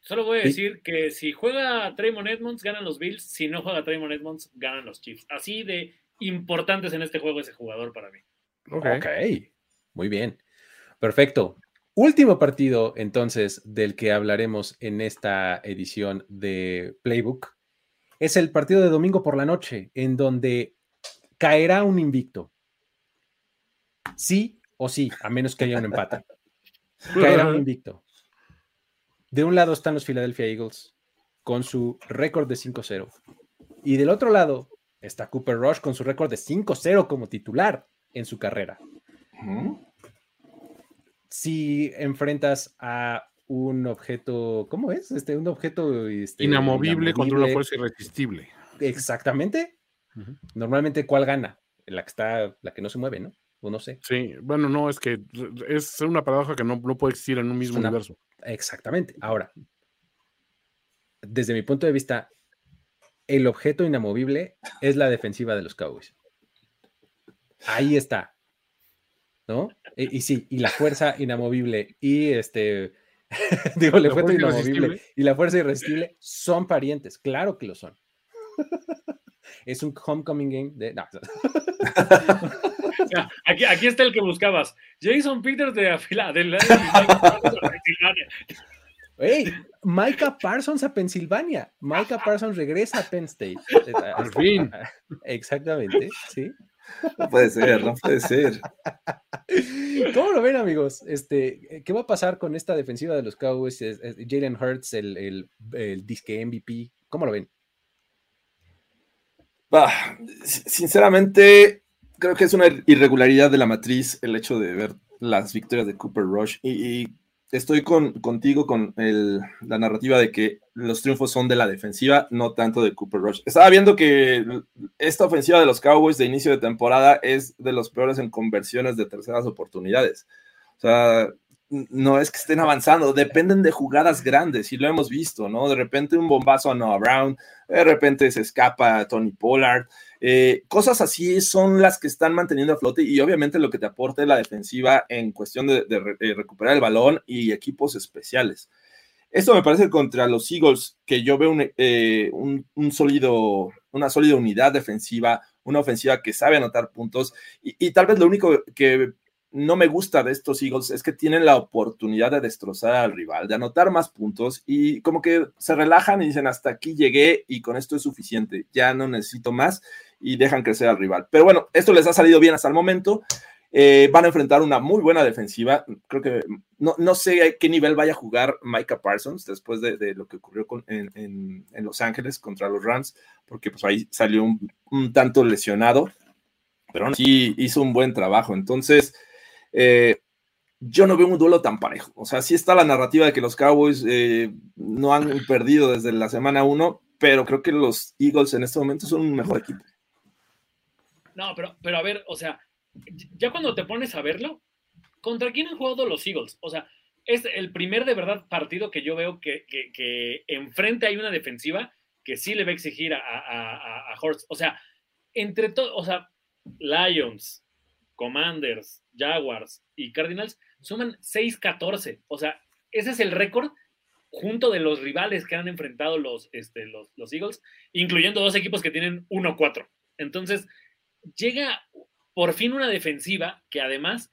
Speaker 4: Solo voy a decir que si juega Traymond Edmonds, ganan los Bills. Si no juega Traymond Edmonds, ganan los Chiefs. Así de importantes en este juego ese jugador para mí.
Speaker 1: Ok. Muy bien. Perfecto. Último partido, entonces, del que hablaremos en esta edición de Playbook, es el partido de domingo por la noche, en donde caerá un invicto. Sí o sí, a menos que haya un empate. Caerá un invicto. De un lado están los Philadelphia Eagles con su récord de 5-0. Y del otro lado está Cooper Rush con su récord de 5-0 como titular en su carrera. Si enfrentas a un objeto, ¿cómo es? Este, un objeto este,
Speaker 3: inamovible, contra una fuerza irresistible.
Speaker 1: Exactamente. Normalmente, ¿cuál gana? La que está, la que no se mueve, ¿no? O no sé.
Speaker 3: Sí, bueno, no, es que es una paradoja que no, no puede existir en un mismo universo.
Speaker 1: Exactamente. Ahora, desde mi punto de vista, el objeto inamovible es la defensiva de los Cowboys. Ahí está. ¿No? Y, sí, y la fuerza inamovible y este, digo, el objeto inamovible y la fuerza irresistible son parientes, claro que lo son. es un homecoming game de...
Speaker 4: aquí, aquí, está el que buscabas. Jason Peters de Filadelfia.
Speaker 1: Hey, Micah Parsons a Pensilvania. Micah Parsons regresa a Penn State.
Speaker 3: Al fin.
Speaker 1: Exactamente, sí.
Speaker 2: No puede ser, no puede ser.
Speaker 1: ¿Cómo lo ven, amigos? Este, ¿Qué va a pasar con esta defensiva de los Cowboys? Jalen Hurts, el, el, el, disque MVP. ¿Cómo lo ven?
Speaker 2: sinceramente, creo que es una irregularidad de la matriz el hecho de ver las victorias de Cooper Rush y, estoy con, contigo con la narrativa de que los triunfos son de la defensiva, no tanto de Cooper Rush. Estaba viendo que esta ofensiva de los Cowboys de inicio de temporada es de los peores en conversiones de terceras oportunidades. O sea, no es que estén avanzando, dependen de jugadas grandes y lo hemos visto, ¿no? De repente un bombazo a Noah Brown, de repente se escapa a Tony Pollard, eh, cosas así son las que están manteniendo a flote y obviamente lo que te aporta la defensiva en cuestión de, recuperar el balón y equipos especiales. Esto me parece contra los Eagles, que yo veo un, eh, sólido, una sólida unidad defensiva, una ofensiva que sabe anotar puntos y, y tal vez lo único que no me gusta de estos Eagles es que tienen la oportunidad de destrozar al rival, de anotar más puntos y como que se relajan y dicen hasta aquí llegué y con esto es suficiente, ya no necesito más y dejan crecer al rival. Pero bueno, esto les ha salido bien hasta el momento. Eh, van a enfrentar una muy buena defensiva. Creo que no, no, sé a qué nivel vaya a jugar Micah Parsons después de, lo que ocurrió con, en, Los Ángeles contra los Rams, porque pues ahí salió un, tanto lesionado, pero sí hizo un buen trabajo. Entonces, eh, yo no veo un duelo tan parejo. O sea, sí está la narrativa de que los Cowboys eh, no han perdido desde la semana 1, pero creo que los Eagles en este momento son un mejor equipo.
Speaker 4: No, pero, pero a ver, o sea, ya cuando te pones a verlo, ¿contra quién han jugado los Eagles? O sea, es el primer de verdad partido que yo veo que, que, enfrente hay una defensiva que sí le va a exigir a, a, a, Horst. O sea, entre todos, o sea, Lions, Commanders, Jaguars y Cardinals suman 6-14. O sea, ese es el récord junto de los rivales que han enfrentado los, este, los, los Eagles, incluyendo dos equipos que tienen 1-4. Entonces, llega por fin una defensiva que además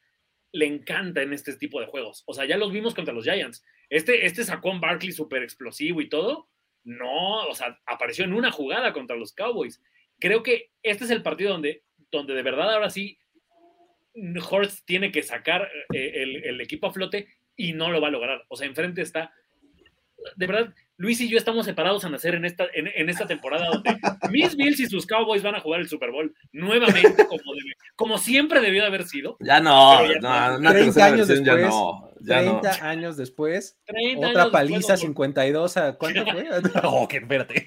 Speaker 4: le encanta en este tipo de juegos. O sea, ya los vimos contra los Giants. Este, este Saquon Barkley súper explosivo y todo, no, o sea, apareció en una jugada contra los Cowboys. Creo que este es el partido donde, donde de verdad ahora sí Horst tiene que sacar eh, el, el, equipo a flote y no lo va a lograr. O sea, enfrente está, de verdad, Luis y yo estamos separados a nacer en esta, en, esta temporada donde Miss Bills y sus Cowboys van a jugar el Super Bowl nuevamente como, como siempre debió de haber sido.
Speaker 2: Ya no, no, no
Speaker 1: 30 años después, ya no. 30 años después, otra paliza 52 a ¿cuánto fue? oh, que espérate.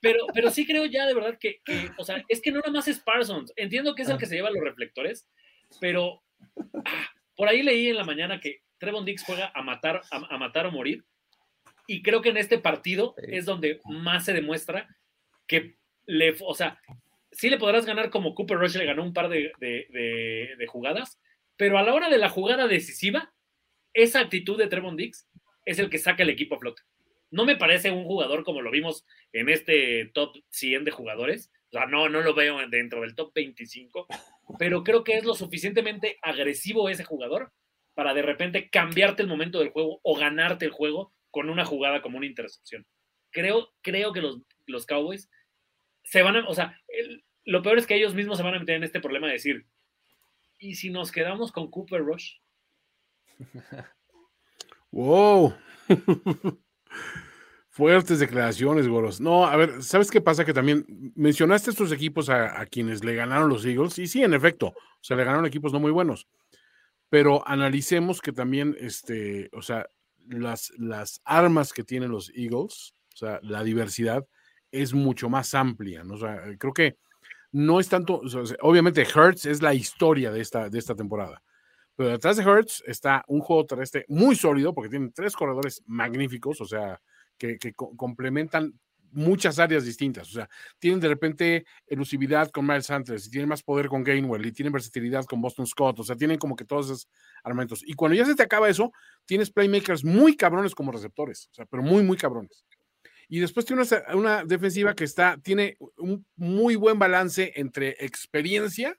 Speaker 4: Pero, pero sí creo ya de verdad que, o sea, es que no nada más es Parsons. Entiendo que es el que se lleva los reflectores, pero ah, por ahí leí en la mañana que Trevon Dix juega a matar, a matar o morir y creo que en este partido es donde más se demuestra que le, o sea, sí le podrás ganar como Cooper Rush le ganó un par de, jugadas, pero a la hora de la jugada decisiva, esa actitud de Trevon Dix es el que saca el equipo a flote. No me parece un jugador como lo vimos en este top 100 de jugadores. O sea, no, no lo veo dentro del top 25, pero creo que es lo suficientemente agresivo ese jugador para de repente cambiarte el momento del juego o ganarte el juego con una jugada como una intercepción. Creo, creo que los, los Cowboys se van a, o sea, lo peor es que ellos mismos se van a meter en este problema de decir, ¿y si nos quedamos con Cooper Rush?
Speaker 3: wow. Fuertes declaraciones, Goros. No, a ver, ¿sabes qué pasa? Que también mencionaste estos equipos a, a, quienes le ganaron los Eagles, y sí, en efecto, o sea, le ganaron equipos no muy buenos. Pero analicemos que también, este, o sea, las, las armas que tienen los Eagles, o sea, la diversidad es mucho más amplia, ¿no? Sea, creo que no es tanto, obviamente Hertz es la historia de esta, de esta temporada, pero detrás de Hertz está un juego terrestre muy sólido porque tienen tres corredores magníficos, o sea, que complementan muchas áreas distintas. O sea, tienen de repente elusividad con Miles Sanders, y tienen más poder con Gainwell, y tienen versatilidad con Boston Scott. O sea, tienen como que todos esos armamentos. Y cuando ya se te acaba eso, tienes playmakers muy cabrones como receptores. O sea, pero muy, muy cabrones. Y después tiene una, defensiva que está, tiene un muy buen balance entre experiencia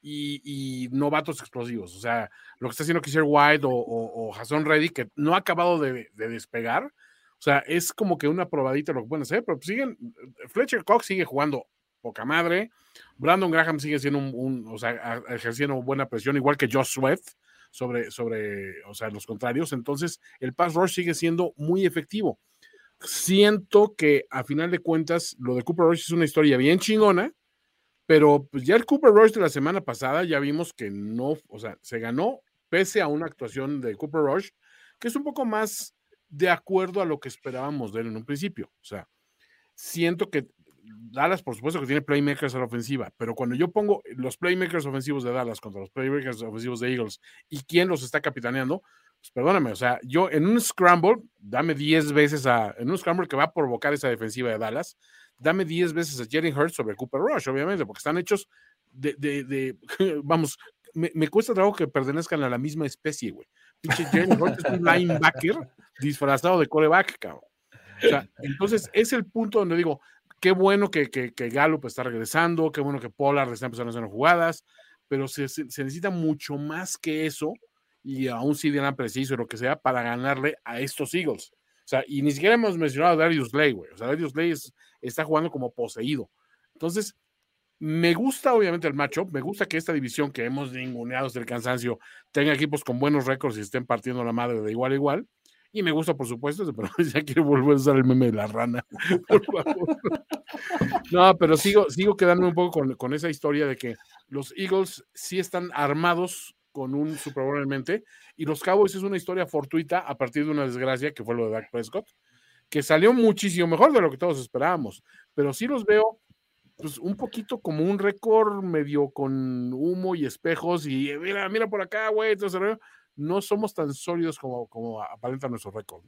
Speaker 3: y, novatos explosivos. O sea, lo que está haciendo Kisher White o, o, Jason Reddy, que no ha acabado de despegar, o sea, es como que una probadita lo que pueden hacer, pero siguen, Fletcher Cox sigue jugando poca madre, Brandon Graham sigue siendo un, o sea, ejerciendo buena presión, igual que Josh Sweat sobre, sobre, o sea, los contrarios, entonces el pass rush sigue siendo muy efectivo. Siento que a final de cuentas lo de Cooper Rush es una historia bien chingona, pero pues ya el Cooper Rush de la semana pasada ya vimos que no, o sea, se ganó pese a una actuación de Cooper Rush que es un poco más de acuerdo a lo que esperábamos de él en un principio. O sea, siento que Dallas, por supuesto que tiene playmakers a la ofensiva, pero cuando yo pongo los playmakers ofensivos de Dallas contra los playmakers ofensivos de Eagles y quién los está capitaneando, pues perdóname, o sea, yo en un scramble, dame 10 veces a, en un scramble que va a provocar esa defensiva de Dallas, dame 10 veces a Jerry Hurts sobre Cooper Rush, obviamente, porque están hechos de, de, de vamos, me, me, cuesta trabajo que pertenezcan a la misma especie, güey. Pinche es un linebacker disfrazado de coreback, cabrón. O sea, entonces es el punto donde digo, qué bueno que, que, que, Gallup está regresando, qué bueno que Pollard está empezando a hacer jugadas, pero se, necesita mucho más que eso, y aún si dieran preciso lo que sea, para ganarle a estos Eagles. O sea, y ni siquiera hemos mencionado a Darius Lay, güey. O sea, Darius Lay está jugando como poseído. Entonces, me gusta obviamente el matchup, me gusta que esta división que hemos ninguneado desde el cansancio tenga equipos con buenos récords y estén partiendo la madre de igual a igual. Y me gusta, por supuesto, pero ya quiero volver a usar el meme de la rana, por favor. No, pero sigo, sigo un poco con, con, esa historia de que los Eagles sí están armados con un Super Bowl en mente, y los Cowboys es una historia fortuita a partir de una desgracia que fue lo de Dak Prescott, que salió muchísimo mejor de lo que todos esperábamos, pero sí los veo pues un poquito como un récord medio con humo y espejos y mira, mira por acá, güey, no somos tan sólidos como, como aparenta nuestro récord.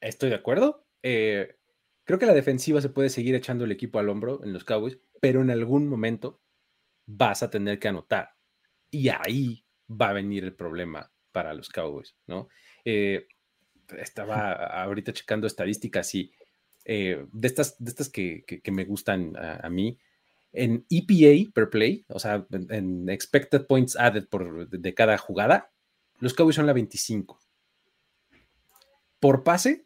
Speaker 1: Estoy de acuerdo. Eh, creo que la defensiva se puede seguir echando el equipo al hombro en los Cowboys, pero en algún momento vas a tener que anotar. Y ahí va a venir el problema para los Cowboys, ¿no? Eh, estaba ahorita checando estadísticas y eh, de estas, de estas que, me gustan a, mí, en EPA per play, o sea, en, expected points added por, de, cada jugada, los Cowboys son la 25. Por pase,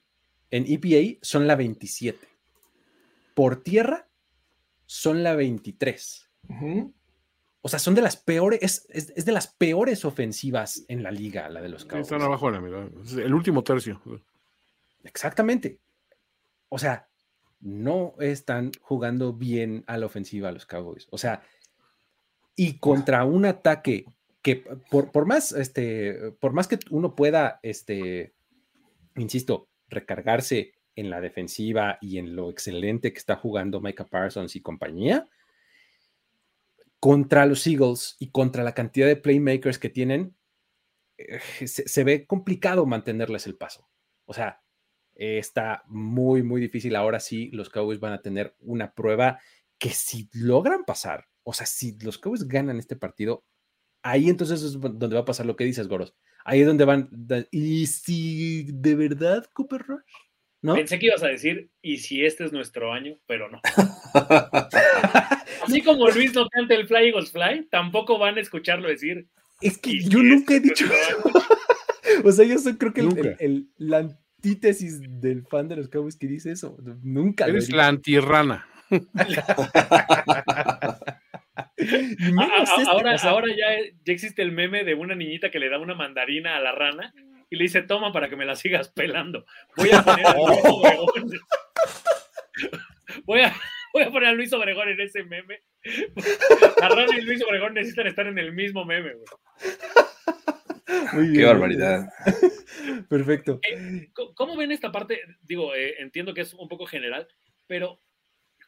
Speaker 1: en EPA son la 27. Por tierra, son la 23. O sea, son de las peores, es, de las peores ofensivas en la liga, la de los Cowboys.
Speaker 3: Están abajo de la El último tercio.
Speaker 1: Exactamente o sea, no están jugando bien a la ofensiva los Cowboys. O sea, y contra un ataque que por, más, este, por más que uno pueda, este, insisto, recargarse en la defensiva y en lo excelente que está jugando Micah Parsons y compañía, contra los Eagles y contra la cantidad de playmakers que tienen, eh, se ve complicado mantenerles el paso. O sea, está muy, muy difícil. Ahora sí, los Cowboys van a tener una prueba que si logran pasar, o sea, si los Cowboys ganan este partido, ahí entonces es donde va a pasar lo que dices, Goros. Ahí es donde van. Y si de verdad Cooper Rush, ¿no?
Speaker 4: Pensé que ibas a decir, y si este es nuestro año, pero no. Así como Luis no canta el Fly Eagles Fly, tampoco van a escucharlo decir.
Speaker 1: Es que yo nunca he dicho eso. o sea, yo soy, creo que el, el, antítesis del fan de los Cowboys que dice eso. Nunca.
Speaker 3: Eres la antirrana.
Speaker 4: ahora, ahora ya, ya existe el meme de una niñita que le da una mandarina a la rana y le dice, toma para que me la sigas pelando. Voy a poner a Luis Obregón. Voy a, voy a poner a Luis Obregón en ese meme. La rana y Luis Obregón necesitan estar en el mismo meme, güey.
Speaker 2: Qué barbaridad.
Speaker 1: Perfecto.
Speaker 4: Eh, ¿Cómo ven esta parte? Digo, eh, entiendo que es un poco general, pero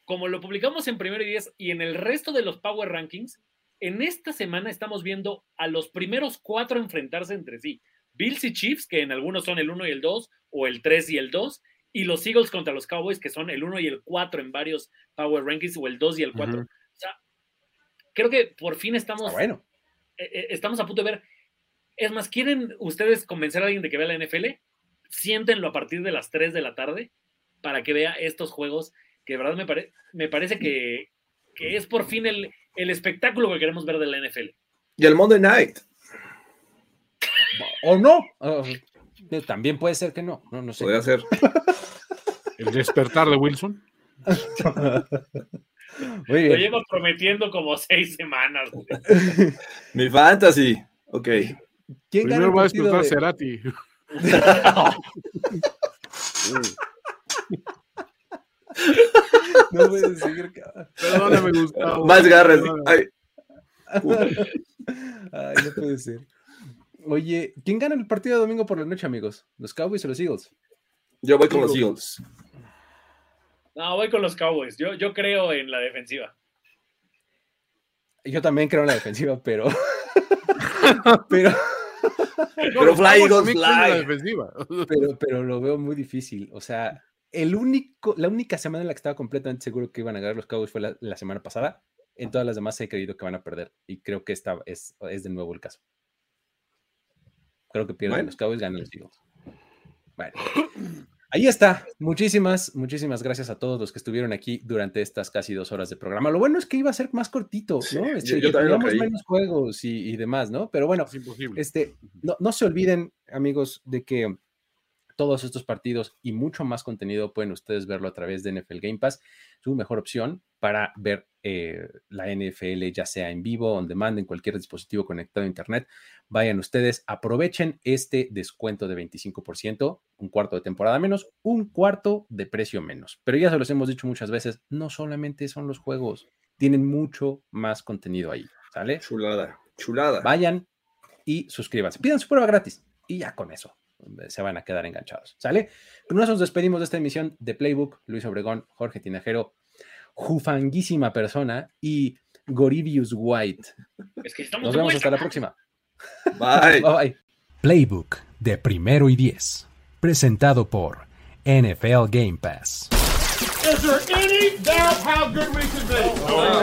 Speaker 4: como lo publicamos en primero y diez y en el resto de los Power Rankings, en esta semana estamos viendo a los primeros cuatro enfrentarse entre sí. Bills y Chiefs, que en algunos son el 1 y el 2, o el 3 y el 2, y los Eagles contra los Cowboys, que son el 1 y el 4 en varios Power Rankings, o el 2 y el 4. O sea, creo que por fin estamos,
Speaker 1: bueno.
Speaker 4: Eh, estamos a punto de ver es más, ¿quieren ustedes convencer a alguien de que vea la NFL? Siéntenlo a partir de las 3 de la tarde para que vea estos juegos que de verdad me, me parece que, es por fin el, espectáculo que queremos ver de la NFL.
Speaker 2: Y el Monday Night.
Speaker 1: O no. también puede ser que no. No, no sé.
Speaker 2: Puede ser.
Speaker 3: El despertar de Wilson.
Speaker 4: Lo llevo prometiendo como seis semanas.
Speaker 2: Mi fantasy. Ok.
Speaker 3: ¿Quién Primero va a despertar Cerati.
Speaker 1: no puede seguir.
Speaker 3: Perdóname, Gustavo.
Speaker 2: Más garras. Ay.
Speaker 1: Ay, no puede ser. Oye, ¿quién gana el partido de domingo por la noche, amigos? ¿Los Cowboys o los Eagles?
Speaker 2: Yo voy con los Eagles.
Speaker 4: No, voy con los Cowboys. Yo, yo creo en la defensiva.
Speaker 1: Yo también creo en la defensiva, pero. pero.
Speaker 2: Pero Fly Fly.
Speaker 1: Pero, pero lo veo muy difícil. O sea, el único, la única semana en la que estaba completamente seguro que iban a ganar los Cowboys fue la, semana pasada. En todas las demás he creído que van a perder. Y creo que esta es, es de nuevo el caso. Creo que pierden los Cowboys, ganan los Eagles. Bueno. Ahí está. Muchísimas, muchísimas gracias a todos los que estuvieron aquí durante estas casi dos horas de programa. Lo bueno es que iba a ser más cortito, ¿no? Este, yo, teníamos menos juegos y, demás, ¿no? Pero bueno, este, no, no se olviden, amigos, de que todos estos partidos y mucho más contenido pueden ustedes verlo a través de NFL Game Pass, su mejor opción para ver eh, la NFL, ya sea en vivo, on demand, en cualquier dispositivo conectado a Internet. Vayan ustedes, aprovechen este descuento de 25%, un cuarto de temporada menos, un cuarto de precio menos. Pero ya se los hemos dicho muchas veces, no solamente son los juegos, tienen mucho más contenido ahí, ¿sale?
Speaker 2: Chulada, chulada.
Speaker 1: Vayan y suscríbanse. Pidan su prueba gratis y ya con eso se van a quedar enganchados. ¿Sale? Con eso nos despedimos de esta emisión de Playbook. Luis Obregón, Jorge Tinajero, jufanguísima persona y Goribius White. nos vemos hasta la próxima.
Speaker 2: Bye. bye, bye.
Speaker 6: Playbook de primero y diez. Presentado por NFL Game Pass.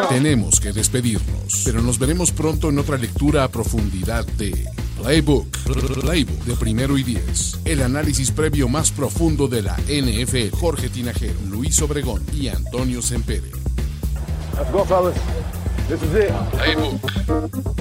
Speaker 7: Tenemos que despedirnos, pero nos veremos pronto en otra lectura a profundidad de Playbook. Playbook de primero y diez. El análisis previo más profundo de la NFL. Jorge Tinajero, Luis Obregón y Antonio Sempere.
Speaker 8: Let's go, fellas. This is it.
Speaker 7: Playbook.